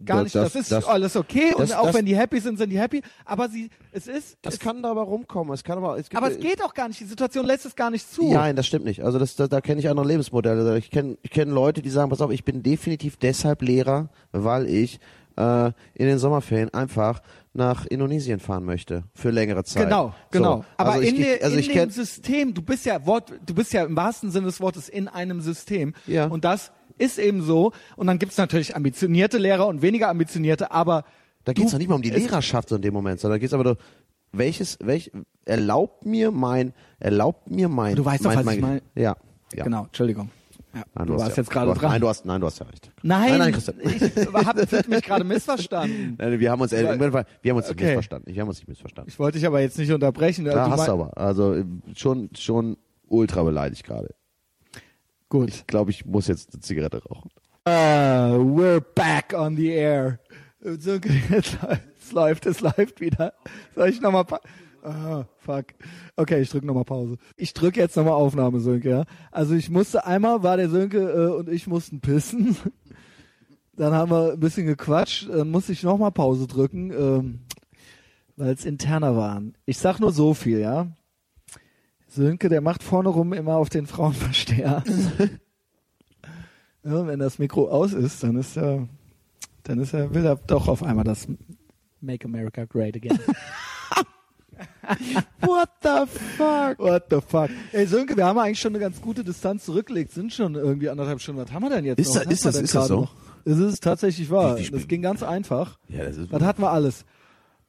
Gar Das- nicht. Das, das- ist das- alles okay das- und auch das- wenn die happy sind, sind die happy. Aber sie, es ist, Das es, kann da aber rumkommen. Es kann aber, es gibt, aber es geht auch gar nicht. Die Situation lässt es gar nicht zu. Nein, das stimmt nicht. Also das, da, da kenne ich andere Lebensmodelle. Ich kenne ich kenn Leute, die sagen, pass auf, ich bin definitiv deshalb Lehrer, weil ich äh, in den Sommerferien einfach nach Indonesien fahren möchte für längere Zeit. Genau, genau. So, Aber also ich, in, der, ich, also in ich dem System, du bist ja Wort, du bist ja im wahrsten Sinne des Wortes in einem System. Ja. Und das ist eben so. Und dann gibt es natürlich ambitionierte Lehrer und weniger ambitionierte, aber da geht es doch nicht mal um die Lehrerschaft so in dem Moment, sondern da geht es aber doch, welches, welch, erlaubt mir mein, erlaubt mir mein, Du weißt doch, mein, was ich mein, meine. Ja, ja. Genau, Entschuldigung. Ja, Nein, du, hast warst ja, jetzt gerade du dran. Nein, du hast, nein, du hast ja recht. nein, nein, nein Christian. ich habe mich gerade missverstanden. Nein, wir haben uns, Fall, wir haben uns nicht Okay. missverstanden. Wir haben uns nicht missverstanden. Ich wollte dich aber jetzt nicht unterbrechen. Da Du hast du aber. Also schon, schon ultra beleidigt gerade. Gut. Ich glaube, ich muss jetzt eine Zigarette rauchen. Uh, we're back on the air. So, jetzt es läuft, es läuft wieder. Soll ich nochmal Ah, fuck. Okay, ich drück nochmal Pause. Ich drücke jetzt nochmal Aufnahme, Sönke, ja. Also ich musste einmal, war der Sönke äh, und ich mussten pissen. Dann haben wir ein bisschen gequatscht, dann musste ich nochmal Pause drücken, ähm, weil es interner waren. Ich sag nur so viel, ja. Sönke, der macht vorne rum immer auf den Frauenversteher. Ja, wenn das Mikro aus ist, dann ist er, dann ist er, will er doch auf einmal das Make America Great Again. What the fuck? What the fuck? Ey, Sönke, wir haben eigentlich schon eine ganz gute Distanz zurückgelegt, sind schon irgendwie anderthalb Stunden. Was haben wir denn jetzt Ist noch? das- ist das- ist das so? Noch? Es ist tatsächlich wahr. Wie- wie Das ging ganz einfach. Ja, das ist Was hatten wir alles?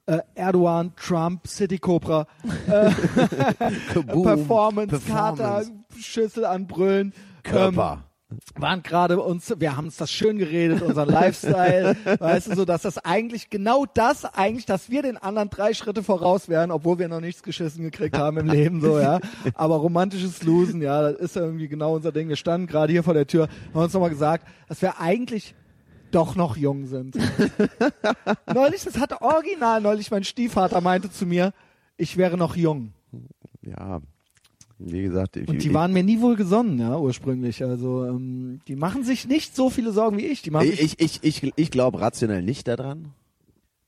Äh, Erdogan, Trump, City Cobra, äh, Kaboom. Performance, Kater, Performance. Schüssel anbrüllen. Körper. Ähm, waren gerade uns, wir haben uns das schön geredet, unseren Lifestyle, weißt du, so, dass das eigentlich genau das eigentlich, dass wir den anderen drei Schritte voraus wären, obwohl wir noch nichts geschissen gekriegt haben im Leben, so, ja. Aber romantisches Losen, ja, das ist irgendwie genau unser Ding. Wir standen gerade hier vor der Tür, haben uns nochmal gesagt, dass wir eigentlich doch noch jung sind. neulich, das hatte original, neulich mein Stiefvater meinte zu mir, ich wäre noch jung. Ja, wie gesagt, ich, Und die waren mir nie wohl gesonnen, ja, ursprünglich. Also ähm, die machen sich nicht so viele Sorgen wie ich. Die machen ich, ich, ich, ich, ich glaube rationell nicht daran,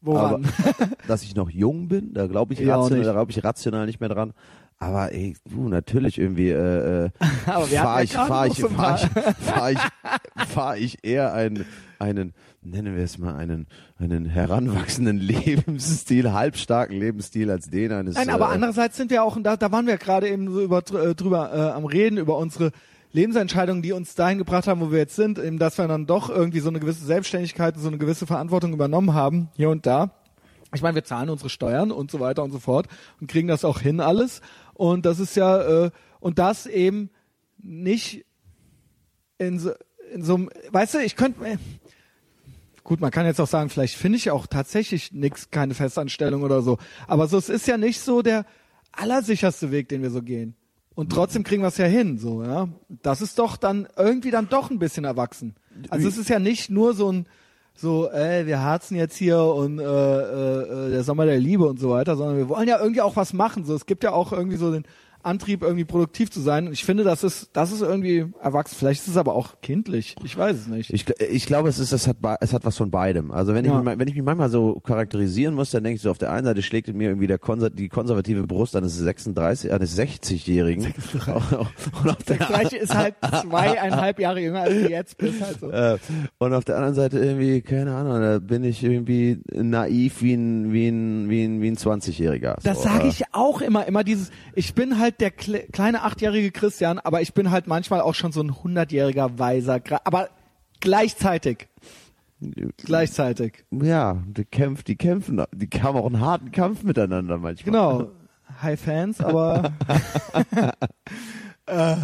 woran? dass ich noch jung bin. Da glaube ich, Ja, rational, da glaube ich rational nicht mehr dran. Aber ey, du, natürlich irgendwie äh, äh, Aber fahre ich, fahr ich, fahr ich, fahr ich, fahr ich eher einen, einen, nennen wir es mal, einen, einen heranwachsenden Lebensstil, halbstarken Lebensstil als den eines. Nein, aber äh, andererseits sind wir auch, und da, da waren wir gerade eben so über, äh, drüber äh, am Reden, über unsere Lebensentscheidungen, die uns dahin gebracht haben, wo wir jetzt sind, eben, dass wir dann doch irgendwie so eine gewisse Selbstständigkeit, so eine gewisse Verantwortung übernommen haben, hier und da. Ich meine, wir zahlen unsere Steuern und so weiter und so fort und kriegen das auch hin alles. Und das ist ja, äh, und das eben nicht in so, in so einem, weißt du, ich könnte, äh, gut, man kann jetzt auch sagen, vielleicht finde ich auch tatsächlich nix, keine Festanstellung oder so. Aber so, es ist ja nicht so der allersicherste Weg, den wir so gehen. Und trotzdem kriegen wir es ja hin, so, ja. Das ist doch dann irgendwie dann doch ein bisschen erwachsen. Also es ist ja nicht nur so ein, so, ey, wir harzen jetzt hier und äh, äh, äh, der Sommer der Liebe und so weiter, sondern wir wollen ja irgendwie auch was machen. So, es gibt ja auch irgendwie so den Antrieb, irgendwie produktiv zu sein. Und ich finde, das ist, das ist irgendwie erwachsen. Vielleicht ist es aber auch kindlich. Ich weiß es nicht. Ich, ich glaube, es ist, es hat, es hat was von beidem. Also wenn ich, Ja. mich, wenn ich mich manchmal so charakterisieren muss, dann denke ich so, auf der einen Seite schlägt mir irgendwie der Konser die konservative Brust eines 36, eines 60-Jährigen. Und auf der, Vielleicht ist halt zweieinhalb Jahre jünger als du jetzt bist. Halt so. äh, und auf der anderen Seite irgendwie, keine Ahnung, da bin ich irgendwie naiv wie ein, wie ein, wie ein, wie ein 20-Jähriger. Das so, sage ich auch immer, immer dieses, ich bin halt der kle kleine achtjährige Christian, aber ich bin halt manchmal auch schon so ein hundertjähriger Weiser, aber gleichzeitig, gleichzeitig. Ja, die kämpft, die kämpfen, die haben auch einen harten Kampf miteinander manchmal. Genau. High Fans, aber äh,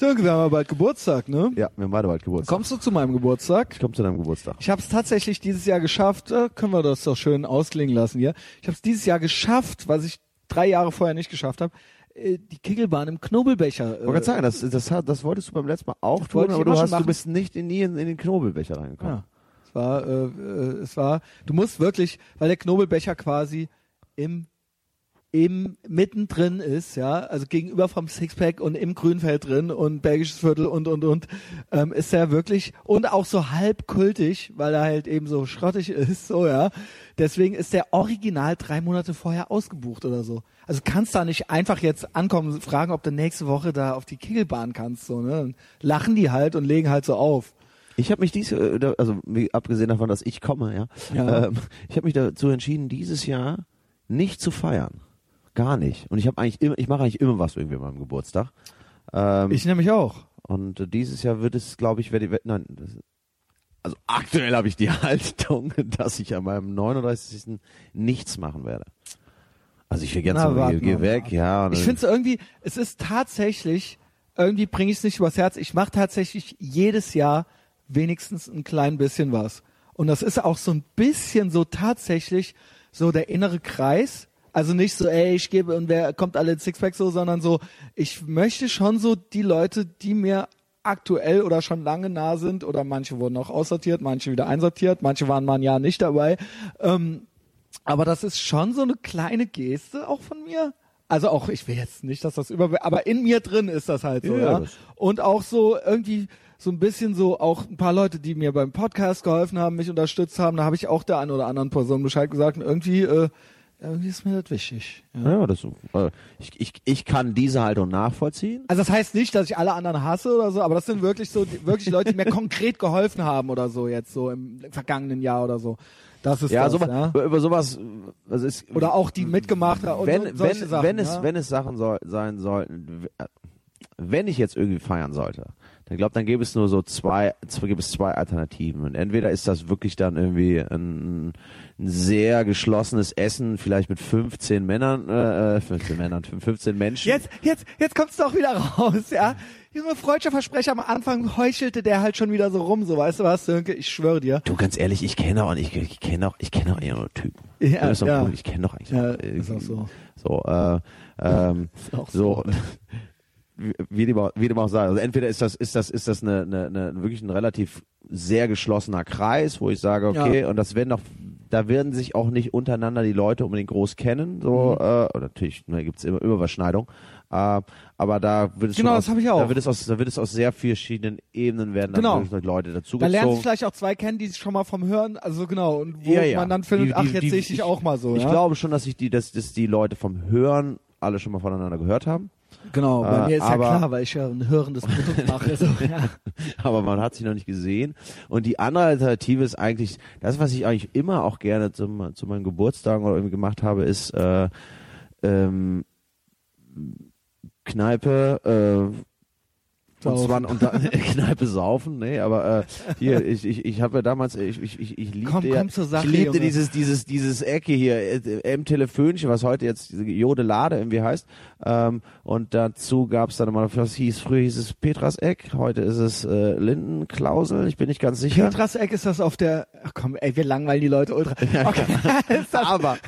so, wir haben ja bald Geburtstag, ne? Ja, wir haben beide bald Geburtstag. Kommst du zu meinem Geburtstag? Ich komme zu deinem Geburtstag. Ich habe es tatsächlich dieses Jahr geschafft, äh, können wir das doch schön ausklingen lassen hier. Ich habe es dieses Jahr geschafft, was ich drei Jahre vorher nicht geschafft habe, äh, die Kegelbahn im Knobelbecher. Ich wollte sagen, das, das, das wolltest du beim letzten Mal auch tun, aber du, hast, du bist nicht in, nie in, in den Knobelbecher reingekommen. Ja. Es war, äh, äh, es war, du musst wirklich, weil der Knobelbecher quasi im im mittendrin ist, ja, also gegenüber vom Sixpack und im Grünfeld drin und belgisches Viertel und und und, ähm, ist er wirklich und auch so halb kultig, weil er halt eben so schrottig ist, so ja. Deswegen ist der original drei Monate vorher ausgebucht oder so. Also kannst da nicht einfach jetzt ankommen, fragen, ob du nächste Woche da auf die Kegelbahn kannst, so ne. Dann lachen die halt und legen halt so auf. Ich habe mich dies, äh, also abgesehen davon, dass ich komme, ja, Ja. Ähm, ich habe mich dazu entschieden, dieses Jahr nicht zu feiern. Gar nicht. Und ich habe eigentlich immer, ich mache eigentlich immer was irgendwie an meinem Geburtstag. Ähm, Ich nämlich auch. und äh, dieses Jahr wird es, glaube ich, werde ich, nein, das, also aktuell habe ich die Haltung, dass ich an meinem 39. nichts machen werde. Also ich will gerne so, warten geh, weg, ab. ja. Ich finde es irgendwie, es ist tatsächlich, irgendwie bringe ich es nicht übers Herz. Ich mache tatsächlich jedes Jahr wenigstens ein klein bisschen was. Und das ist auch so ein bisschen so tatsächlich so der innere Kreis. Also nicht so, ey, ich gebe und wer kommt alle ins Sixpack so, sondern so, ich möchte schon so die Leute, die mir aktuell oder schon lange nah sind, oder manche wurden auch aussortiert, manche wieder einsortiert, manche waren mal ein Jahr nicht dabei, ähm, aber das ist schon so eine kleine Geste auch von mir. Also auch, ich will jetzt nicht, dass das über, aber in mir drin ist das halt so, Ja, ja. Und auch so irgendwie so ein bisschen so auch ein paar Leute, die mir beim Podcast geholfen haben, mich unterstützt haben, da habe ich auch der einen oder anderen Person Bescheid gesagt und irgendwie, äh, irgendwie ist mir das wichtig. Ja. Ja, das, äh, ich, ich, ich kann diese Haltung nachvollziehen. Also das heißt nicht, dass ich alle anderen hasse oder so, aber das sind wirklich so die, wirklich Leute, die mir konkret geholfen haben oder so jetzt so im vergangenen Jahr oder so. Das ist Ja, das, sowas, ja. über- sowas, was ist, Oder auch die mitgemacht haben. wenn, so, wenn, Sachen, wenn es, ja. wenn es Sachen soll, sein sollten, äh, wenn ich jetzt irgendwie feiern sollte, dann glaube dann gäbe es nur so zwei, zwei, gäbe es zwei Alternativen. Und entweder ist das wirklich dann irgendwie ein, ein sehr geschlossenes Essen, vielleicht mit 15 Männern, äh, äh, 15 Männern, 15 Menschen. Jetzt, jetzt, jetzt kommt's doch wieder raus, ja. Junge freudscher Versprecher am Anfang heuchelte der halt schon wieder so rum, so weißt du was, Sönke, ich schwöre dir. Du, ganz ehrlich, ich kenne auch nicht, ich kenne auch, ich kenne auch nur Typen. Ja, ja. cool, ich kenne doch eigentlich Ja, auch, äh, ist auch so. So, äh, ähm, auch so. Wie, dem auch, wie dem auch sei. Also entweder ist das, ist das, ist das eine, eine, eine wirklich ein relativ sehr geschlossener Kreis, wo ich sage, okay, und das werden doch, da werden sich auch nicht untereinander die Leute unbedingt groß kennen, so, Mhm. äh, oder natürlich, ne, gibt's immer Überschneidung, äh, aber da wird es Genau, aus, hab ich auch. Da wird es aus, da wird es aus sehr verschiedenen Ebenen werden dann Genau. wirklich Leute Da dazugezogen. lernen sich vielleicht auch zwei kennen, die sich schon mal vom Hören, also genau, und wo Ja, ja. man dann findet, Die- ach, die- jetzt sehe ich dich auch mal so, Ich ja. glaube schon, dass ich die, dass, dass die Leute vom Hören alle schon mal voneinander gehört haben. Genau, bei Äh, mir ist ja aber- klar, weil ich ja ein hörendes Produkt mache. So, ja. aber man hat sie noch nicht gesehen. Und die andere Alternative ist eigentlich, das, was ich eigentlich immer auch gerne zum, zu meinen Geburtstagen oder irgendwie gemacht habe, ist äh, ähm, Kneipe, äh, und Saufen. zwar und da, Kneipe saufen, nee, aber äh, hier, ich, ich, ich habe ja damals, ich, ich, ich, ich liebte, Komm, ja, komm Sache, ich liebte Junge. dieses, dieses, dieses Ecke hier, äh, M Telefönchen, was heute jetzt Jodelade irgendwie heißt. Ähm, und dazu gab es dann mal, was hieß, früher hieß es Petras Eck, heute ist es äh, Lindenklausel, ich bin nicht ganz sicher. Petras Eck ist das auf der, ach komm, ey, wir langweilen die Leute ultra. Okay. das, Aber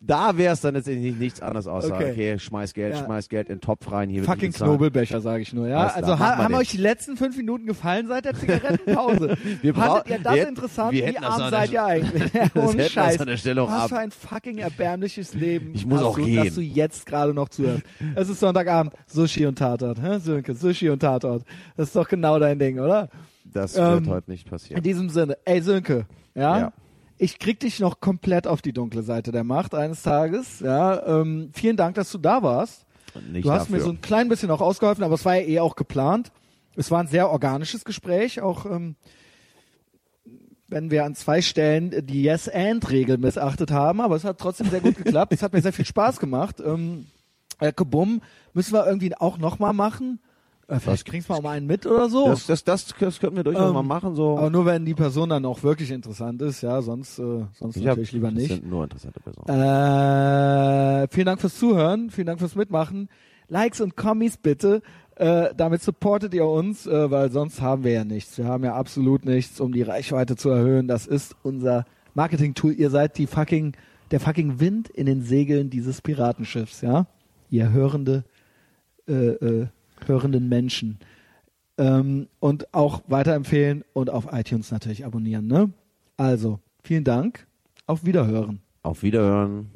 da wäre es dann letztendlich nichts anderes außer, Okay. okay, schmeiß Geld, Ja. schmeiß Geld in den Topf rein, hier fucking nicht. Knobelbecher, sage ich nur, ja. Alles also wir haben den. euch die letzten fünf Minuten gefallen seit der Zigarettenpause? Wir Fandet brau- ihr das wir- interessant? wir Wie arm seid ihr eigentlich? Das Ohne Scheiß. an der Stelle auch Was ab. für ein fucking erbärmliches Leben Ich muss auch du, gehen. dass du jetzt gerade noch zuhörst. Es ist Sonntagabend, Sushi und Tatort, hä, Sönke? Sushi und Tatort. Das ist doch genau dein Ding, oder? Das Ähm, wird heute nicht passieren. In diesem Sinne, ey Sönke, ja? Ja. Ich krieg dich noch komplett auf die dunkle Seite der Macht eines Tages. Ja, ähm, vielen Dank, dass du da warst. Nicht Du hast mir dafür. so ein klein bisschen auch ausgeholfen, aber es war ja eh auch geplant. Es war ein sehr organisches Gespräch, auch ähm, wenn wir an zwei Stellen die Yes-and-Regel missachtet haben, aber es hat trotzdem sehr gut geklappt. Es hat mir sehr viel Spaß gemacht. Ähm, äh, Kabum müssen wir irgendwie auch nochmal machen. Äh, vielleicht bringst du mal einen mit oder so. Das, das, das, das könnten wir durchaus Ähm, mal machen. So. aber nur wenn die Person dann auch wirklich interessant ist, ja, sonst, äh, sonst Ich natürlich lieber Das nicht. sind nur interessante Personen. Äh, vielen Dank fürs Zuhören, vielen Dank fürs Mitmachen. Likes und Kommis bitte. Äh, damit supportet ihr uns, äh, weil sonst haben wir ja nichts. Wir haben ja absolut nichts, um die Reichweite zu erhöhen. Das ist unser Marketing-Tool. Ihr seid die fucking, der fucking Wind in den Segeln dieses Piratenschiffs, ja? Ihr hörende, äh, äh, hörenden Menschen. Ähm, und auch weiterempfehlen und auf iTunes natürlich abonnieren, ne? Also, vielen Dank. Auf Wiederhören. Auf Wiederhören.